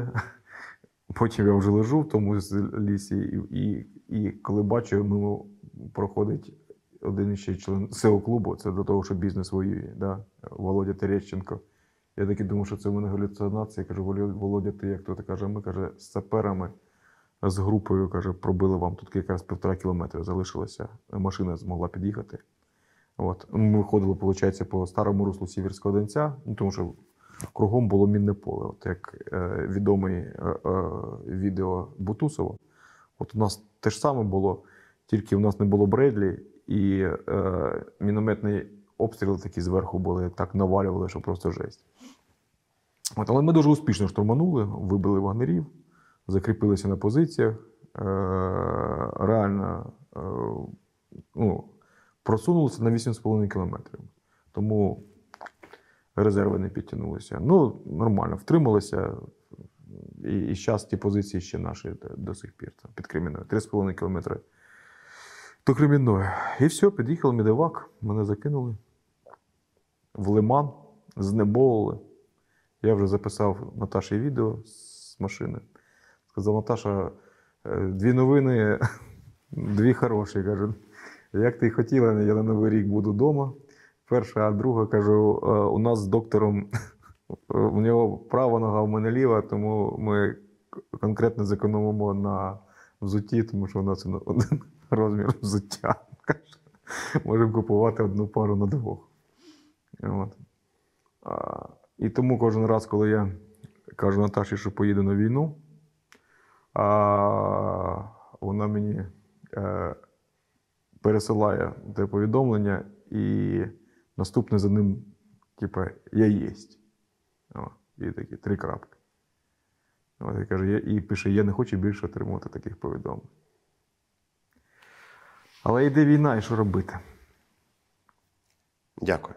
<laughs> потім я вже лежу в тому лісі, і, і, і коли бачу, мимо проходить один ще член СЕО клубу, це до того, що бізнес воює, да? Володя Терещенко. Я таки думав, що це в мене галюцинація. Я кажу, «Володя- ти як то? Ти каже, ми каже, з саперами з групою каже, пробили вам тут якраз півтора кілометра залишилося. Машина змогла під'їхати. От. Ми ходили, виходить, по старому руслу Сіверського Донця, ну, тому що кругом було мінне поле. От як е, відомий е, е, відео Бутусова. От у нас те ж саме було, тільки у нас не було Бредлі, і е, мінометні обстріли такі зверху були, так навалювали, що просто жесть. От, але ми дуже успішно штурманули, вибили вагнерів, закріпилися на позиціях. Е, реально е, ну, просунулися на 8,5 кілометрів. Тому резерви не підтягнулися. Ну, нормально, втрималися. І, і зараз ті позиції ще наші до, сих пір там, під Кремінною. 3,5 кілометри до Кремінної. І все, під'їхав Мідевак, мене закинули в лиман, знеболили. Я вже записав Наташі відео з машини. Сказав, Наташа, е, дві новини, <laughs> дві хороші. Кажу, як ти хотіла, я на Новий рік буду вдома. Перша, а друга кажу, «Е, у нас з доктором <laughs> у нього права нога, у мене ліва, тому ми конкретно зекономимо на взутті, тому що у нас один <laughs> розмір взуття. Каже, Можемо купувати одну пару на двох. От. І тому кожен раз, коли я кажу Наташі, що поїду на війну, а вона мені е, пересилає те повідомлення, і наступне за ним, типа, я єсть. О, і такі три крапки. От, і, каже, і пише: я не хочу більше отримувати таких повідомлень. Але йде війна, і що робити? Дякую.